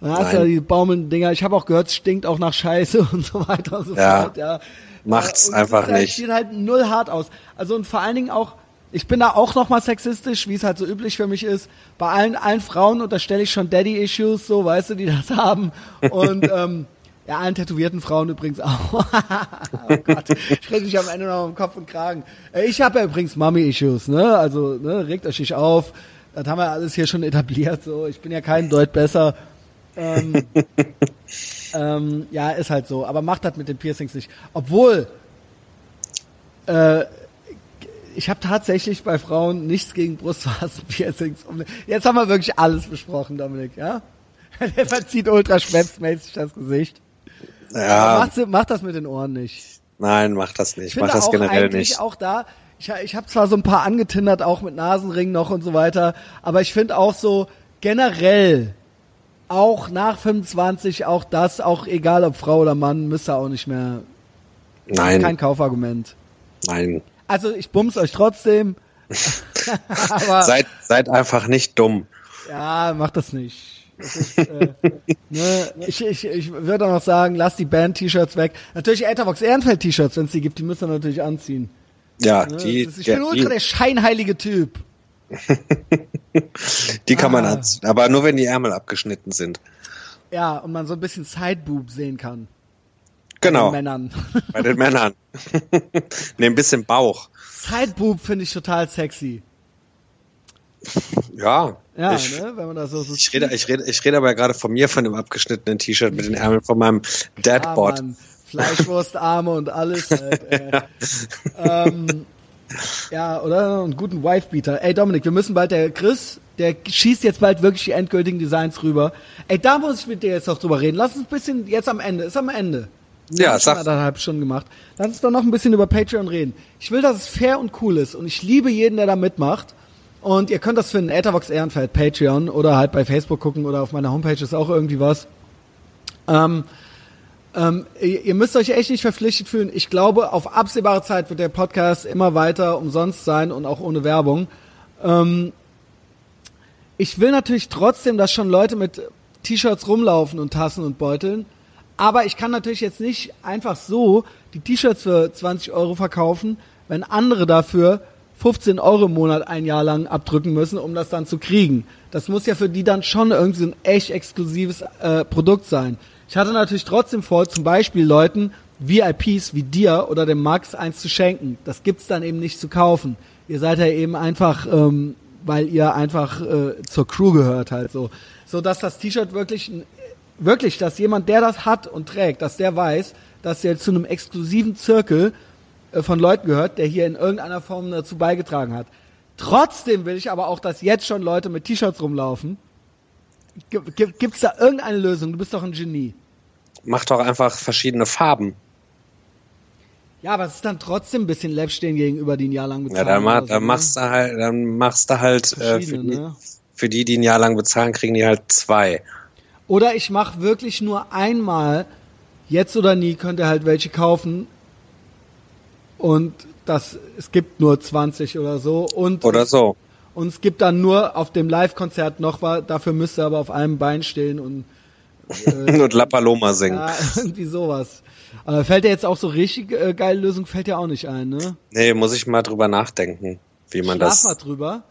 Und dann hast du ja die baumelnden Dinger. Ich habe auch gehört, es stinkt auch nach Scheiße und so weiter und so ja, fort. Ja. Macht's und einfach halt, nicht. Sieht halt null hart aus. Also und vor allen Dingen auch, ich bin da auch nochmal sexistisch, wie es halt so üblich für mich ist. Bei allen, allen Frauen unterstelle ich schon Daddy-Issues, so, weißt du, die das haben. Und ähm, ja, allen tätowierten Frauen übrigens auch. oh Gott, ich reg mich am Ende noch im Kopf und Kragen. Äh, ich habe ja übrigens Mommy-Issues, ne? Also, ne, regt euch nicht auf. Das haben wir alles hier schon etabliert. So, ich bin ja kein Deut besser. Ähm, ähm, ja, ist halt so. Aber macht das mit den Piercings nicht. Obwohl, äh, ich habe tatsächlich bei Frauen nichts gegen Brustwarzen-Piercings. Jetzt haben wir wirklich alles besprochen, Dominik, ja? Der verzieht ultra schwepsmäßig das Gesicht. Ja. Macht, macht das mit den Ohren nicht. Nein, macht das nicht. Macht das generell nicht. auch da, ich, ich habe zwar so ein paar angetindert, auch mit Nasenring noch und so weiter, aber ich finde auch so generell, auch nach 25, auch das, auch egal ob Frau oder Mann, müsste auch nicht mehr. Nein. Kein Kaufargument. Nein. Also ich bums euch trotzdem. aber, seid, seid einfach nicht dumm. Ja, macht das nicht. Ist, äh, ne, ich, ich, ich würde auch noch sagen, lasst die Band-T-Shirts weg. Natürlich Etherbox Ehrenfeld-T-Shirts, wenn es die gibt, die müsst ihr natürlich anziehen. Ja, ne? die. Ist, ich bin ultra die, der scheinheilige Typ. die kann ah. man anziehen, aber nur wenn die Ärmel abgeschnitten sind. Ja, und man so ein bisschen Sideboob sehen kann. Genau. Bei den Männern. Bei den Männern. ne, ein bisschen Bauch. Sideboob finde ich total sexy. Ja. Ja, ich, ne, wenn man das so, so ich rede, ich rede, ich rede aber gerade von mir von dem abgeschnittenen T-Shirt mit den Ärmeln von meinem Deadbot. Ja, Fleischwurstarme und alles. Halt, äh. ähm, ja, oder? Und guten Wifebeater. Ey, Dominik, wir müssen bald, der Chris, der schießt jetzt bald wirklich die endgültigen Designs rüber. Ey, da muss ich mit dir jetzt noch drüber reden. Lass uns ein bisschen jetzt am Ende, ist am Ende. Wir ja, sag. anderthalb Stunden gemacht. Lass uns doch noch ein bisschen über Patreon reden. Ich will, dass es fair und cool ist und ich liebe jeden, der da mitmacht. Und ihr könnt das finden, Ethervox Ehrenfeld, Patreon oder halt bei Facebook gucken oder auf meiner Homepage ist auch irgendwie was. Ähm, ähm, ihr, ihr müsst euch echt nicht verpflichtet fühlen. Ich glaube, auf absehbare Zeit wird der Podcast immer weiter umsonst sein und auch ohne Werbung. Ähm, ich will natürlich trotzdem, dass schon Leute mit T-Shirts rumlaufen und Tassen und Beuteln. Aber ich kann natürlich jetzt nicht einfach so die T-Shirts für 20 Euro verkaufen, wenn andere dafür 15 Euro im Monat ein Jahr lang abdrücken müssen, um das dann zu kriegen. Das muss ja für die dann schon irgendwie ein echt exklusives äh, Produkt sein. Ich hatte natürlich trotzdem vor, zum Beispiel Leuten VIPs wie dir oder dem Max eins zu schenken. Das gibt's dann eben nicht zu kaufen. Ihr seid ja eben einfach, ähm, weil ihr einfach äh, zur Crew gehört halt so, so dass das T-Shirt wirklich, wirklich, dass jemand, der das hat und trägt, dass der weiß, dass er zu einem exklusiven Zirkel von Leuten gehört, der hier in irgendeiner Form dazu beigetragen hat. Trotzdem will ich aber auch, dass jetzt schon Leute mit T-Shirts rumlaufen. Gibt es da irgendeine Lösung? Du bist doch ein Genie. Mach doch einfach verschiedene Farben. Ja, aber es ist dann trotzdem ein bisschen Läppstehen gegenüber, die ein Jahr lang bezahlen. Ja, dann, dann so, ne? machst du halt, dann machst du halt äh, für, die, ne? für die, die ein Jahr lang bezahlen, kriegen die halt zwei. Oder ich mache wirklich nur einmal, jetzt oder nie, könnt ihr halt welche kaufen, und das, es gibt nur 20 oder so. Und oder so. Und es gibt dann nur auf dem Live-Konzert noch was, dafür müsste er aber auf einem Bein stehen und äh, und La Paloma singen. Ja, irgendwie sowas. Aber fällt dir jetzt auch so richtig äh, geile Lösung, fällt dir auch nicht ein, ne? Nee, muss ich mal drüber nachdenken, wie man Schlaf das. Schlaf mal drüber.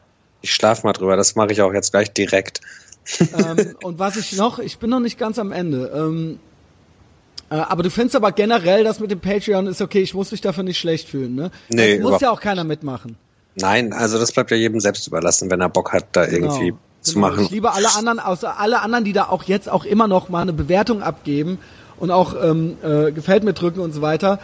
Ich schlaf mal drüber, das mache ich auch jetzt gleich direkt. Ähm, und was ich noch, ich bin noch nicht ganz am Ende. Ähm, äh, aber du findest aber generell, das mit dem Patreon ist okay, ich muss mich dafür nicht schlecht fühlen, ne? Nee, das muss ja auch keiner mitmachen. Nein, also das bleibt ja jedem selbst überlassen, wenn er Bock hat, da genau, irgendwie zu genau. machen. Ich liebe alle anderen, außer alle anderen, die da auch jetzt auch immer noch mal eine Bewertung abgeben und auch ähm, äh, gefällt mir drücken und so weiter.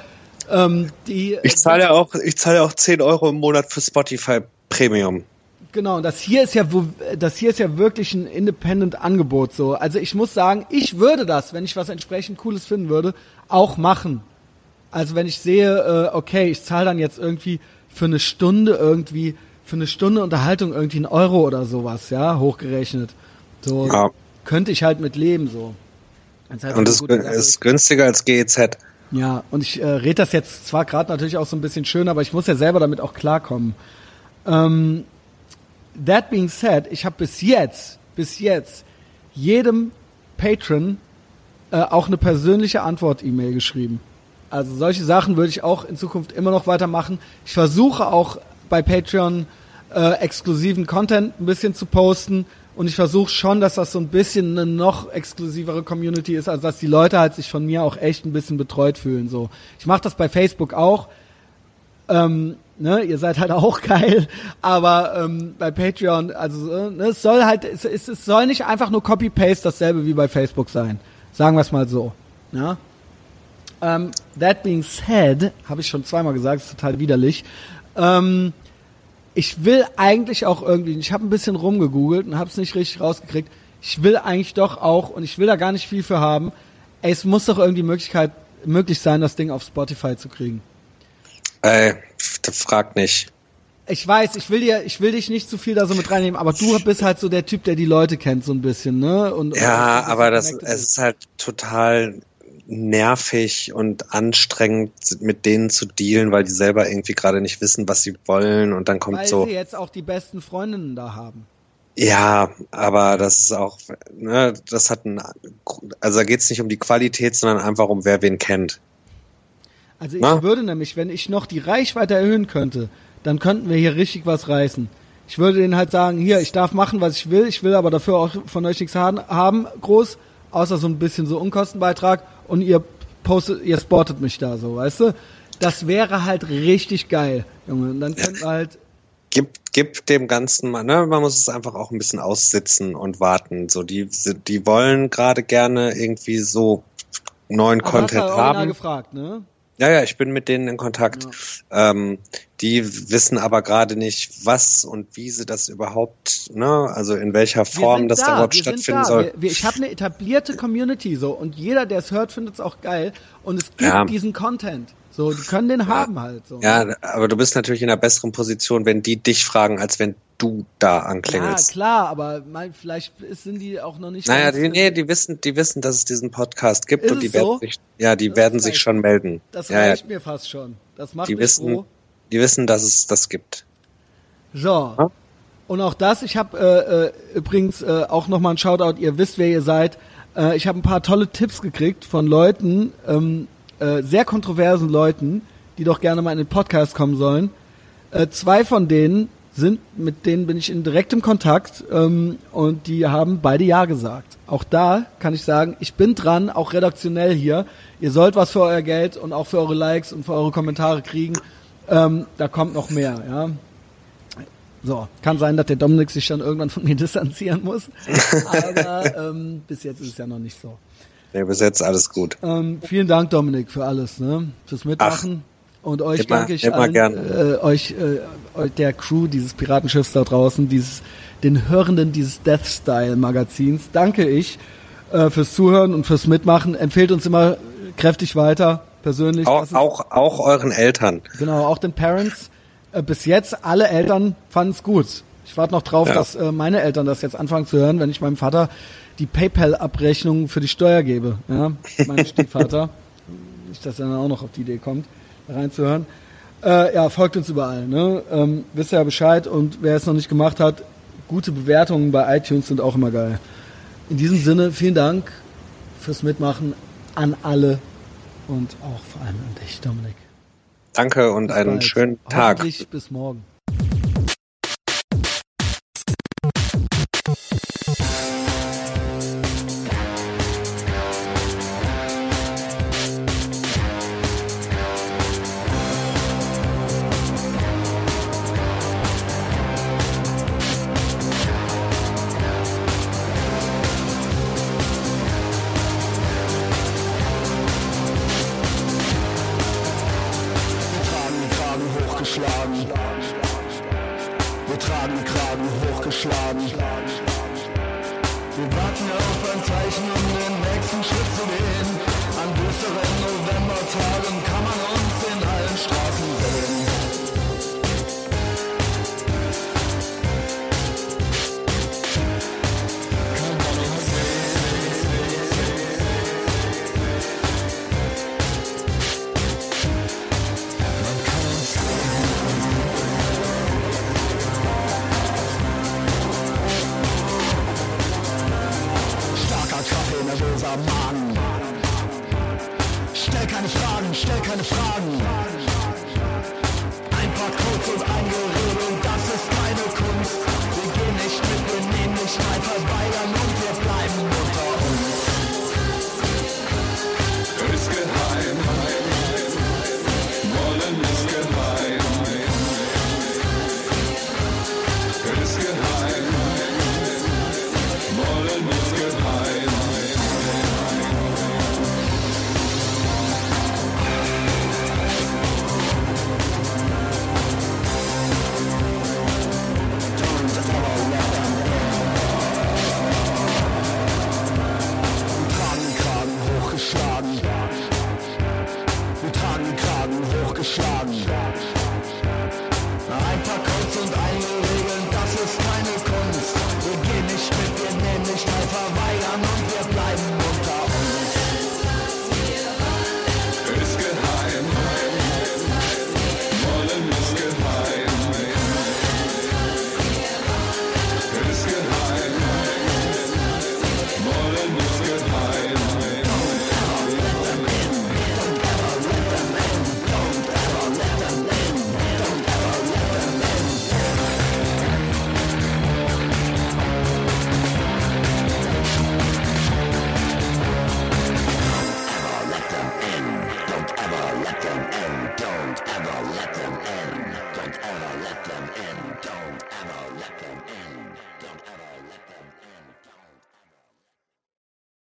Ähm, die, ich zahle ja auch, ich zahle ja auch 10 Euro im Monat für Spotify Premium. Genau, und das hier ist ja, das hier ist ja wirklich ein Independent-Angebot so. Also ich muss sagen, ich würde das, wenn ich was entsprechend Cooles finden würde, auch machen. Also wenn ich sehe, äh, okay, ich zahle dann jetzt irgendwie für eine Stunde irgendwie, für eine Stunde Unterhaltung irgendwie einen Euro oder sowas, ja, hochgerechnet. So ja. könnte ich halt mit leben so. Halt und es ist günstiger als GEZ. Ja, und ich äh, rede das jetzt zwar gerade natürlich auch so ein bisschen schön, aber ich muss ja selber damit auch klarkommen. Ähm, that being said, ich habe bis jetzt, bis jetzt jedem Patron äh, auch eine persönliche Antwort-E-Mail geschrieben. Also solche Sachen würde ich auch in Zukunft immer noch weitermachen. Ich versuche auch bei Patreon äh, exklusiven Content ein bisschen zu posten und ich versuche schon, dass das so ein bisschen eine noch exklusivere Community ist, also dass die Leute halt sich von mir auch echt ein bisschen betreut fühlen. So, ich mache das bei Facebook auch. Ähm, ne, ihr seid halt auch geil, aber ähm, bei Patreon, also äh, ne, es soll halt, es, es, es soll nicht einfach nur Copy-Paste dasselbe wie bei Facebook sein. Sagen wir es mal so. Ja? Ähm, that being said, habe ich schon zweimal gesagt, ist total widerlich. Ähm, ich will eigentlich auch irgendwie, ich habe ein bisschen rumgegoogelt und habe es nicht richtig rausgekriegt. Ich will eigentlich doch auch, und ich will da gar nicht viel für haben, ey, es muss doch irgendwie Möglichkeit, möglich sein, das Ding auf Spotify zu kriegen. Ey, frag nicht. Ich weiß, ich will dir, ich will dich nicht zu viel da so mit reinnehmen, aber du bist halt so der Typ, der die Leute kennt so ein bisschen, ne? Und, ja, und aber das, es ist halt total nervig und anstrengend, mit denen zu dealen, weil die selber irgendwie gerade nicht wissen, was sie wollen und dann kommt weil so. Weil sie jetzt auch die besten Freundinnen da haben. Ja, aber das ist auch, ne, das hat ein, also da geht es nicht um die Qualität, sondern einfach um wer wen kennt. Also ich Na? würde nämlich, wenn ich noch die Reichweite erhöhen könnte, dann könnten wir hier richtig was reißen. Ich würde denen halt sagen, hier, ich darf machen, was ich will, ich will aber dafür auch von euch nichts haben, groß, außer so ein bisschen so Unkostenbeitrag und ihr postet, ihr spottet mich da so, weißt du? Das wäre halt richtig geil, Junge. Und dann könnten wir halt gib, gib dem Ganzen mal, ne, man muss es einfach auch ein bisschen aussitzen und warten. So, die, die wollen gerade gerne irgendwie so neuen Aber Content hast du haben. gefragt, ne? Ja, ja, ich bin mit denen in Kontakt. Ja. Ähm, die wissen aber gerade nicht, was und wie sie das überhaupt, ne, also in welcher Form das da, überhaupt stattfinden soll. Wir, wir, ich habe eine etablierte Community so und jeder, der es hört, findet es auch geil und es gibt ja. diesen Content. So, die können den ja. haben halt. So. Ja, aber du bist natürlich in einer besseren Position, wenn die dich fragen, als wenn du da anklingelst. Ja, klar, aber mal, vielleicht sind die auch noch nicht. Naja, die, nee, die wissen, die wissen, dass es diesen Podcast gibt Ist und die werden so? sich, ja, die das werden sich schon melden. Das ja, reicht ja. mir fast schon. Das macht die mich wissen, froh. Die wissen, dass es das gibt. So. Ja? Und auch das, ich habe äh, äh, übrigens äh, auch nochmal ein Shoutout, ihr wisst, wer ihr seid. Äh, ich habe ein paar tolle Tipps gekriegt von Leuten, ähm, äh, sehr kontroversen Leuten, die doch gerne mal in den Podcast kommen sollen. Äh, zwei von denen sind, mit denen bin ich in direktem Kontakt ähm, und die haben beide Ja gesagt. Auch da kann ich sagen, ich bin dran, auch redaktionell hier. Ihr sollt was für euer Geld und auch für eure Likes und für eure Kommentare kriegen. Ähm, da kommt noch mehr, ja. So, kann sein, dass der Dominik sich dann irgendwann von mir distanzieren muss. Aber ähm, bis jetzt ist es ja noch nicht so. Nee, bis jetzt alles gut. Ähm, vielen Dank, Dominik, für alles, ne? Fürs Mitmachen. Ach. Und euch immer, danke ich allen, äh, euch, äh, der Crew dieses Piratenschiffs da draußen, dieses, den Hörenden dieses Death Style Magazins, danke ich äh, fürs Zuhören und fürs Mitmachen. Empfehlt uns immer kräftig weiter, persönlich. Auch, auch, auch euren Eltern. Genau, auch den Parents. Äh, bis jetzt, alle Eltern fanden es gut. Ich warte noch drauf, ja. dass äh, meine Eltern das jetzt anfangen zu hören, wenn ich meinem Vater die PayPal-Abrechnung für die Steuer gebe. Ja, mein Stiefvater. Nicht, dass er dann auch noch auf die Idee kommt reinzuhören. Äh, ja, folgt uns überall. Ne? Ähm, wisst ihr ja Bescheid und wer es noch nicht gemacht hat, gute Bewertungen bei iTunes sind auch immer geil. In diesem Sinne, vielen Dank fürs Mitmachen an alle und auch vor allem an dich, Dominik. Danke und bis einen bald. schönen Tag. Bis morgen.